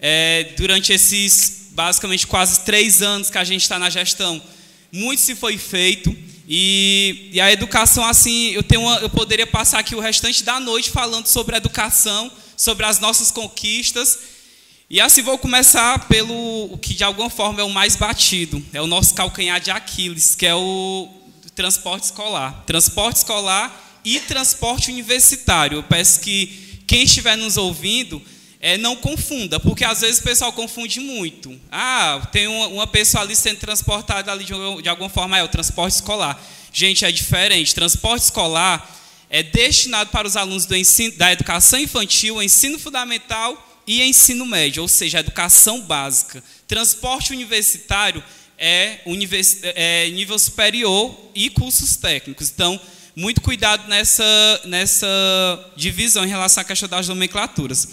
é, durante esses basicamente quase três anos que a gente está na gestão. Muito se foi feito e, e a educação assim eu tenho uma- eu poderia passar aqui o restante da noite falando sobre a educação, sobre as nossas conquistas e assim vou começar pelo o que de alguma forma é o mais batido, é o nosso calcanhar de Aquiles, que é o transporte escolar. Transporte escolar e transporte universitário. Eu peço que quem estiver nos ouvindo é, não confunda, porque às vezes o pessoal confunde muito. Ah, tem uma, uma pessoa ali sendo transportada ali de, de alguma forma, é o transporte escolar. Gente, é diferente. Transporte escolar é destinado para os alunos do ensino, da educação infantil, ensino fundamental e ensino médio, ou seja, educação básica. Transporte universitário é, univers- é nível superior e cursos técnicos. Então, muito cuidado nessa, nessa divisão em relação à questão das nomenclaturas.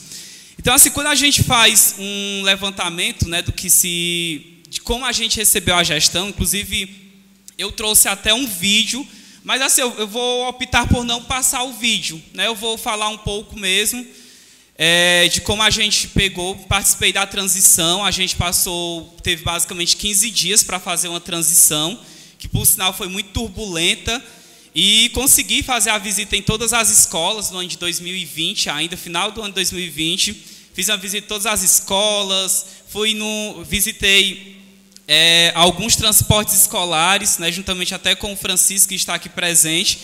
Então, assim, quando a gente faz um levantamento né, do que se. de como a gente recebeu a gestão, inclusive eu trouxe até um vídeo, mas assim, eu, eu vou optar por não passar o vídeo, né? Eu vou falar um pouco mesmo é, de como a gente pegou, participei da transição, a gente passou, teve basicamente 15 dias para fazer uma transição, que por sinal foi muito turbulenta, e consegui fazer a visita em todas as escolas no ano de 2020, ainda final do ano de 2020, fiz a visita em todas as escolas, fui no, visitei é, alguns transportes escolares, né, juntamente até com o Francisco que está aqui presente.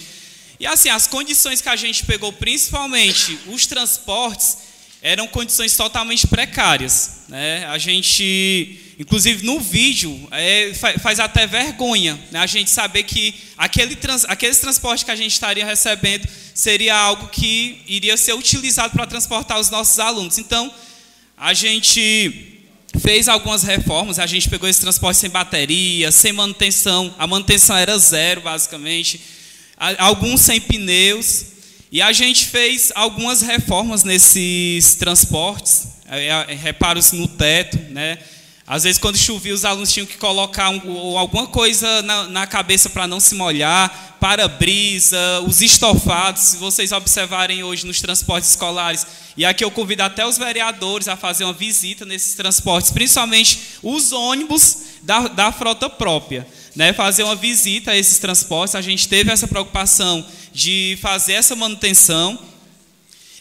E assim, as condições que a gente pegou, principalmente os transportes, eram condições totalmente precárias. Né? A gente, inclusive no vídeo, é, faz até vergonha né? a gente saber que aquele trans, aqueles transportes que a gente estaria recebendo seria algo que iria ser utilizado para transportar os nossos alunos. Então, a gente fez algumas reformas, a gente pegou esse transporte sem bateria, sem manutenção, a manutenção era zero, basicamente, alguns sem pneus, e a gente fez algumas reformas nesses transportes, é, é, reparos no teto, né? Às vezes, quando chovia, os alunos tinham que colocar um, alguma coisa na, na cabeça para não se molhar, para-brisa, os estofados, se vocês observarem hoje nos transportes escolares. E aqui eu convido até os vereadores a fazer uma visita nesses transportes, principalmente os ônibus da, da frota própria. Né? Fazer uma visita a esses transportes. A gente teve essa preocupação de fazer essa manutenção.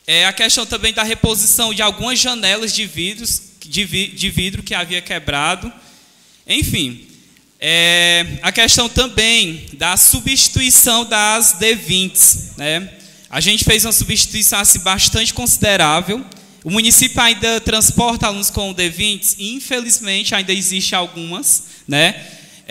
É, a questão também da reposição de algumas janelas de, vidros, de, vi, de vidro que havia quebrado. Enfim, é, a questão também da substituição das D20s. Né? A gente fez uma substituição assim, bastante considerável. O município ainda transporta alunos com D20s, infelizmente ainda existe algumas. Né?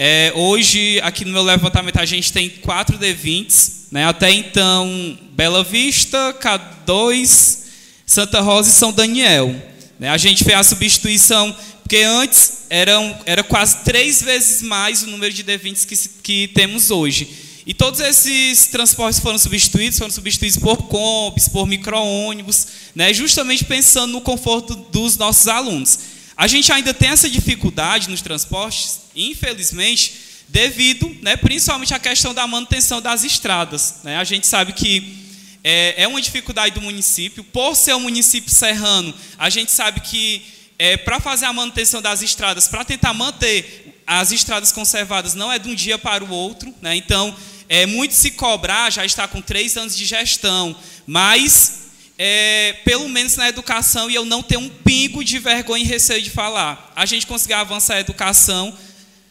É, hoje, aqui no meu levantamento, a gente tem quatro D20s. Né? Até então, Bela Vista, K2, Santa Rosa e São Daniel. Né? A gente fez a substituição, porque antes eram, era quase três vezes mais o número de D20s que, que temos hoje. E todos esses transportes foram substituídos, foram substituídos por combis, por micro-ônibus, né? justamente pensando no conforto dos nossos alunos. A gente ainda tem essa dificuldade nos transportes, infelizmente, devido, né, principalmente à questão da manutenção das estradas. Né? A gente sabe que é, é, uma dificuldade do município, por ser um município serrano, a gente sabe que é, para fazer a manutenção das estradas, para tentar manter as estradas conservadas, não é de um dia para o outro. Né? Então, é muito se cobrar, já está com três anos de gestão, mas é, pelo menos na educação, e eu não tenho um pingo de vergonha e receio de falar, a gente conseguiu avançar a educação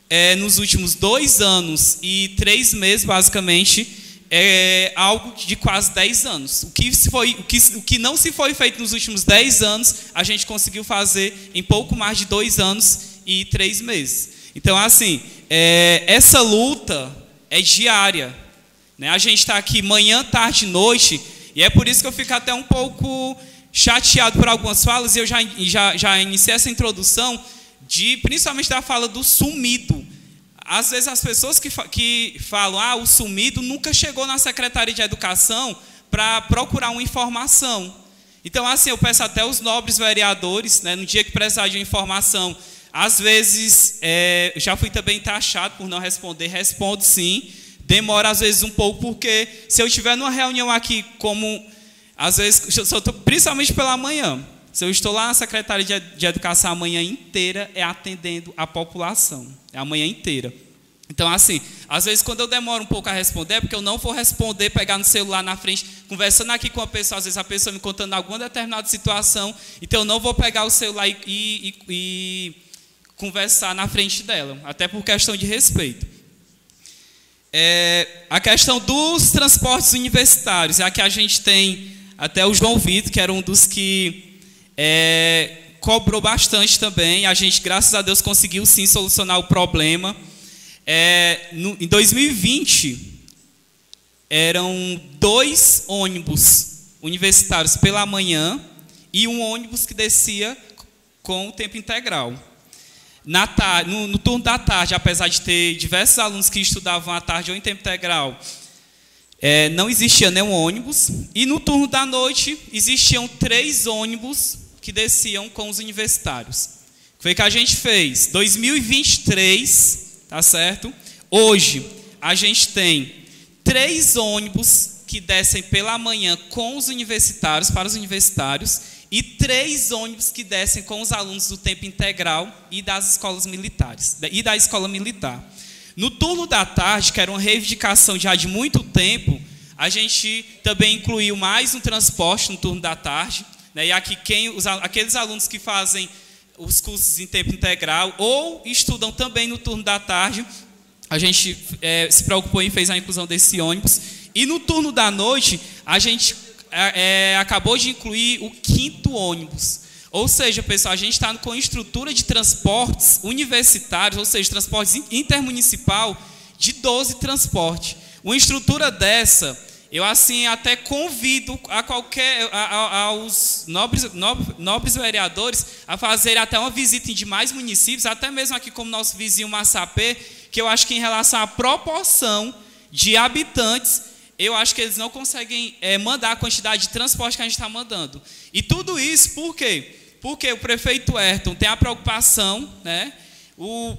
é, nos últimos dois anos e três meses, basicamente, é algo de quase dez anos. O que, foi, o, que, o que não se foi feito nos últimos dez anos, a gente conseguiu fazer em pouco mais de dois anos e três meses. Então, assim, é, essa luta é diária. Né? A gente está aqui manhã, tarde, noite, e é por isso que eu fico até um pouco chateado por algumas falas, e eu já, já, já iniciei essa introdução, de principalmente da fala do sumido. Às vezes as pessoas que, que falam, ah, o sumido nunca chegou na Secretaria de Educação para procurar uma informação. Então, assim, eu peço até os nobres vereadores, né, no dia que precisar de informação, às vezes, é, já fui também taxado por não responder, respondo sim, demora às vezes um pouco, porque se eu estiver numa reunião aqui, como, às vezes, principalmente pela manhã, se eu estou lá na Secretaria de, Educação a manhã inteira, é atendendo a população. É a manhã inteira. Então, assim, às vezes quando eu demoro um pouco a responder, é porque eu não vou responder, pegar no celular na frente, conversando aqui com a pessoa, às vezes a pessoa me contando alguma determinada situação, então eu não vou pegar o celular e, e, e conversar na frente dela, até por questão de respeito. É, a questão dos transportes universitários, é a que a gente tem até o João Vitor, que era um dos que é, cobrou bastante também. A gente, graças a Deus, conseguiu sim solucionar o problema. É, no, em 2020, eram dois ônibus universitários pela manhã e um ônibus que descia com o tempo integral. Tarde, no, no, turno da tarde, apesar de ter diversos alunos que estudavam à tarde ou em tempo integral, é, não existia nenhum ônibus. E no turno da noite, existiam três ônibus que desciam com os universitários. Foi o que a gente fez. 2023, tá certo? Hoje a gente tem três ônibus que descem pela manhã com os universitários, para os universitários, e três ônibus que descem com os alunos do tempo integral e das escolas militares, e da escola militar. No turno da tarde, que era uma reivindicação já de muito tempo, a gente também incluiu mais um transporte no turno da tarde, né? E aqui, quem, os, aqueles alunos que fazem os cursos em tempo integral ou estudam também no turno da tarde, a gente é, se preocupou e fez a inclusão desse ônibus. E no turno da noite, a gente é, é, acabou de incluir o quinto ônibus. Ou seja, pessoal, a gente está com estrutura de transportes universitários, ou seja, transportes intermunicipal de 12 transportes. Uma estrutura dessa, eu assim até convido a qualquer a, a, aos nobres, nobres, nobres vereadores a fazerem até uma visita em demais municípios, até mesmo aqui como nosso vizinho Massapê, que eu acho que em relação à proporção de habitantes, eu acho que eles não conseguem é, mandar a quantidade de transporte que a gente está mandando. E tudo isso por quê? Porque o prefeito Ayrton tem a preocupação, né? O,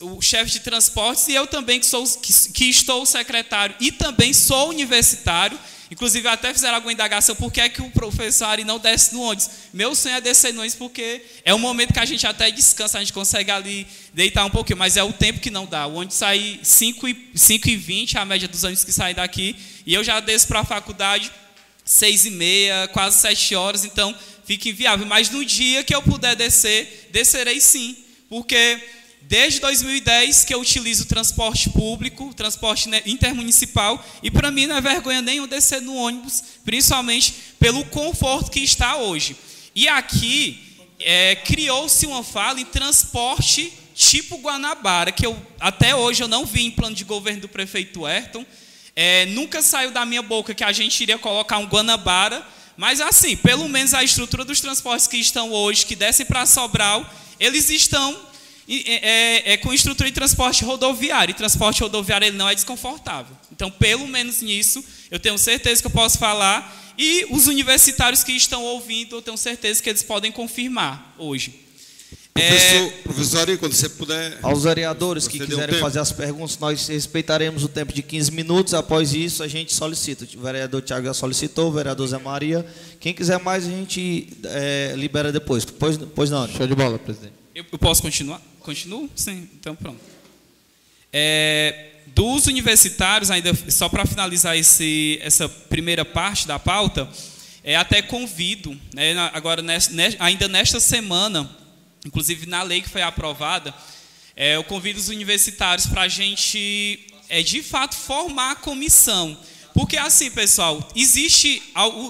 o chefe de transportes e eu também que, sou, que, que estou secretário e também sou universitário, Inclusive, até fizeram alguma indagação por que é que o professor Ari não desce no ônibus. Meu sonho é descer no ônibus porque é um momento que a gente até descansa, a gente consegue ali deitar um pouquinho, mas é o tempo que não dá. O ônibus sai 5 e, 5 e 20, a média dos ônibus que saem daqui, e eu já desço para a faculdade 6 e meia, quase 7 horas, então fica inviável. Mas no dia que eu puder descer, descerei sim, porque Desde 2010 que eu utilizo transporte público, transporte intermunicipal, e para mim não é vergonha nenhum descer no ônibus, principalmente pelo conforto que está hoje. E aqui é, criou-se uma fala em transporte tipo Guanabara, que eu até hoje eu não vi em plano de governo do prefeito Ayrton. É, nunca saiu da minha boca que a gente iria colocar um Guanabara, mas assim, pelo menos a estrutura dos transportes que estão hoje, que descem para Sobral, eles estão é, é, é, com estrutura de transporte rodoviário. E transporte rodoviário ele não é desconfortável. Então, pelo menos nisso, eu tenho certeza que eu posso falar. E os universitários que estão ouvindo, eu tenho certeza que eles podem confirmar hoje.
Professor, é... professor quando você puder.
Aos vereadores que quiserem um fazer as perguntas, nós respeitaremos o tempo de 15 minutos. Após isso, a gente solicita. O vereador Tiago já solicitou, o vereador Zé Maria. Quem quiser mais, a gente é, libera depois. Pois, pois não.
Show de bola, presidente.
Eu, eu posso continuar? Continuo? Sim, então pronto. É, dos universitários, ainda só para finalizar esse, essa primeira parte da pauta, é, até convido, né, agora ainda nesta semana, inclusive na lei que foi aprovada, é, eu convido os universitários para a gente, é, de fato, formar a comissão. Porque assim, pessoal, existe,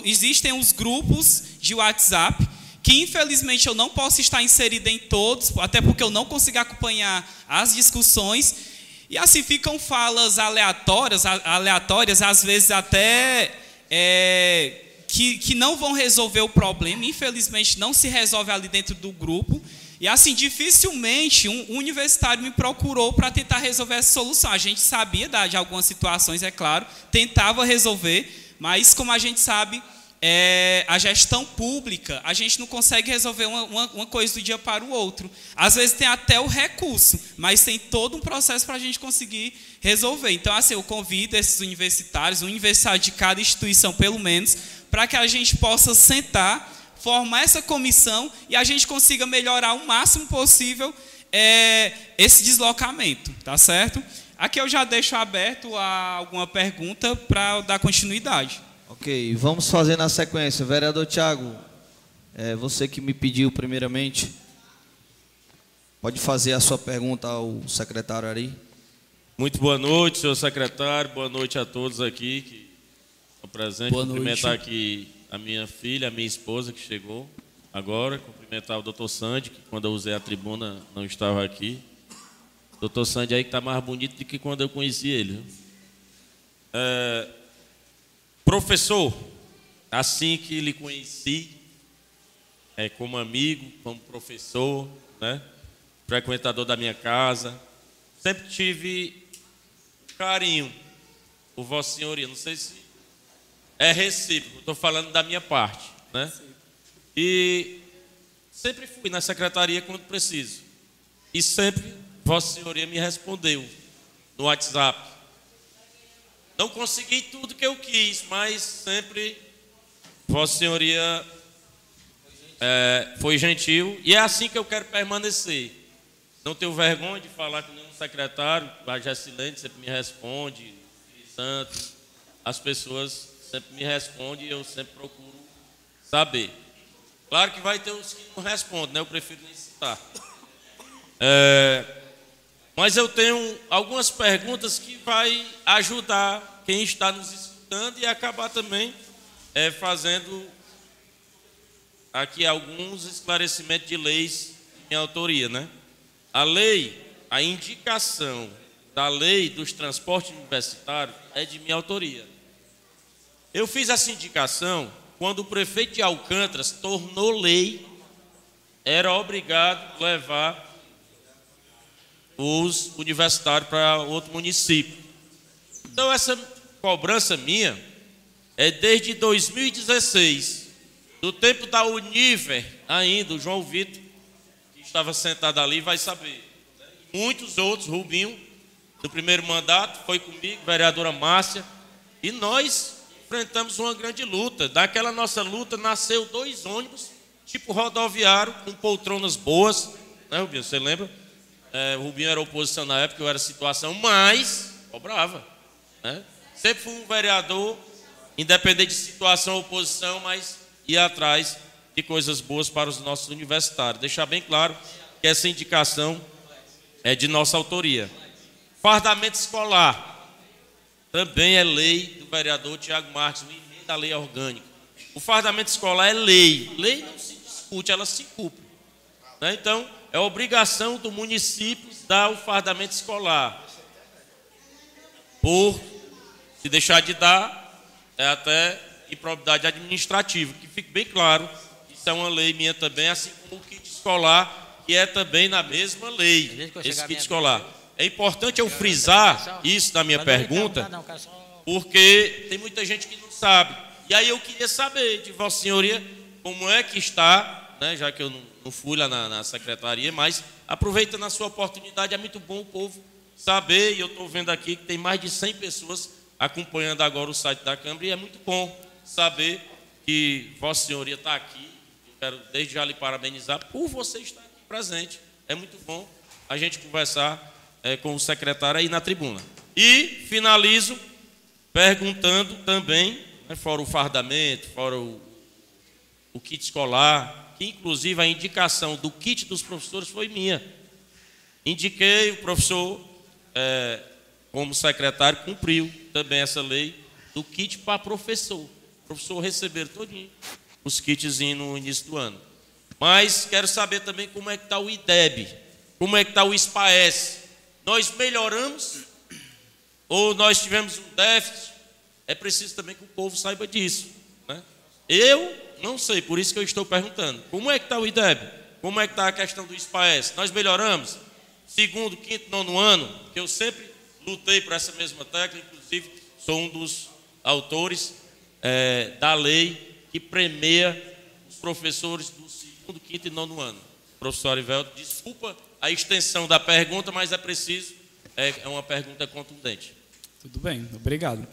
existem os grupos de WhatsApp que infelizmente eu não posso estar inserido em todos, até porque eu não consigo acompanhar as discussões. E assim ficam falas aleatórias, aleatórias às vezes até é, que, que não vão resolver o problema. Infelizmente não se resolve ali dentro do grupo. E assim, dificilmente um universitário me procurou para tentar resolver essa solução. A gente sabia de algumas situações, é claro, tentava resolver, mas como a gente sabe, é, a gestão pública, a gente não consegue resolver uma, uma, uma, coisa do dia para o outro. Às vezes tem até o recurso, mas tem todo um processo para a gente conseguir resolver. Então, assim, eu convido esses universitários, um universitário de cada instituição, pelo menos, para que a gente possa sentar, formar essa comissão e a gente consiga melhorar o máximo possível é, esse deslocamento, tá certo? Aqui eu já deixo aberto a alguma pergunta para dar continuidade.
Ok, vamos fazer na sequência. Vereador Tiago, é você que me pediu primeiramente, pode fazer a sua pergunta ao secretário Ari.
Muito boa noite, senhor secretário, boa noite a todos aqui que estão presentes. Boa Cumprimentar noite. aqui a minha filha, a minha esposa que chegou agora. Cumprimentar o doutor Sandy, que quando eu usei a tribuna não estava aqui. Doutor Sandy aí que está mais bonito do que quando eu conheci ele. É, Professor, assim que lhe conheci, é, como amigo, como professor, né, frequentador da minha casa, sempre tive carinho por Vossa Senhoria. Não sei se é recíproco, estou falando da minha parte. Né? E sempre fui na secretaria quando preciso. E sempre Vossa Senhoria me respondeu no WhatsApp. Não consegui tudo que eu quis, mas sempre Vossa Senhoria é, foi gentil e é assim que eu quero permanecer. Não tenho vergonha de falar com nenhum secretário, a Gessilene sempre me responde, Santos, as pessoas sempre me respondem e eu sempre procuro saber. Claro que vai ter os que não respondem, né? eu prefiro nem citar. É, mas eu tenho algumas perguntas que vai ajudar quem está nos escutando e acabar também é, fazendo aqui alguns esclarecimentos de leis em autoria, né? A lei, a indicação da lei dos transportes universitários é de minha autoria. Eu fiz essa indicação quando o prefeito de Alcântara tornou lei, era obrigado a levar os universitários para outro município. Então, essa cobrança minha é desde 2016, do tempo da Univer ainda, o João Vitor, que estava sentado ali, vai saber. Muitos outros, Rubinho, do primeiro mandato, foi comigo, vereadora Márcia, e nós enfrentamos uma grande luta. Daquela nossa luta nasceu dois ônibus, tipo rodoviário, com poltronas boas, né, Rubinho? Você lembra? É, Rubinho era oposição na época, eu era situação, mas cobrava. Né? Sempre fui um vereador, independente de situação ou oposição, mas ia atrás de coisas boas para os nossos universitários. Deixar bem claro que essa indicação é de nossa autoria. Fardamento escolar também é lei do vereador Tiago Marques, uma emenda da lei orgânica. O fardamento escolar é lei. Lei não se discute, ela se cumpre. Né? Então, é obrigação do município dar o fardamento escolar. Por se deixar de dar, é até improbidade administrativa. Que fique bem claro, isso é uma lei minha também, assim como o kit escolar, que é também na mesma lei, esse kit escolar. É importante eu frisar isso na minha pergunta, porque tem muita gente que não sabe. E aí eu queria saber de Vossa Senhoria como é que está, né, já que eu não não fui lá na, na secretaria, mas aproveitando a sua oportunidade, é muito bom o povo saber, e eu estou vendo aqui que tem mais de 100 pessoas acompanhando agora o site da Câmara, e é muito bom saber que Vossa Senhoria está aqui. Eu quero desde já lhe parabenizar por você estar aqui presente. É muito bom a gente conversar é, com o secretário aí na tribuna. E finalizo perguntando também, né, fora o fardamento, fora o, o kit escolar, inclusive a indicação do kit dos professores foi minha. Indiquei, o professor, é, como secretário, cumpriu também essa lei do kit para professor. O professor receber todinho os kits no início do ano. Mas quero saber também como é que está o IDEB, como é que está o SPAES. Nós melhoramos ou nós tivemos um déficit? É preciso também que o povo saiba disso. Né? Eu não sei, por isso que eu estou perguntando. Como é que está o IDEB? Como é que está a questão do SPAES? Nós melhoramos? Segundo, quinto, nono ano, que eu sempre lutei por essa mesma tecla, inclusive sou um dos autores é, da lei que premia os professores do segundo, quinto e nono ano. Professor Arivelto, desculpa a extensão da pergunta, mas é preciso, é, é uma pergunta contundente.
Tudo bem, obrigado.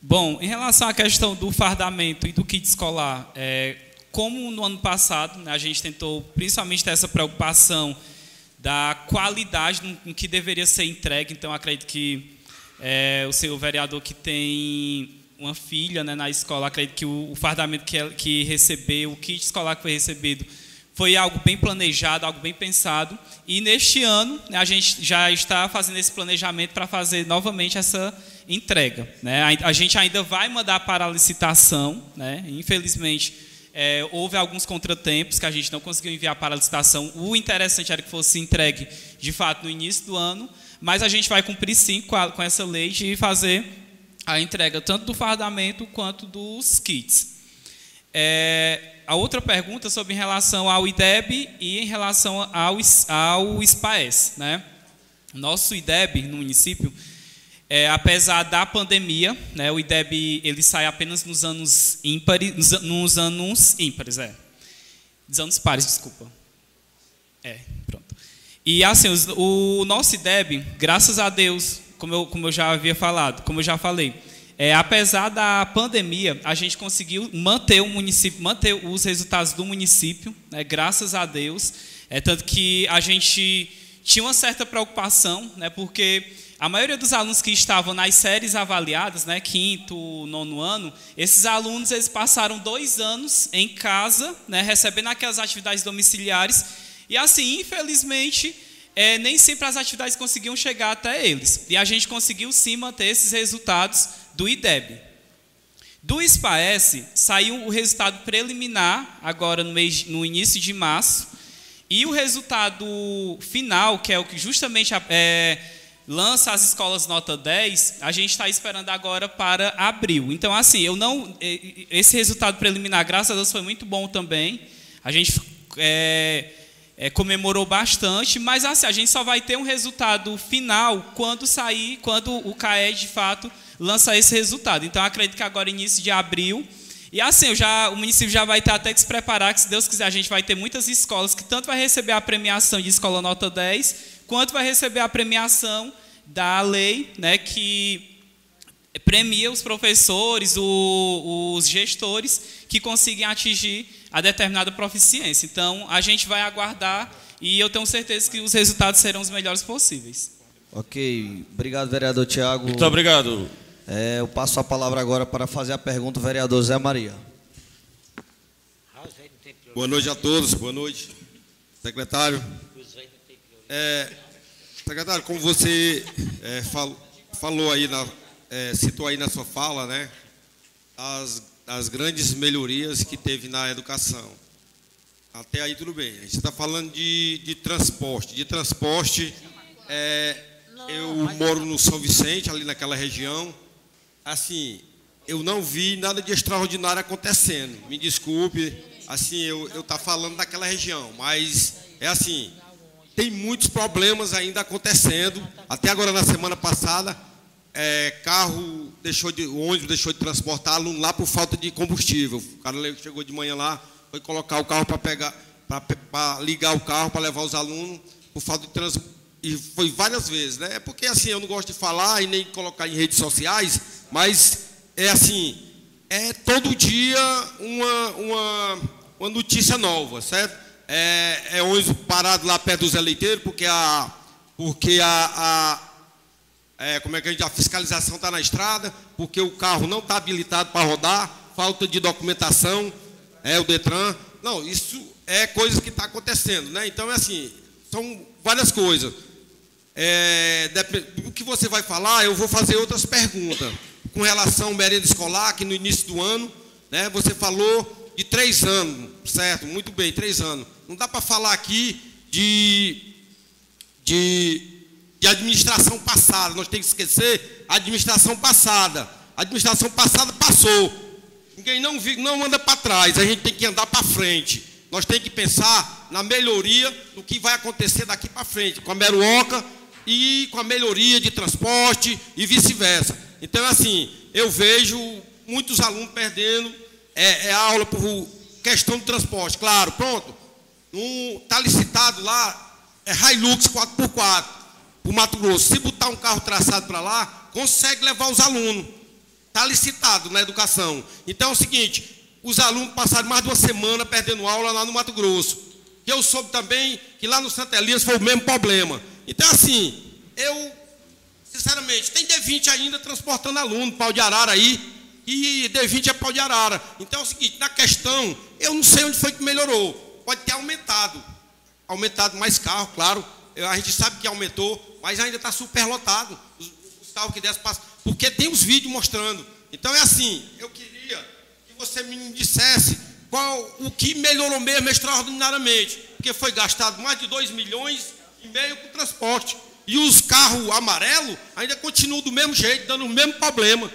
Bom, em relação à questão do fardamento e do kit escolar, é, como no ano passado né, a gente tentou principalmente ter essa preocupação da qualidade no, que deveria ser entregue, então acredito que é, o senhor vereador que tem uma filha né, na escola, acredito que o, o fardamento que, que recebeu, o kit escolar que foi recebido, foi algo bem planejado, algo bem pensado. E neste ano, né, a gente já está fazendo esse planejamento para fazer novamente essa entrega. Né? A, gente ainda vai mandar para a licitação, né? infelizmente. É, houve alguns contratempos que a gente não conseguiu enviar para a licitação. O interessante era que fosse entregue de fato no início do ano, mas a gente vai cumprir sim com, a, com essa lei de fazer a entrega tanto do fardamento quanto dos kits. É, a outra pergunta sobre em relação ao IDEB e em relação ao, ao SPAES. Né? Nosso IDEB no município, é, apesar da pandemia, né, o IDEB ele sai apenas nos anos ímpares, nos anos ímpares, é. Nos anos pares, desculpa. É, pronto. E assim, o, o nosso IDEB, graças a Deus, como eu, como eu já havia falado, como eu já falei, é, apesar da pandemia, a gente conseguiu manter o município, manter os resultados do município, né, graças a Deus. É tanto que a gente tinha uma certa preocupação, né, porque a maioria dos alunos que estavam nas séries avaliadas, né, quinto, nono ano, esses alunos eles passaram dois anos em casa, né, recebendo aquelas atividades domiciliares, e assim, infelizmente, é, nem sempre as atividades conseguiam chegar até eles. E a gente conseguiu sim manter esses resultados do IDEB. Do SPAES saiu o resultado preliminar agora no, mês, no início de março e o resultado final, que é o que justamente é, lança as escolas nota 10, a gente está esperando agora para abril. Então, assim, eu não. Esse resultado preliminar, graças a Deus, foi muito bom também. A gente é, é, comemorou bastante, mas assim, a gente só vai ter um resultado final quando sair, quando o CAE de fato lança esse resultado. Então, acredito que agora, início de abril. E assim, já, o município já vai ter até que se preparar, que se Deus quiser, a gente vai ter muitas escolas que tanto vai receber a premiação de escola nota 10, quanto vai receber a premiação da lei, né, que premia os professores, o, os gestores que conseguem atingir a determinada proficiência. Então, a gente vai aguardar e eu tenho certeza que os resultados serão os melhores possíveis.
Ok, obrigado, vereador Tiago.
Muito obrigado.
É, eu passo a palavra agora para fazer a pergunta ao vereador Zé Maria.
Boa noite a todos, boa noite, secretário. É, secretário, como você é, fal, falou aí, na, é, citou aí na sua fala, né, as, as grandes melhorias que teve na educação. Até aí tudo bem. A gente está falando de, de transporte. De transporte, é, eu moro no São Vicente, ali naquela região assim, eu não vi nada de extraordinário acontecendo. Me desculpe, assim, eu eu tá falando daquela região, mas é assim, tem muitos problemas ainda acontecendo. Até agora na semana passada, é, carro deixou de, o ônibus deixou de transportar aluno lá por falta de combustível. O cara chegou de manhã lá, foi colocar o carro para pegar, para ligar o carro para levar os alunos por falta de transporte. E foi várias vezes, né? É porque assim, eu não gosto de falar e nem colocar em redes sociais, mas é assim, é todo dia uma, uma, uma notícia nova, certo? É, é ônibus parado lá perto dos eleiteiros, porque a, porque a, a é, como é que a gente, a fiscalização está na estrada, porque o carro não está habilitado para rodar, falta de documentação, é o Detran. Não, isso é coisa que está acontecendo, né? Então é assim, são várias coisas. É, o que você vai falar, eu vou fazer outras perguntas com relação ao merenda escolar, que no início do ano, né, você falou de três anos, certo? Muito bem, três anos. Não dá para falar aqui de, de, de administração passada, nós temos que esquecer a administração passada. A administração passada passou. Ninguém não, não anda para trás, a gente tem que andar para frente. Nós temos que pensar na melhoria do que vai acontecer daqui para frente, com a Meruoca e com a melhoria de transporte e vice-versa. Então, assim, eu vejo muitos alunos perdendo é, é aula por questão de transporte. Claro, pronto. Está licitado lá, é Hilux 4x4 para o Mato Grosso. Se botar um carro traçado para lá, consegue levar os alunos. Está licitado na educação. Então é o seguinte: os alunos passaram mais de uma semana perdendo aula lá no Mato Grosso. Eu soube também que lá no Santa Elias foi o mesmo problema. Então, assim, eu Sinceramente, tem D20 ainda transportando aluno, pau de arara aí, e D20 é pau de arara. Então é o seguinte, na questão, eu não sei onde foi que melhorou. Pode ter aumentado. Aumentado mais carro, claro. A gente sabe que aumentou, mas ainda está superlotado. Os, os carros que descem passam. Porque tem os vídeos mostrando. Então é assim, eu queria que você me dissesse qual o que melhorou mesmo extraordinariamente. Porque foi gastado mais de 2 milhões e meio com transporte. E os carros amarelos ainda continuam do mesmo jeito, dando o mesmo problema.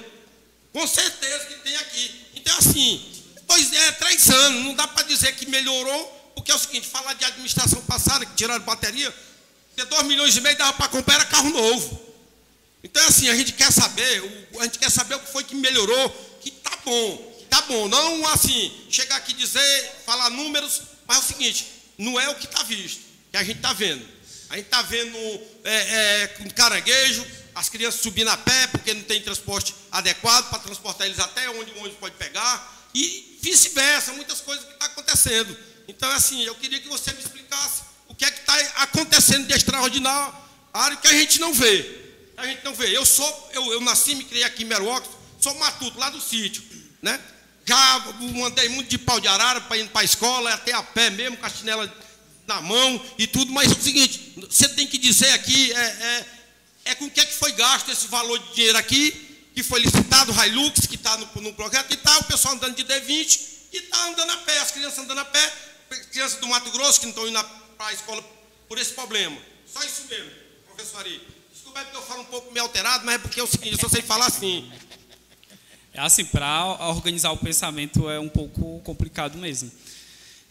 Com certeza que tem aqui. Então, assim, pois é, três anos, não dá para dizer que melhorou, porque é o seguinte, falar de administração passada, que tiraram bateria, porque 2 milhões e meio dava para comprar carro novo. Então, assim, a gente quer saber, a gente quer saber o que foi que melhorou, que tá bom, tá bom. Não assim, chegar aqui dizer, falar números, mas é o seguinte, não é o que está visto, que a gente está vendo. A gente está vendo é, é, caranguejo, as crianças subindo a pé porque não tem transporte adequado para transportar eles até onde o ônibus pode pegar, e vice-versa, muitas coisas que estão tá acontecendo. Então, assim, eu queria que você me explicasse o que é que está acontecendo de extraordinário que a gente não vê. A gente não vê. Eu sou, eu, eu nasci, me criei aqui em Meruox, sou matuto, lá do sítio, né? Já mandei muito de pau de arara para ir para a escola, até a pé mesmo, com a chinela na mão e tudo, mas é o seguinte, você tem que dizer aqui é, é, é com o que é que foi gasto esse valor de dinheiro aqui que foi licitado, o Hilux, que está no, no projeto, e está o pessoal andando de D20 e está andando a pé, as crianças andando a pé, crianças do Mato Grosso que não estão indo para a escola por esse problema. Só isso mesmo, professor Ari. Desculpa é porque eu falo um pouco meio alterado, mas é porque é o seguinte, eu só sei falar assim.
É assim, para organizar o pensamento é um pouco complicado mesmo.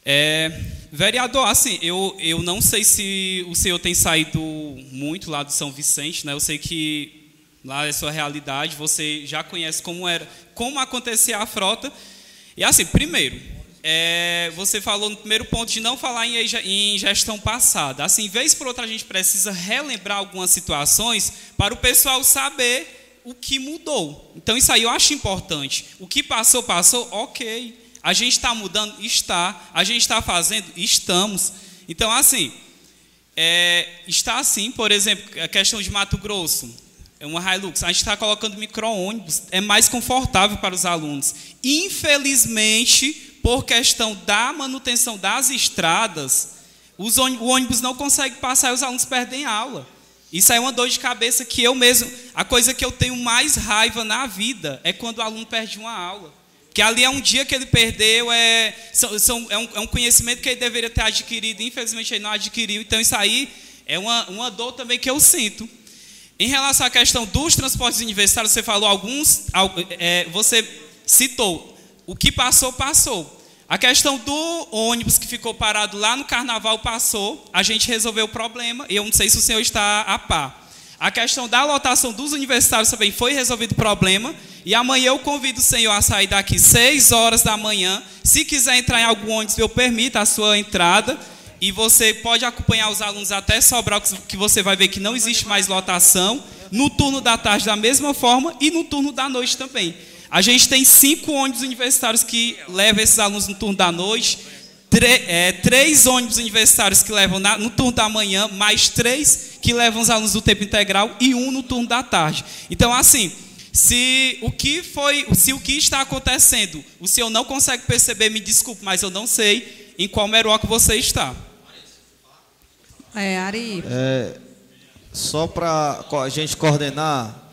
É, vereador, assim, eu, eu não sei se o senhor tem saído muito lá do São Vicente, né? Eu sei que lá é sua realidade, você já conhece como era, como acontecia a frota. E assim, primeiro, é, você falou no primeiro ponto de não falar em, gestão passada. Assim, vez por outra a gente precisa relembrar algumas situações para o pessoal saber o que mudou. Então isso aí eu acho importante. O que passou, passou, ok. A gente está mudando? Está. A gente está fazendo? Estamos. Então, assim, é, está assim, por exemplo, a questão de Mato Grosso, é uma Hilux, a gente está colocando micro-ônibus, é mais confortável para os alunos. Infelizmente, por questão da manutenção das estradas, os ônibus, o ônibus não consegue passar e os alunos perdem aula. Isso é uma dor de cabeça que eu mesmo, a coisa que eu tenho mais raiva na vida é quando o aluno perde uma aula. Que ali é um dia que ele perdeu, é, são, são, é, um, é um conhecimento que ele deveria ter adquirido, infelizmente ele não adquiriu. Então, isso aí é uma, uma dor também que eu sinto. Em relação à questão dos transportes universitários, você falou alguns, é, você citou, o que passou, passou. A questão do ônibus que ficou parado lá no carnaval passou, a gente resolveu o problema, e eu não sei se o senhor está a par. A questão da lotação dos universitários também foi resolvido o problema. E amanhã eu convido o senhor a sair daqui 6 horas da manhã. Se quiser entrar em algum ônibus, eu permito a sua entrada. E você pode acompanhar os alunos até Sobral, que você vai ver que não existe mais lotação. No turno da tarde, da mesma forma, e no turno da noite também. A gente tem cinco ônibus universitários que levam esses alunos no turno da noite é, três ônibus universitários que levam na, no turno da manhã, mais três que levam os alunos do tempo integral e um no turno da tarde. Então, assim, se o que foi, se o que está acontecendo, o senhor não consegue perceber, me desculpe, mas eu não sei em qual meroca você está.
É, Ari.
É, só para a gente coordenar,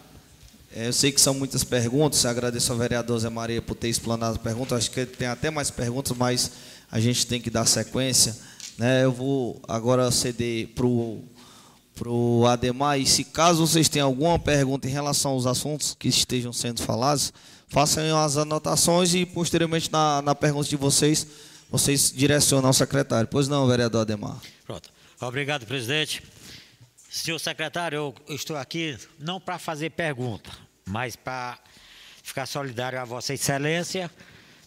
eu sei que são muitas perguntas, agradeço ao vereador Zé Maria por ter explanado as perguntas, acho que tem até mais perguntas, mas a gente tem que dar sequência. Né? Eu vou agora ceder para o Ademar, e se caso vocês tenham alguma pergunta em relação aos assuntos que estejam sendo falados, façam as anotações e posteriormente na, na pergunta de vocês, vocês direcionam ao secretário. Pois não, vereador Ademar.
Pronto. Obrigado, presidente. Senhor secretário, eu estou aqui não para fazer pergunta, mas para ficar solidário a Vossa Excelência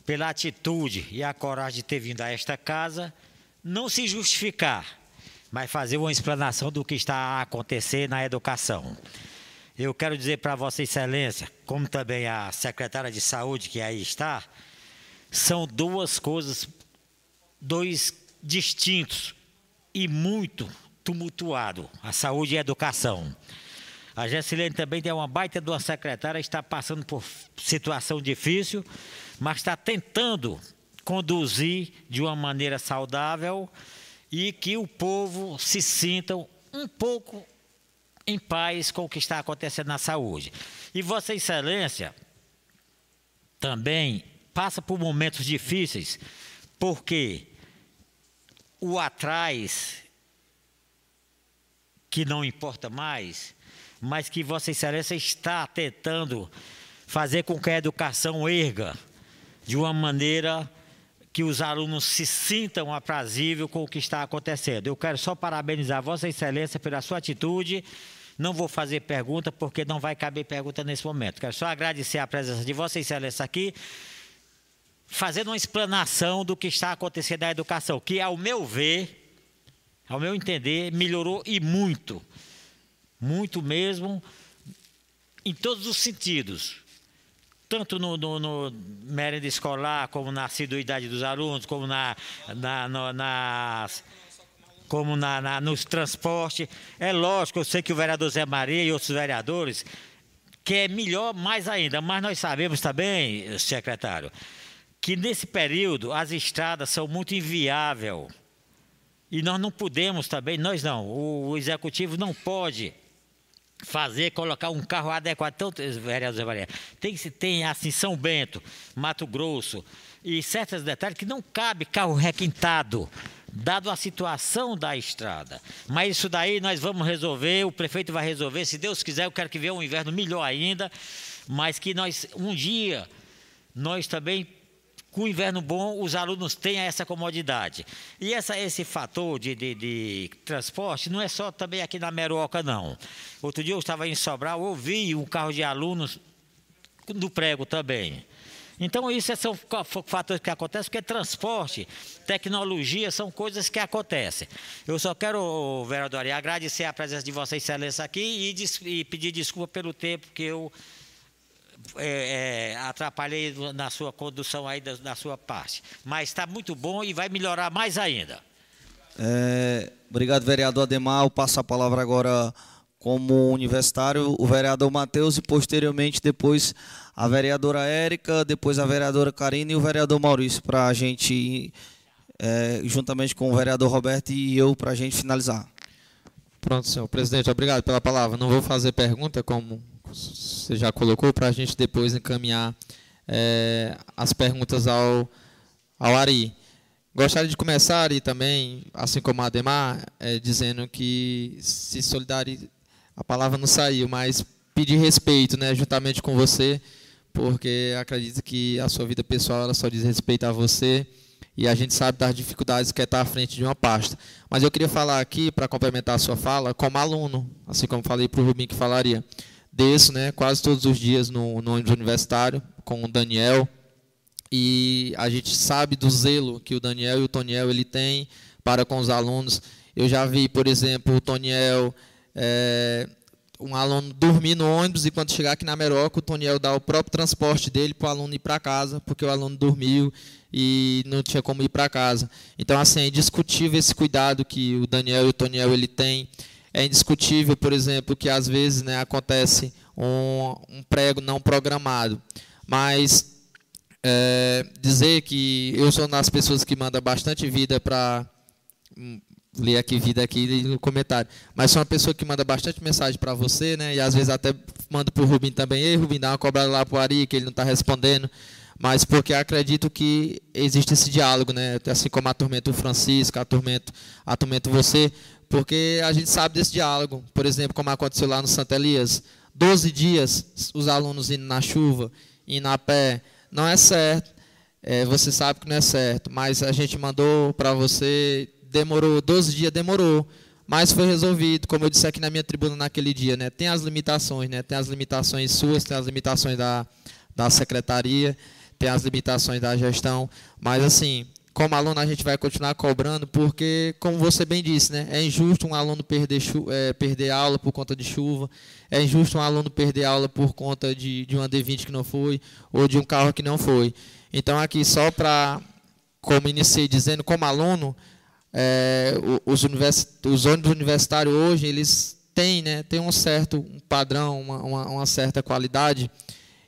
pela atitude e a coragem de ter vindo a esta casa, não se justificar, mas fazer uma explanação do que está a acontecer na educação. Eu quero dizer para Vossa Excelência, como também a secretária de Saúde que aí está, são duas coisas, dois distintos e muito tumultuado, a saúde e a educação. A Gessilene também tem uma baita de uma secretária, está passando por situação difícil, mas está tentando conduzir de uma maneira saudável e que o povo se sinta um pouco em paz com o que está acontecendo na saúde. E Vossa Excelência também passa por momentos difíceis, porque o atrás, que não importa mais, mas que Vossa Excelência está tentando fazer com que a educação erga de uma maneira que os alunos se sintam aprazível com o que está acontecendo. Eu quero só parabenizar Vossa Excelência pela sua atitude. Não vou fazer pergunta, porque não vai caber pergunta nesse momento. Quero só agradecer a presença de Vossa Excelência aqui, fazendo uma explanação do que está acontecendo na educação, que, ao meu ver, ao meu entender, melhorou e muito. Muito mesmo, em todos os sentidos tanto no, no, no mérito escolar, como na assiduidade dos alunos, como na, na, no, nas, como na, na, nos transportes. É lógico, eu sei que o vereador Zé Maria e outros vereadores quer melhor mais ainda, mas nós sabemos também, secretário, que nesse período as estradas são muito inviáveis. E nós não podemos também, nós não, o, o executivo não pode fazer, colocar um carro adequado. Então, vereador Maria, tem tem assim São Bento, Mato Grosso e certos detalhes que não cabe carro requintado, dado a situação da estrada. Mas isso daí nós vamos resolver, o prefeito vai resolver, se Deus quiser, eu quero que venha um inverno melhor ainda, mas que nós um dia nós também com o inverno bom, os alunos tenham essa comodidade. E essa, esse fator de, de, de, transporte não é só também aqui na Meroca, não. Outro dia eu estava em Sobral, ouvi um carro de alunos do prego também. Então, isso são fatores que acontecem, porque transporte, tecnologia, são coisas que acontecem. Eu só quero, vereador, agradecer a presença de Vossa Excelência aqui e, e pedir desculpa pelo tempo que eu é, é, atrapalhei na sua condução aí da, da sua parte. Mas está muito bom e vai melhorar mais ainda.
É, obrigado, vereador Ademar. Eu passo a palavra agora como universitário, o vereador Matheus e posteriormente depois a vereadora Érica, depois a vereadora Karina e o vereador Maurício para a gente, é, juntamente com o vereador Roberto e eu, para a gente finalizar.
Pronto, senhor presidente, obrigado pela palavra. Não vou fazer pergunta, como você já colocou, para a gente depois encaminhar é, as perguntas ao, ao Ari. Gostaria de começar, Ari, também, assim como a Ademar, é, dizendo que se solidarizar, a palavra não saiu, mas pedir respeito, né, juntamente com você, porque acredito que a sua vida pessoal ela só diz respeito a você e a gente sabe das dificuldades que é estar à frente de uma pasta. Mas eu queria falar aqui, para complementar a sua fala, como aluno, assim como falei para o Rubim que falaria desço né, quase todos os dias no, no ônibus universitário com o Daniel. E a gente sabe do zelo que o Daniel e o Toniel ele tem para com os alunos. Eu já vi, por exemplo, o Toniel, é, um aluno dormir no ônibus e quando chegar aqui na Meroca, o Toniel dá o próprio transporte dele para o aluno ir para casa, porque o aluno dormiu e não tinha como ir para casa. Então, assim, é indiscutível esse cuidado que o Daniel e o Toniel ele tem é indiscutível, por exemplo, que às vezes né, acontece um, um prego não programado. Mas é, dizer que eu sou uma das pessoas que manda bastante vida para hum, ler aqui vida aqui no comentário. Mas sou uma pessoa que manda bastante mensagem para você, né? E às vezes até mando para o Rubim também. Ei, Rubim, dá uma cobrada lá para o Ari, que ele não está respondendo. Mas porque acredito que existe esse diálogo, né? Assim como atormento o Francisco, atormento, atormento você porque a gente sabe desse diálogo. Por exemplo, como aconteceu lá no Santa Elias, 12 dias os alunos indo na chuva, indo a pé, não é certo. É, você sabe que não é certo, mas a gente mandou para você, demorou 12 dias, demorou, mas foi resolvido, como eu disse aqui na minha tribuna naquele dia, né? Tem as limitações, né? Tem as limitações suas, tem as limitações da, da secretaria, tem as limitações da gestão, mas assim, como aluno a gente vai continuar cobrando, porque, como você bem disse, né, é injusto um aluno perder, é, perder aula por conta de chuva, é injusto um aluno perder aula por conta de, de uma D20 que não foi, ou de um carro que não foi. Então, aqui, só para, como iniciei dizendo, como aluno, é, os, univers, os ônibus universitários hoje, eles têm, né, têm um certo padrão, uma, uma, uma certa qualidade,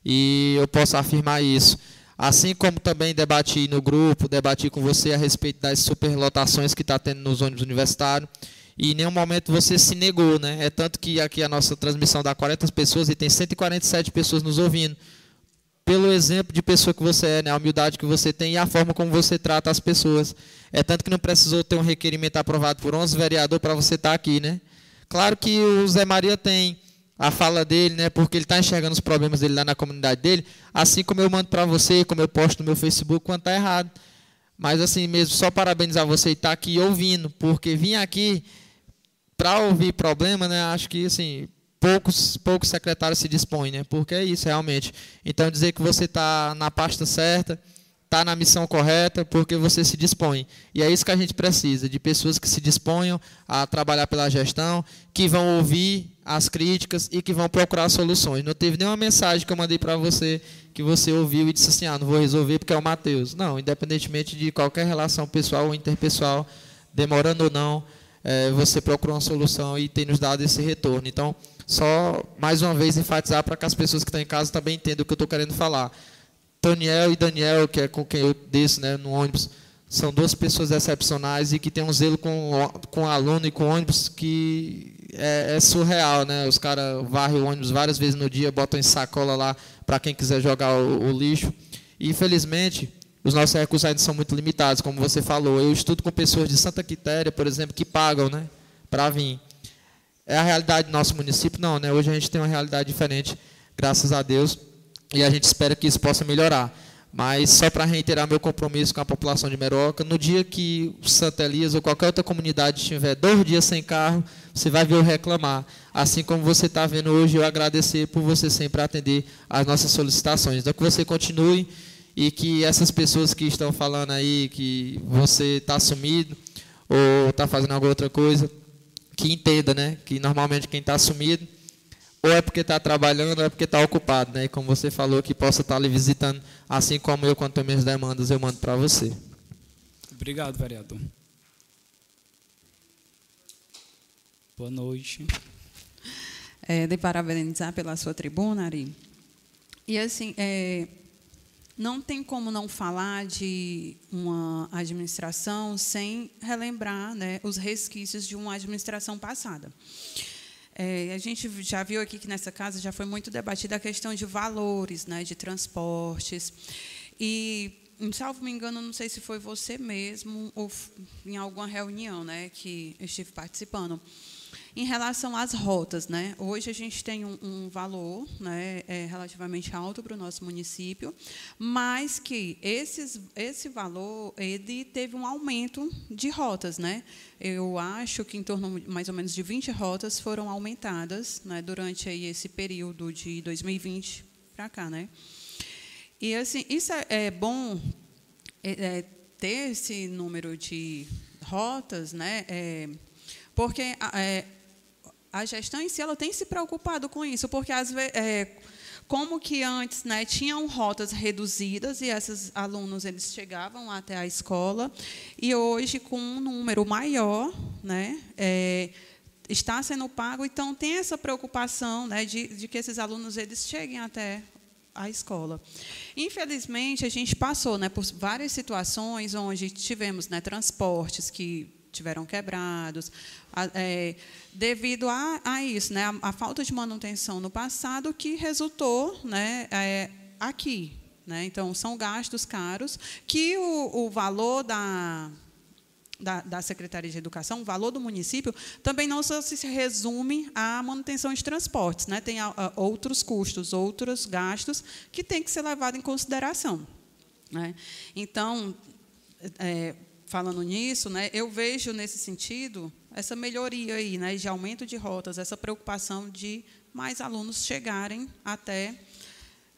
e eu posso afirmar isso. Assim como também debati no grupo, debati com você a respeito das superlotações que está tendo nos ônibus universitários. E em nenhum momento você se negou, né? É tanto que aqui a nossa transmissão dá 40 pessoas e tem 147 pessoas nos ouvindo. Pelo exemplo de pessoa que você é, né? a humildade que você tem e a forma como você trata as pessoas. É tanto que não precisou ter um requerimento aprovado por 11 vereadores para você estar tá aqui, né? Claro que o Zé Maria tem a fala dele, né? Porque ele está enxergando os problemas dele lá na comunidade dele, assim como eu mando para você, como eu posto no meu Facebook, quando está errado. Mas assim mesmo, só parabenizar você e estar tá aqui ouvindo, porque vir aqui para ouvir problema, né? Acho que assim poucos poucos secretários se dispõem, né? Porque é isso realmente. Então dizer que você está na pasta certa está na missão correta porque você se dispõe. E é isso que a gente precisa, de pessoas que se disponham a trabalhar pela gestão, que vão ouvir as críticas e que vão procurar soluções. Não teve nenhuma mensagem que eu mandei para você que você ouviu e disse assim, ah, não vou resolver porque é o Mateus. Não, independentemente de qualquer relação pessoal ou interpessoal, demorando ou não, é, você procura uma solução e tem nos dado esse retorno. Então, só mais uma vez enfatizar para que as pessoas que estão em casa também entendam o que eu estou querendo falar. Daniel e Daniel, que é com quem eu desço né, no ônibus, são duas pessoas excepcionais e que têm um zelo com, com aluno e com ônibus que é, é surreal, né? Os caras varrem o ônibus várias vezes no dia, botam em sacola lá para quem quiser jogar o, o lixo. E, infelizmente, os nossos recursos ainda são muito limitados, como você falou. Eu estudo com pessoas de Santa Quitéria, por exemplo, que pagam né, para vir. É a realidade do nosso município? Não, né? Hoje a gente tem uma realidade diferente, graças a Deus, e a gente espera que isso possa melhorar. Mas só para reiterar meu compromisso com a população de Meroca, no dia que Santa Elias ou qualquer outra comunidade estiver dois dias sem carro, você vai ver eu reclamar. Assim como você está vendo hoje, eu agradecer por você sempre atender às nossas solicitações. Então, que você continue e que essas pessoas que estão falando aí que você está sumido ou está fazendo alguma outra coisa, que entenda, né? Que normalmente quem está sumido ou é porque está trabalhando, ou é porque está ocupado, né? E como você falou, que possa estar tá lhe visitando, assim como eu, quanto às minhas demandas, eu mando para você.
Obrigado, vereador. Boa noite.
É, de parabenizar pela sua tribuna, Ari. E assim, é, não tem como não falar de uma administração sem relembrar né, os resquícios de uma administração passada. É, a gente já viu aqui que nessa casa já foi muito debatida a questão de valores, né, de transportes. E, salvo me engano, não sei se foi você mesmo ou em alguma reunião né, que eu estive participando em relação às rotas, né? hoje a gente tem um, um valor né, é, relativamente alto para o nosso município, mas que esses, esse valor ele teve um aumento de rotas. Né? Eu acho que em torno mais ou menos de 20 rotas foram aumentadas né, durante aí esse período de 2020 para cá. Né? E assim, isso é, é bom é, é, ter esse número de rotas, né? É, porque é, a gestão em si ela tem se preocupado com isso, porque é, como que antes né, tinham rotas reduzidas e esses alunos eles chegavam até a escola, e hoje com um número maior, né, é, está sendo pago, então tem essa preocupação né, de, de que esses alunos eles cheguem até a escola. Infelizmente, a gente passou né, por várias situações onde tivemos né, transportes que tiveram quebrados, é, devido a, a isso, né, a, a, falta de manutenção no passado que resultou né, é, aqui. Né, então, são gastos caros que o, o valor da, da, da, Secretaria de Educação, o valor do município, também não só se resume à manutenção de transportes. Né, tem a, a, outros custos, outros gastos que têm que ser levados em consideração. Né. Então, é, falando nisso, né, eu vejo nesse sentido essa melhoria aí, né, de aumento de rotas, essa preocupação de mais alunos chegarem até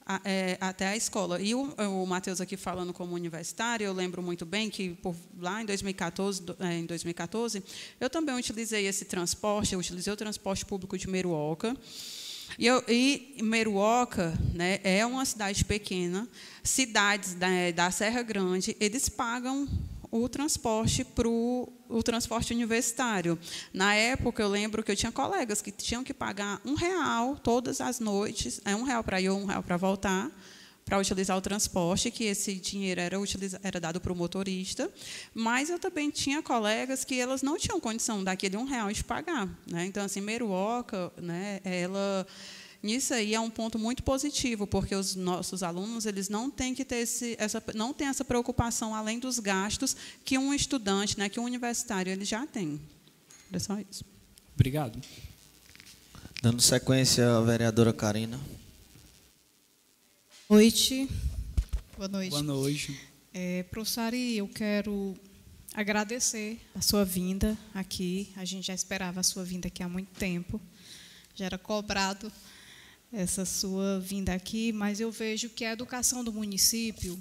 a, é, até a escola. E o, o Matheus aqui falando como universitário, eu lembro muito bem que por, lá em 2014, é, em 2014, eu também utilizei esse transporte, eu utilizei o transporte público de Meruoca. E, eu, e Meruoca né, é uma cidade pequena, cidades da, da Serra Grande, eles pagam o transporte para o transporte universitário. Na época, eu lembro que eu tinha colegas que tinham que pagar um real todas as noites, é um real para ir ou um real para voltar, para utilizar o transporte, que esse dinheiro era, era dado para o motorista, mas eu também tinha colegas que elas não tinham condição daquele um real de pagar. Né? Então, assim, Meruoca, né, ela Nisso aí é um ponto muito positivo, porque os nossos alunos eles não têm que ter esse, essa, não têm essa preocupação além dos gastos que um estudante, né, que um universitário ele já tem. É só isso.
Obrigado.
Dando sequência à vereadora Karina.
Boa noite. Boa noite.
Boa noite.
É, professor Ari, eu quero agradecer a sua vinda aqui. A gente já esperava a sua vinda aqui há muito tempo. Já era cobrado essa sua vinda aqui, mas eu vejo que a educação do município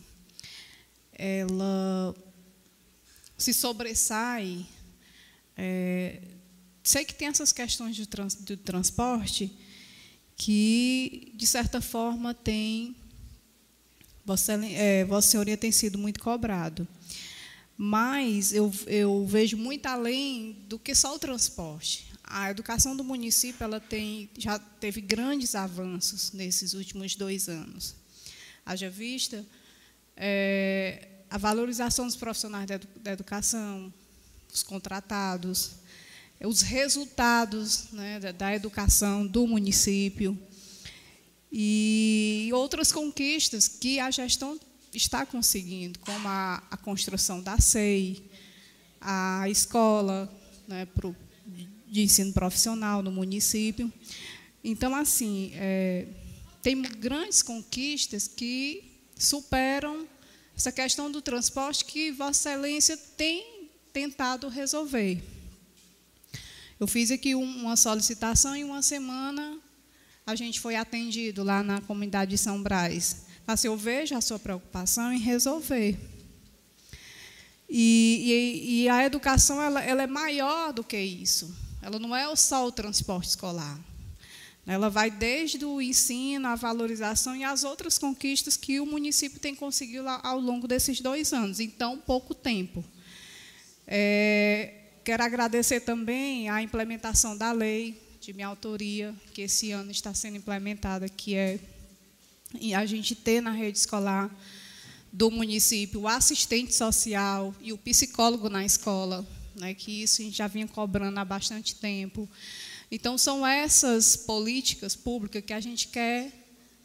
ela se sobressai. É, sei que tem essas questões de, trans, de transporte que, de certa forma, tem. Vossa, é, Vossa Senhoria tem sido muito cobrado. Mas eu, eu vejo muito além do que só o transporte a educação do município ela tem, já teve grandes avanços nesses últimos dois anos. Haja vista é, a valorização dos profissionais da educação, os contratados, os resultados né, da, da educação do município e outras conquistas que a gestão está conseguindo, como a, a construção da SEI, a escola né, pro, de ensino profissional no município. Então, assim, é, tem grandes conquistas que superam essa questão do transporte que Vossa Excelência tem tentado resolver. Eu fiz aqui uma solicitação e uma semana a gente foi atendido lá na comunidade de São Brás. Assim, eu vejo a sua preocupação em resolver. E, e, e a educação ela, ela, é maior do que isso. Ela não é só o transporte escolar. Ela vai desde o ensino, a valorização e as outras conquistas que o município tem conseguido ao longo desses dois anos, em tão pouco tempo. É, quero agradecer também a implementação da lei de minha autoria, que esse ano está sendo implementada, que é a gente ter na rede escolar do município o assistente social e o psicólogo na escola, né, que isso a gente já vinha cobrando há bastante tempo. Então, são essas políticas públicas que a gente quer,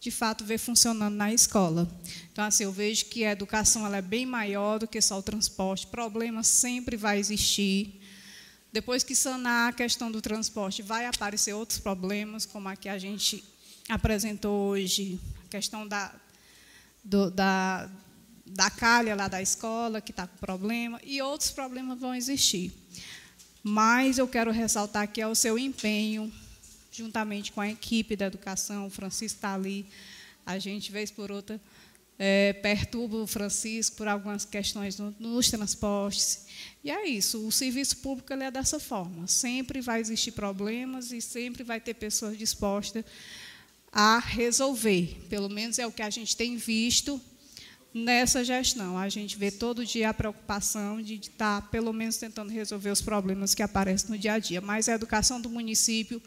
de fato, ver funcionando na escola. Então, assim, eu vejo que a educação ela é bem maior do que só o transporte. Problema sempre vai existir. Depois que sanar a questão do transporte, vai aparecer outros problemas, como a que a gente apresentou hoje, a questão da, do, da, da calha lá da escola, que está com problema, e outros problemas vão existir. Mas eu quero ressaltar aqui é o seu empenho, juntamente com a equipe da educação, o Francisco está ali, a gente, vez por outra, é, perturba o Francisco por algumas questões no, nos transportes. E é isso, o serviço público é dessa forma. Sempre vai existir problemas e sempre vai ter pessoas dispostas a resolver. Pelo menos é o que a gente tem visto nessa gestão. A gente vê todo dia a preocupação de estar, pelo menos, tentando resolver os problemas que aparecem no dia a dia. Mas a educação do município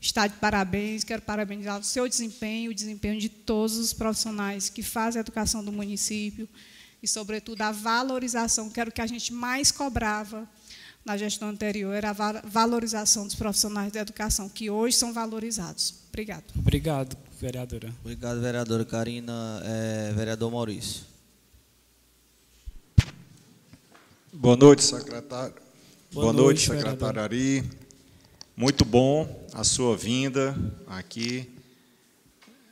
está de parabéns. Quero parabenizar o seu desempenho, o desempenho de todos os profissionais que fazem a educação do município e, sobretudo, a valorização, que era o que a gente mais cobrava na gestão anterior, era a valorização dos profissionais da educação, que hoje são valorizados. Obrigado.
Obrigado, vereadora.
Obrigado, vereadora Karina. É, vereador Maurício.
Boa noite, secretário.
Boa,
Boa
noite,
noite, secretário Ari. Muito bom a sua vinda aqui.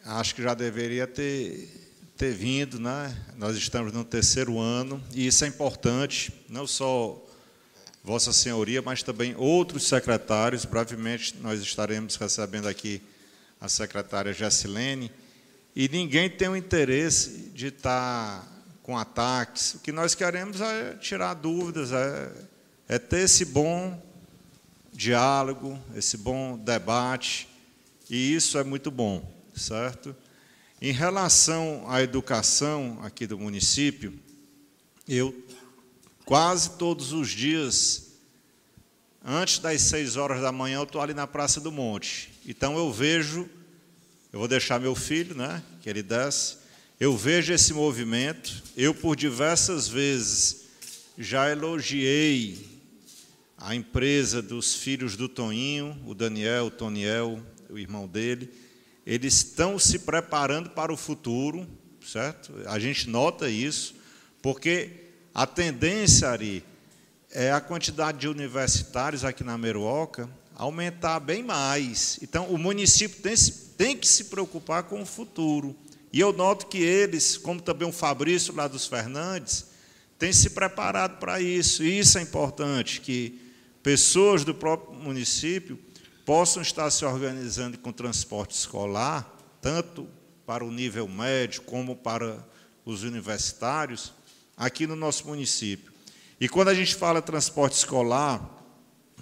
Acho que já deveria ter, ter vindo, né? Nós estamos no terceiro ano e isso é importante, não só Vossa Senhoria, mas também outros secretários. Brevemente nós estaremos recebendo aqui a secretária Jessilene, e ninguém tem o interesse de estar com ataques. O que nós queremos é tirar dúvidas, é, é ter esse bom diálogo, esse bom debate, e isso é muito bom, certo? Em relação à educação aqui do município, eu quase todos os dias, antes das seis horas da manhã, eu estou ali na Praça do Monte. Então eu vejo, eu vou deixar meu filho, né, que ele desce, eu vejo esse movimento, eu por diversas vezes já elogiei a empresa dos filhos do Toninho, o Daniel, o Toniel, o irmão dele, eles estão se preparando para o futuro, certo? A gente nota isso, porque a tendência, Ari, é a quantidade de universitários aqui na Meruoca aumentar bem mais. Então, o município tem, tem que se preocupar com o futuro. E eu noto que eles, como também o Fabrício lá dos Fernandes, têm se preparado para isso. E isso é importante, que pessoas do próprio município possam estar se organizando com transporte escolar, tanto para o nível médio como para os universitários, aqui no nosso município. E quando a gente fala transporte escolar,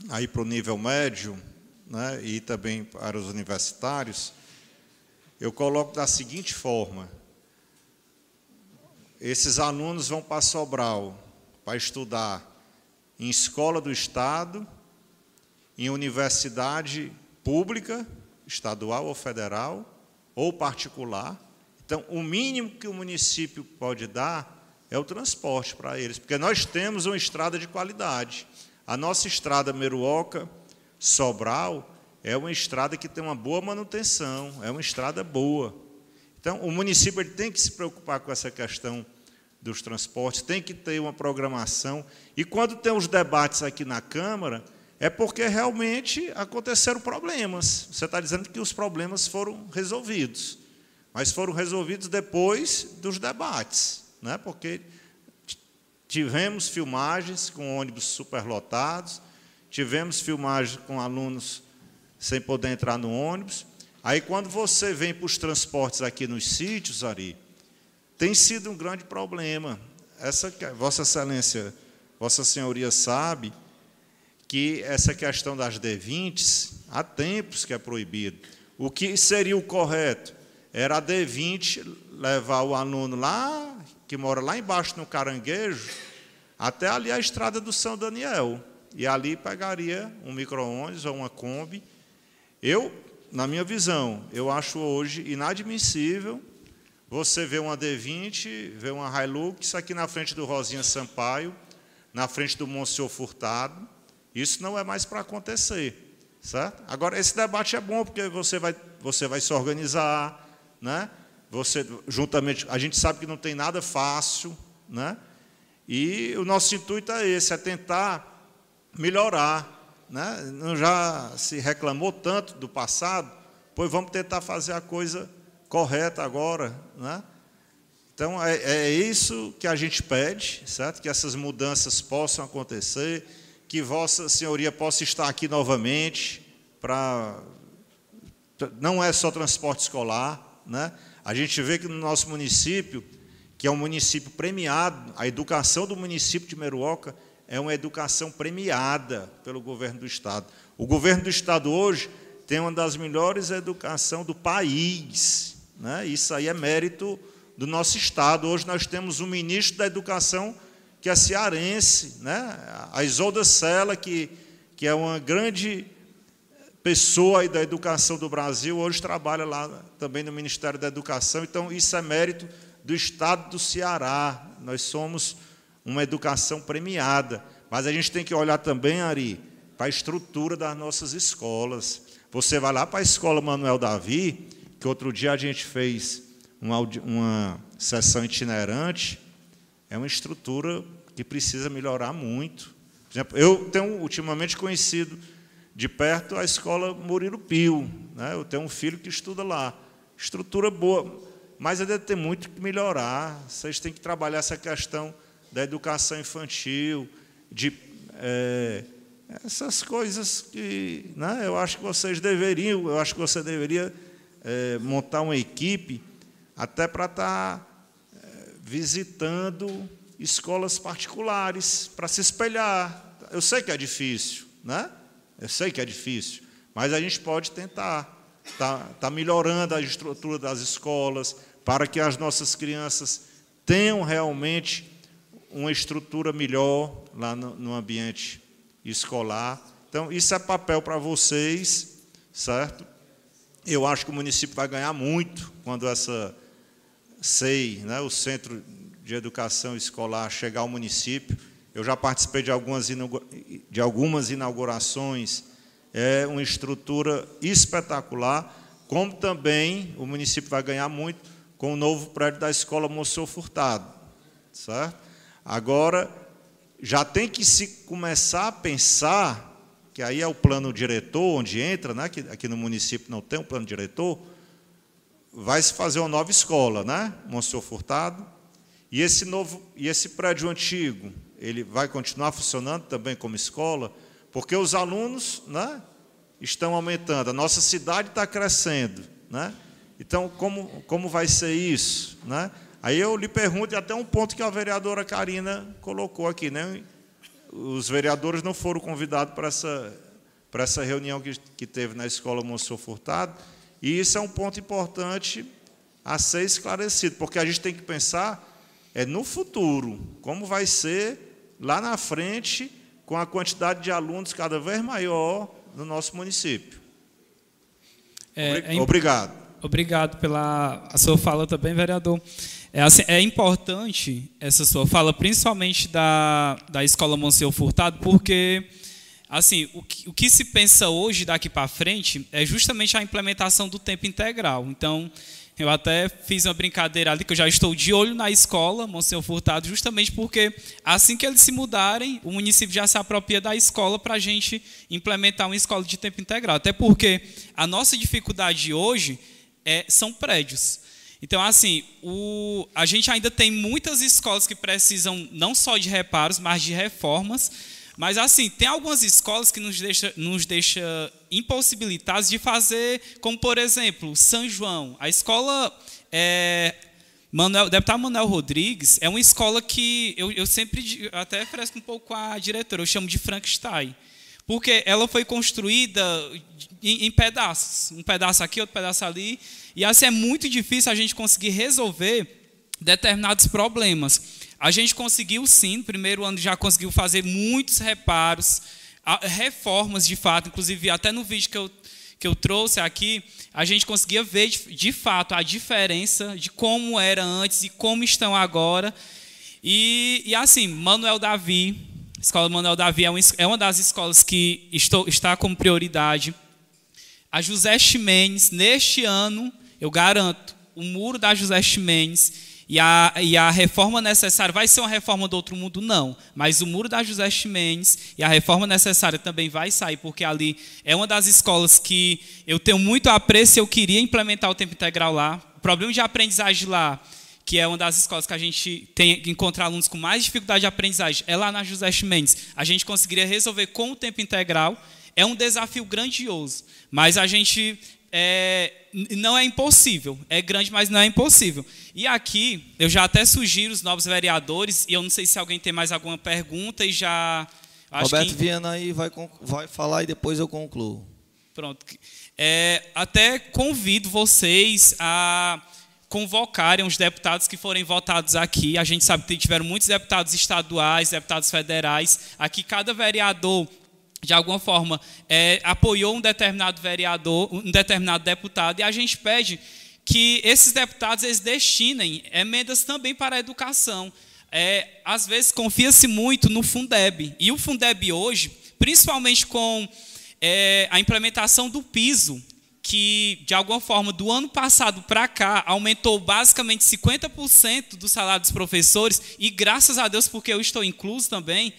aí para o nível médio, né, e também para os universitários, eu coloco da seguinte forma: esses alunos vão para Sobral para estudar em escola do Estado, em universidade pública, estadual ou federal, ou particular. Então, o mínimo que o município pode dar é o transporte para eles, porque nós temos uma estrada de qualidade. A nossa estrada Meruoca, Sobral é uma estrada que tem uma boa manutenção, é uma estrada boa. Então, o município tem que se preocupar com essa questão dos transportes, tem que ter uma programação. E quando tem os debates aqui na Câmara, é porque realmente aconteceram problemas. Você está dizendo que os problemas foram resolvidos, mas foram resolvidos depois dos debates, né? porque tivemos filmagens com ônibus superlotados, tivemos filmagens com alunos sem poder entrar no ônibus. Aí, quando você vem para os transportes aqui nos sítios, Ari, tem sido um grande problema. Essa, Vossa Excelência, Vossa Senhoria sabe que essa questão das D20 há tempos que é proibido. O que seria o correto? Era a D20 levar o aluno lá, que mora lá embaixo no Caranguejo, até ali a estrada do São Daniel. E ali pegaria um micro-ônibus ou uma Kombi. Eu, na minha visão, eu acho hoje inadmissível você ver uma D20, ver uma Hilux aqui na frente do Rosinha Sampaio, na frente do Monsenhor Furtado, isso não é mais para acontecer, certo? Agora esse debate é bom porque você vai você vai se organizar, né? Você juntamente, a gente sabe que não tem nada fácil, né? E o nosso intuito é esse, é tentar melhorar, né? Não já se reclamou tanto do passado, pois vamos tentar fazer a coisa correta agora, né? Então é, é isso que a gente pede, certo? Que essas mudanças possam acontecer que Vossa Senhoria possa estar aqui novamente para não é só transporte escolar, né? A gente vê que no nosso município, que é um município premiado, a educação do município de Meruoca é uma educação premiada pelo governo do estado. O governo do estado hoje tem uma das melhores educações do país, né? Isso aí é mérito do nosso estado. Hoje nós temos um ministro da educação que é cearense, né? a Isolda Sela, que, que é uma grande pessoa da educação do Brasil, hoje trabalha lá também no Ministério da Educação, então isso é mérito do Estado do Ceará. Nós somos uma educação premiada, mas a gente tem que olhar também, Ari, para a estrutura das nossas escolas. Você vai lá para a escola Manuel Davi, que outro dia a gente fez uma, uma sessão itinerante, é uma estrutura que precisa melhorar muito. Por exemplo, eu tenho ultimamente conhecido de perto a escola Murilo Pio. Né? Eu tenho um filho que estuda lá. Estrutura boa, mas ainda tem muito que melhorar. Vocês têm que trabalhar essa questão da educação infantil, de é, essas coisas que né, eu acho que vocês deveriam, eu acho que você deveria é, montar uma equipe até para estar tá visitando escolas particulares para se espelhar. Eu sei que é difícil, né? Eu sei que é difícil, mas a gente pode tentar. Está tá melhorando a estrutura das escolas para que as nossas crianças tenham realmente uma estrutura melhor lá no, no ambiente escolar. Então, isso é papel para vocês, certo? Eu acho que o município vai ganhar muito quando essa SEI, né, o Centro de Educação Escolar, chegar ao município. Eu já participei de algumas, de algumas inaugurações, é uma estrutura espetacular, como também o município vai ganhar muito com o novo prédio da Escola Moçou Furtado. Certo? Agora, já tem que se começar a pensar, que aí é o plano diretor, onde entra, né, que aqui no município não tem um plano diretor, vai se fazer uma nova escola, né? Monsenhor Furtado. E esse novo, e esse prédio antigo, ele vai continuar funcionando também como escola, porque os alunos, né, estão aumentando. A nossa cidade está crescendo, né? Então, como como vai ser isso, né? Aí eu lhe pergunto e até um ponto que a vereadora Karina colocou aqui, né? Os vereadores não foram convidados para essa para essa reunião que, que teve na escola Monsenhor Furtado e isso é um ponto importante a ser esclarecido, porque a gente tem que pensar é no futuro, como vai ser lá na frente, com a quantidade de alunos cada vez maior no nosso município. É, é obrigado.
Obrigado pela a sua fala também, vereador. É, assim, é importante essa sua fala, principalmente da, da Escola Monsenhor Furtado, porque assim, o que, o que se pensa hoje daqui para frente é justamente a implementação do tempo integral. Então, eu até fiz uma brincadeira ali que eu já estou de olho na escola, Monsenhor Furtado, justamente porque assim que eles se mudarem, o município já se apropria da escola para a gente implementar uma escola de tempo integral. Até porque a nossa dificuldade hoje é, são prédios. Então, assim, o, a gente ainda tem muitas escolas que precisam não só de reparos, mas de reformas. Mas, assim, tem algumas escolas que nos deixa, nos deixa impossibilitados de fazer, como, por exemplo, São João. A escola é, Manuel, deputado Manuel Rodrigues é uma escola que eu, eu sempre até fresco um pouco a diretora, eu chamo de Frankenstein. Porque ela foi construída em, em pedaços, um pedaço aqui, outro pedaço ali, e assim é muito difícil a gente conseguir resolver determinados problemas. A gente conseguiu sim, no primeiro ano já conseguiu fazer muitos reparos, reformas de fato, inclusive até no vídeo que eu, que eu trouxe aqui, a gente conseguia ver de, fato a diferença de como era antes e como estão agora. E, e assim, Manuel Davi, Escola Manuel Davi é uma, é uma das escolas que estou, está como prioridade. A José Ximenes, neste ano, eu garanto, o muro da José Ximenes e a, e a reforma necessária, vai ser uma reforma do outro mundo? Não. Mas o muro da José Ximenes e a reforma necessária também vai sair, porque ali é uma das escolas que eu tenho muito apreço e eu queria implementar o tempo integral lá. O problema de aprendizagem lá, que é uma das escolas que a gente tem que encontrar alunos com mais dificuldade de aprendizagem, é lá na José Ximenes. A gente conseguiria resolver com o tempo integral. É um desafio grandioso, mas a gente é, não é impossível. É grande, mas não é impossível. E aqui, eu já até sugiro os novos vereadores, e eu não sei se alguém tem mais alguma pergunta, e já.
Roberto que... Viana aí vai, vai falar e depois eu concluo.
Pronto. É, até convido vocês a convocarem os deputados que forem votados aqui. A gente sabe que tiveram muitos deputados estaduais, deputados federais. Aqui, cada vereador de alguma forma, é, apoiou um determinado vereador, um determinado deputado, e a gente pede que esses deputados eles destinem emendas também para a educação. É, às vezes confia-se muito no Fundeb, e o Fundeb hoje, principalmente com é, a implementação do piso, que de alguma forma do ano passado para cá aumentou basicamente 50% do salário dos professores, e graças a Deus, porque eu estou incluso também,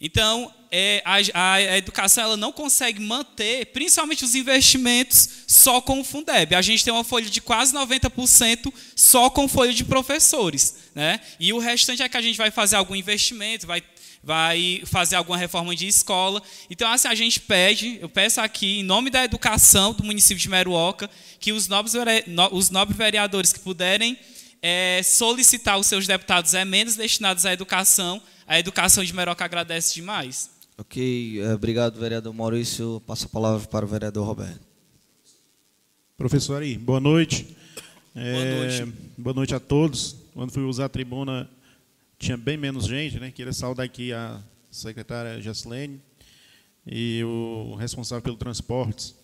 então, é, a, a, educação ela não consegue manter, principalmente os investimentos, só com o Fundeb. A gente tem uma folha de quase 90% só com folha de professores. Né? E o restante é que a gente vai fazer algum investimento, vai, vai fazer alguma reforma de escola. Então, assim, a gente pede, eu peço aqui, em nome da educação do município de Meruoca, que os nobres, os nobres vereadores que puderem é, solicitar os seus deputados emendas destinados à educação, a educação de Meroca agradece demais.
Ok, eh, obrigado, vereador Maurício. Passa a palavra para o vereador Roberto.
Professor Ari, boa noite. É, boa noite. Boa noite a todos. Quando fui usar a tribuna, tinha bem menos gente, né? Queria saudar aqui a secretária Jaslene e o responsável pelo transportes,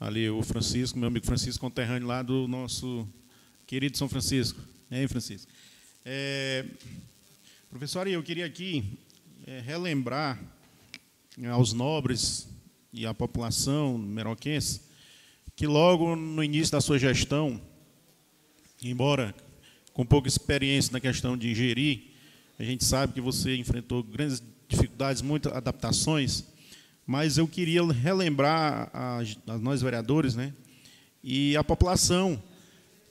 ali o Francisco, meu amigo Francisco, conterrâneo lá do nosso querido São Francisco. Hein, Francisco? É, Professor, eu queria aqui é, relembrar aos nobres e à população meroquense que logo no início da sua gestão, embora com pouca experiência na questão de gerir, a gente sabe que você enfrentou grandes dificuldades, muitas adaptações, mas eu queria relembrar a, a nós vereadores, né, e a população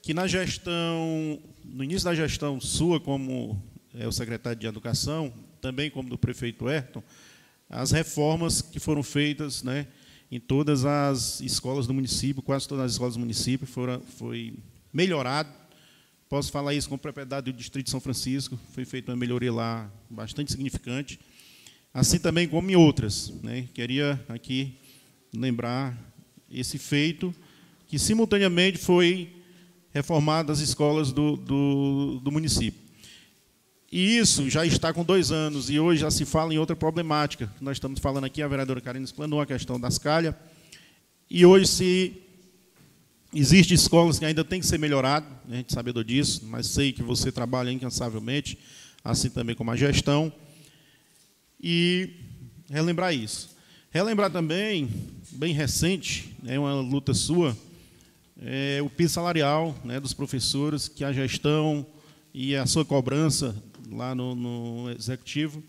que na gestão, no início da gestão sua como é, o secretário de Educação, também como do prefeito Ayrton, as reformas que foram feitas né, em todas as escolas do município, quase todas as escolas do município, foram, foi melhorado. Posso falar isso com propriedade do Distrito de São Francisco, foi feita uma melhoria lá bastante significante, assim também como em outras. Né. Queria aqui lembrar esse feito, que simultaneamente foi reformado as escolas do, do, do município. E isso já está com dois anos, e hoje já se fala em outra problemática. Nós estamos falando aqui, a vereadora Karine explanou a questão das calhas. E hoje se existem escolas que ainda tem que ser melhorado, né, a gente sabedor disso, mas sei que você trabalha incansavelmente, assim também como a gestão. E relembrar isso. Relembrar também, bem recente, é uma luta sua, é o piso salarial né, dos professores, que a gestão e a sua cobrança lá no, no executivo,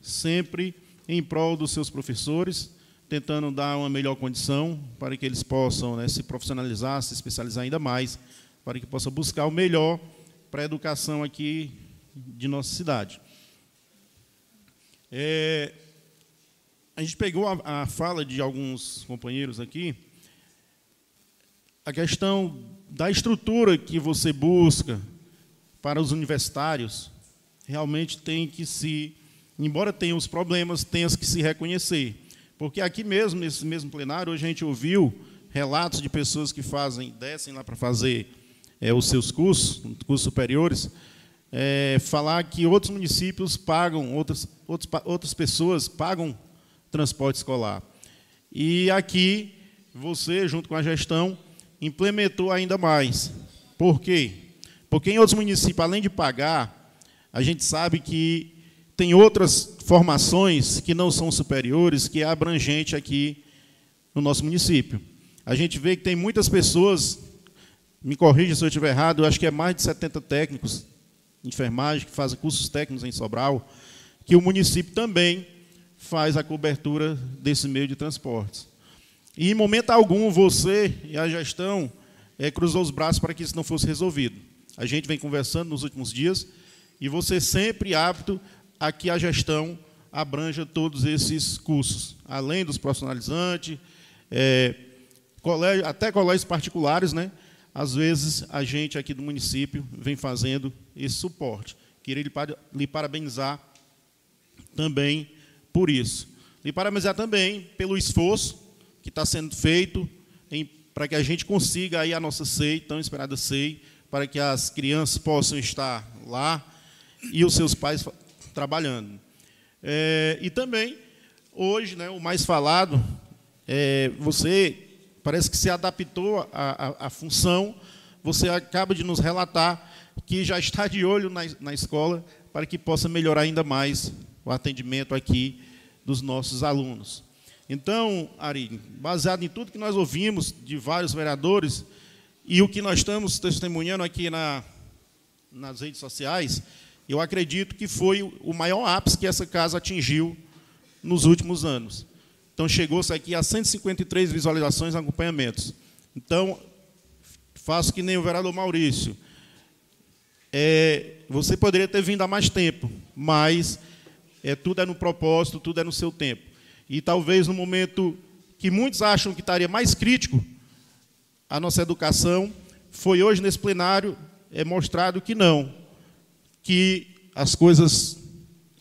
sempre em prol dos seus professores, tentando dar uma melhor condição para que eles possam né, se profissionalizar, se especializar ainda mais, para que possam buscar o melhor para a educação aqui de nossa cidade. É, a gente pegou a, a fala de alguns companheiros aqui, a questão da estrutura que você busca para os universitários, realmente tem que se, embora tenha os problemas, tenha que se reconhecer. Porque aqui mesmo, nesse mesmo plenário, hoje a gente ouviu relatos de pessoas que fazem, descem lá para fazer é, os seus cursos, cursos superiores, é, falar que outros municípios pagam, outras, outros, outras pessoas pagam transporte escolar. E aqui, você, junto com a gestão, implementou ainda mais. Por quê? Porque em outros municípios, além de pagar, a gente sabe que tem outras formações que não são superiores, que é abrangente aqui no nosso município. A gente vê que tem muitas pessoas, me corrija se eu estiver errado, eu acho que é mais de 70 técnicos de enfermagem que fazem cursos técnicos em Sobral, que o município também faz a cobertura desse meio de transportes. E em momento algum você e a gestão é, cruzou os braços para que isso não fosse resolvido. A gente vem conversando nos últimos dias e você sempre apto a que a gestão abranja todos esses cursos, além dos profissionalizantes, é, colégio, até colégios particulares, né? Às vezes a gente aqui do município vem fazendo esse suporte. Queria lhe parabenizar também por isso. Lhe parabenizar também pelo esforço que está sendo feito para que a gente consiga aí a nossa SEI, tão esperada SEI, para que as crianças possam estar lá e os seus pais trabalhando. É, e também, hoje, né, o mais falado, é, você parece que se adaptou à, função, você acaba de nos relatar que já está de olho na, na escola para que possa melhorar ainda mais o atendimento aqui dos nossos alunos. Então, Ari, baseado em tudo que nós ouvimos de vários vereadores e o que nós estamos testemunhando aqui na, nas redes sociais, eu acredito que foi o maior ápice que essa casa atingiu nos últimos anos. Então, chegou-se aqui a 153 visualizações e acompanhamentos. Então, faço que nem o vereador Maurício. É, você poderia ter vindo há mais tempo, mas é, tudo é no propósito, tudo é no seu tempo. E talvez no momento que muitos acham que estaria mais crítico a nossa educação, foi hoje nesse plenário é mostrado que não que as coisas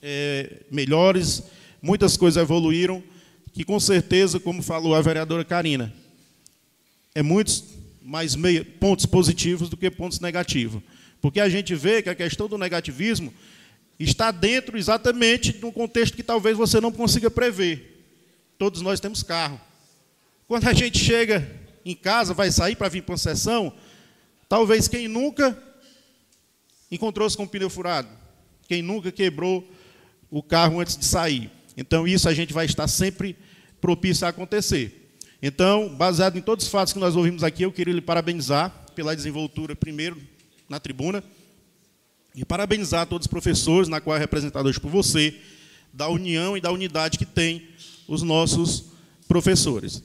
é, melhores, muitas coisas evoluíram, que com certeza, como falou a vereadora Karina, é muitos mais pontos positivos do que pontos negativos. Porque a gente vê que a questão do negativismo está dentro exatamente de um contexto que talvez você não consiga prever. Todos nós temos carro. Quando a gente chega em casa, vai sair para vir para uma sessão, talvez quem nunca encontrou-se com o pneu furado. Quem nunca quebrou o carro antes de sair. Então, isso a gente vai estar sempre propício a acontecer. Então, baseado em todos os fatos que nós ouvimos aqui, eu queria lhe parabenizar pela desenvoltura, primeiro, na tribuna, e parabenizar todos os professores, na qual é representado hoje por você, da união e da unidade que tem os nossos professores.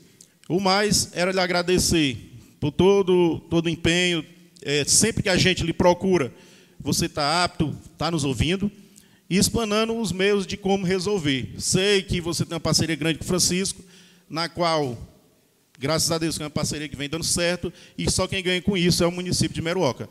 O mais era lhe agradecer por todo, todo o empenho, é, sempre que a gente lhe procura, você está apto, está nos ouvindo, e explanando os meios de como resolver. Sei que você tem uma parceria grande com o Francisco, na qual, graças a Deus, é uma parceria que vem dando certo, e só quem ganha com isso é o município de Meruoca.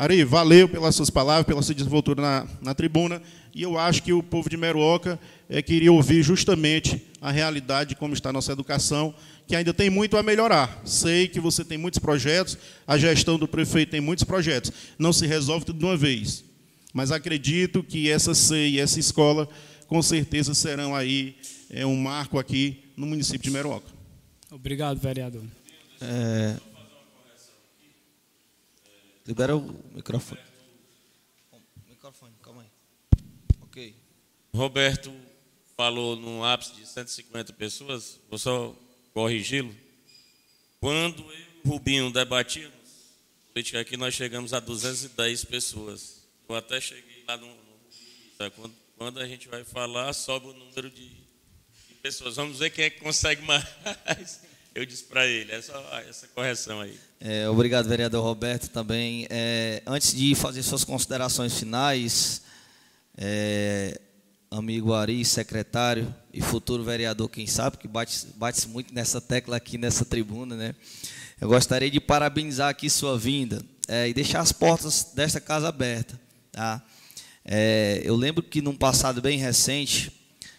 Ari, valeu pelas suas palavras, pela sua desenvoltura na, na tribuna, e eu acho que o povo de Meruoca é, queria ouvir justamente a realidade de como está a nossa educação, que ainda tem muito a melhorar. Sei que você tem muitos projetos, a gestão do prefeito tem muitos projetos. Não se resolve tudo de uma vez. Mas acredito que essa CEI e essa escola, com certeza, serão aí é, um marco aqui no município de Meroca.
Obrigado, vereador.
É... Libera o microfone. Microfone, calma aí. Ok.
Roberto falou num ápice de 150 pessoas, vou só corrigi-lo. Quando eu e o Rubinho debatíamos, política aqui, nós chegamos a 210 pessoas. Eu até cheguei lá no. no quando, quando a gente vai falar, sobe o número de, de pessoas. Vamos ver quem é que consegue mais. Eu disse para ele, essa, essa correção aí.
É, obrigado, vereador Roberto, também. É, antes de fazer suas considerações finais, é, amigo Ari, secretário e futuro vereador, quem sabe, que bate, bate muito nessa tecla aqui nessa tribuna, né? Eu gostaria de parabenizar aqui sua vinda é, e deixar as portas desta casa abertas. Tá? É, eu lembro que num passado bem recente,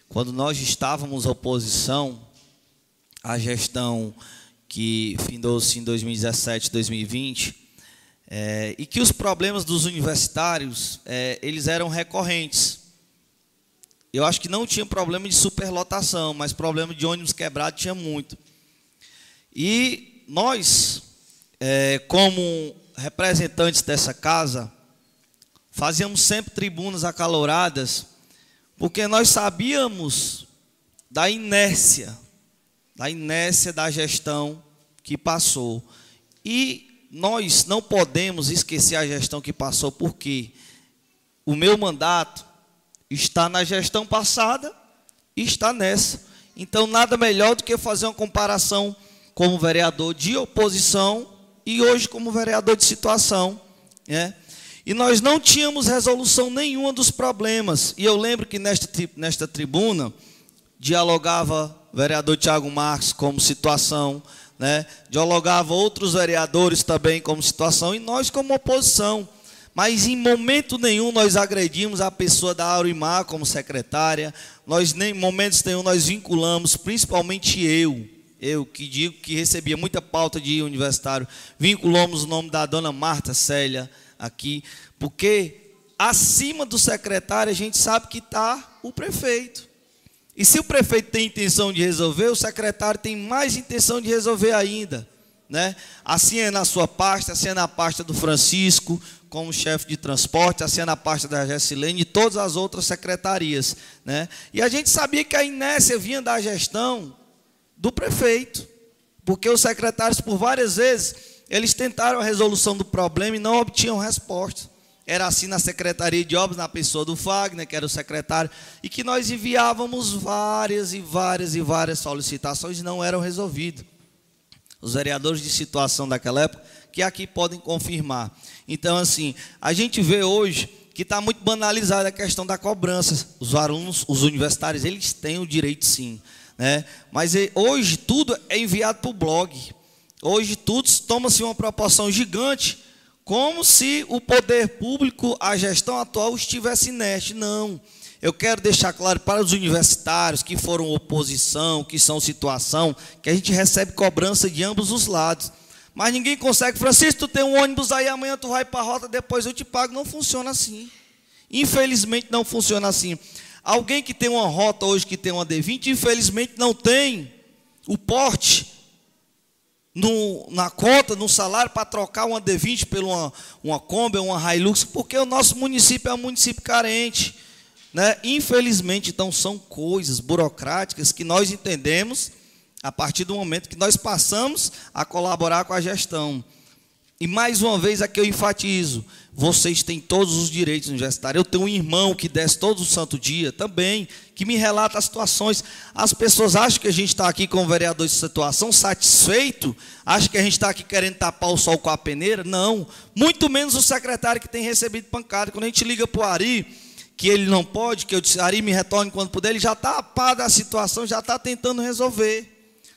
quando nós estávamos oposição, a gestão que findou-se em 2017, 2020, é, e que os problemas dos universitários é, eles eram recorrentes. Eu acho que não tinha problema de superlotação, mas problema de ônibus quebrado tinha muito. E nós, é, como representantes dessa casa, fazíamos sempre tribunas acaloradas, porque nós sabíamos da inércia da inércia da gestão que passou. E nós não podemos esquecer a gestão que passou, porque o meu mandato está na gestão passada e está nessa. Então, nada melhor do que fazer uma comparação como vereador de oposição e hoje como vereador de situação. Né? E nós não tínhamos resolução nenhuma dos problemas. E eu lembro que nesta, nesta tribuna dialogava o vereador Tiago Marques como situação, né? dialogava outros vereadores também como situação, e nós como oposição. Mas em momento nenhum nós agredimos a pessoa da Aurimar como secretária, nós nem em momentos nenhum nós vinculamos, principalmente eu, eu que digo que recebia muita pauta de universitário, vinculamos o nome da dona Marta Célia aqui, porque acima do secretário a gente sabe que está o prefeito. E se o prefeito tem intenção de resolver, o secretário tem mais intenção de resolver ainda. Né? Assim é na sua pasta, assim é na pasta do Francisco, como chefe de transporte, assim é na pasta da Gessilene e todas as outras secretarias. Né? E a gente sabia que a inércia vinha da gestão do prefeito, porque os secretários, por várias vezes, eles tentaram a resolução do problema e não obtinham resposta. Era assim na Secretaria de Obras, na pessoa do Fagner, que era o secretário, e que nós enviávamos várias e várias e várias solicitações e não eram resolvidas. Os vereadores de situação daquela época, que aqui podem confirmar. Então, assim, a gente vê hoje que está muito banalizada a questão da cobrança. Os alunos, os universitários, eles têm o direito sim. Né? Mas hoje tudo é enviado para o blog. Hoje tudo toma-se uma proporção gigante como se o poder público, a gestão atual, estivesse inerte. Não. Eu quero deixar claro para os universitários que foram oposição, que são situação, que a gente recebe cobrança de ambos os lados. Mas ninguém consegue. Francisco, tu tem um ônibus aí, amanhã tu vai para a rota, depois eu te pago. Não funciona assim. Infelizmente não funciona assim. Alguém que tem uma rota hoje, que tem uma D20, infelizmente não tem o porte no, na conta, no salário, para trocar uma D20 por uma, uma Kombi, uma Hilux, porque o nosso município é um município carente. Né? Infelizmente, então, são coisas burocráticas que nós entendemos a partir do momento que nós passamos a colaborar com a gestão. E mais uma vez aqui eu enfatizo: vocês têm todos os direitos universitários. Eu tenho um irmão que desce todo o santo dia também, que me relata as situações. As pessoas acham que a gente está aqui como vereador de situação satisfeito, acham que a gente está aqui querendo tapar o sol com a peneira. Não, muito menos o secretário que tem recebido pancada. Quando a gente liga para o Ari, que ele não pode, que eu disse, Ari me retorne quando puder, ele já está a par da situação, já está tentando resolver.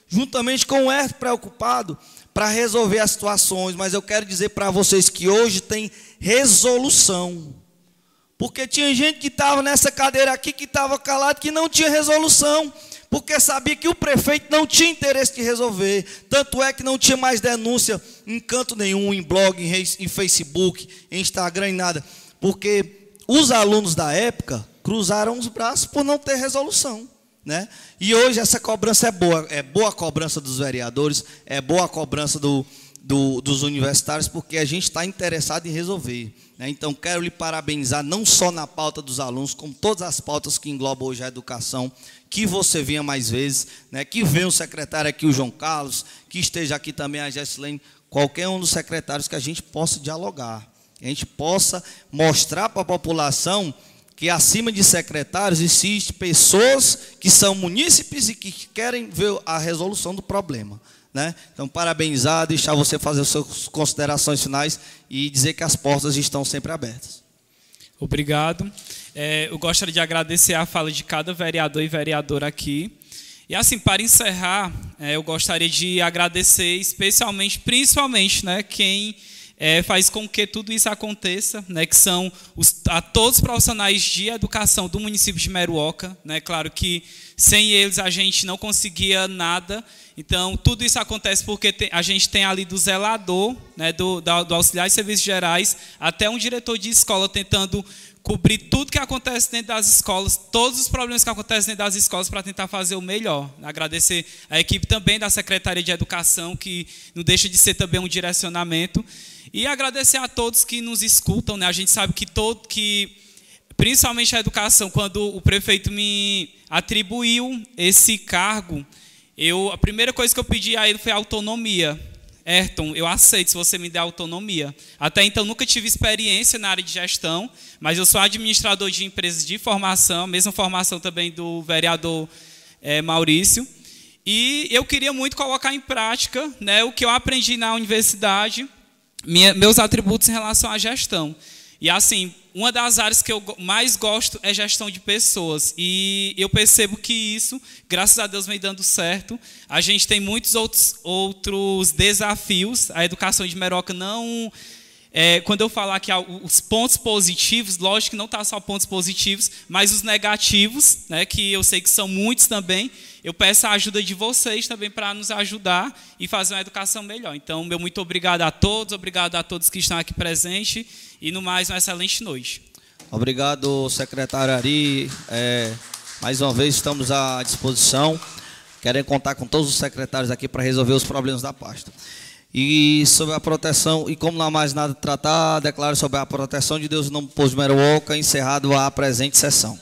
Juntamente com o Herto preocupado para resolver as situações, mas eu quero dizer para vocês que hoje tem resolução. Porque tinha gente que estava nessa cadeira aqui que estava calado, que não tinha resolução, porque sabia que o prefeito não tinha interesse de resolver. Tanto é que não tinha mais denúncia em canto nenhum, em blog, em Facebook, em Instagram, em nada. Porque os alunos da época cruzaram os braços por não ter resolução. Né? E hoje essa cobrança é boa, é boa a cobrança dos vereadores, é boa a cobrança do, do, dos universitários, porque a gente está interessado em resolver. Né? Então, quero lhe parabenizar, não só na pauta dos alunos, como todas as pautas que englobam hoje a educação, que você venha mais vezes, né? que venha o secretário aqui, o João Carlos, que esteja aqui também a Gessilene, qualquer um dos secretários que a gente possa dialogar, que a gente possa mostrar para a população que acima de secretários existem pessoas que são munícipes e que querem ver a resolução do problema. Né? Então, parabenizar, deixar você fazer as suas considerações finais e dizer que as portas estão sempre abertas.
Obrigado. É, eu gostaria de agradecer a fala de cada vereador e vereadora aqui. E assim, para encerrar, é, eu gostaria de agradecer especialmente, principalmente, né, quem é, faz com que tudo isso aconteça, né, que são os, a todos os profissionais de educação do município de Meruoca. Né, claro que sem eles a gente não conseguia nada. Então, tudo isso acontece porque tem, a gente tem ali do zelador, né, do, do auxiliar de serviços gerais, até um diretor de escola tentando cobrir tudo que acontece dentro das escolas, todos os problemas que acontecem dentro das escolas para tentar fazer o melhor. Agradecer a equipe também da Secretaria de Educação, que não deixa de ser também um direcionamento. E agradecer a todos que nos escutam. Né? A gente sabe que todo que principalmente a educação, quando o prefeito me atribuiu esse cargo, eu, a primeira coisa que eu pedi a ele foi autonomia. Ayrton, eu aceito se você me der autonomia. Até então nunca tive experiência na área de gestão, mas eu sou administrador de empresas de formação, mesma formação também do vereador é, Maurício. E eu queria muito colocar em prática né, o que eu aprendi na universidade, minha, meus atributos em relação à gestão. E assim, uma das áreas que eu mais gosto é gestão de pessoas. E eu percebo que isso, graças a Deus, vem dando certo. A gente tem muitos outros, outros desafios. A educação de Meroca não. É, quando eu falar que os pontos positivos, lógico que não está só pontos positivos, mas os negativos, né, que eu sei que são muitos também, eu peço a ajuda de vocês também para nos ajudar e fazer uma educação melhor. Então, meu muito obrigado a todos, obrigado a todos que estão aqui presentes e no mais, uma excelente noite.
Obrigado, secretário Ari. É, mais uma vez estamos à disposição. Querem contar com todos os secretários aqui para resolver os problemas da pasta. E sobre a proteção, e como não há mais nada a tratar, declaro sobre a proteção de Deus no nome do de Meruoca, encerrado a presente sessão.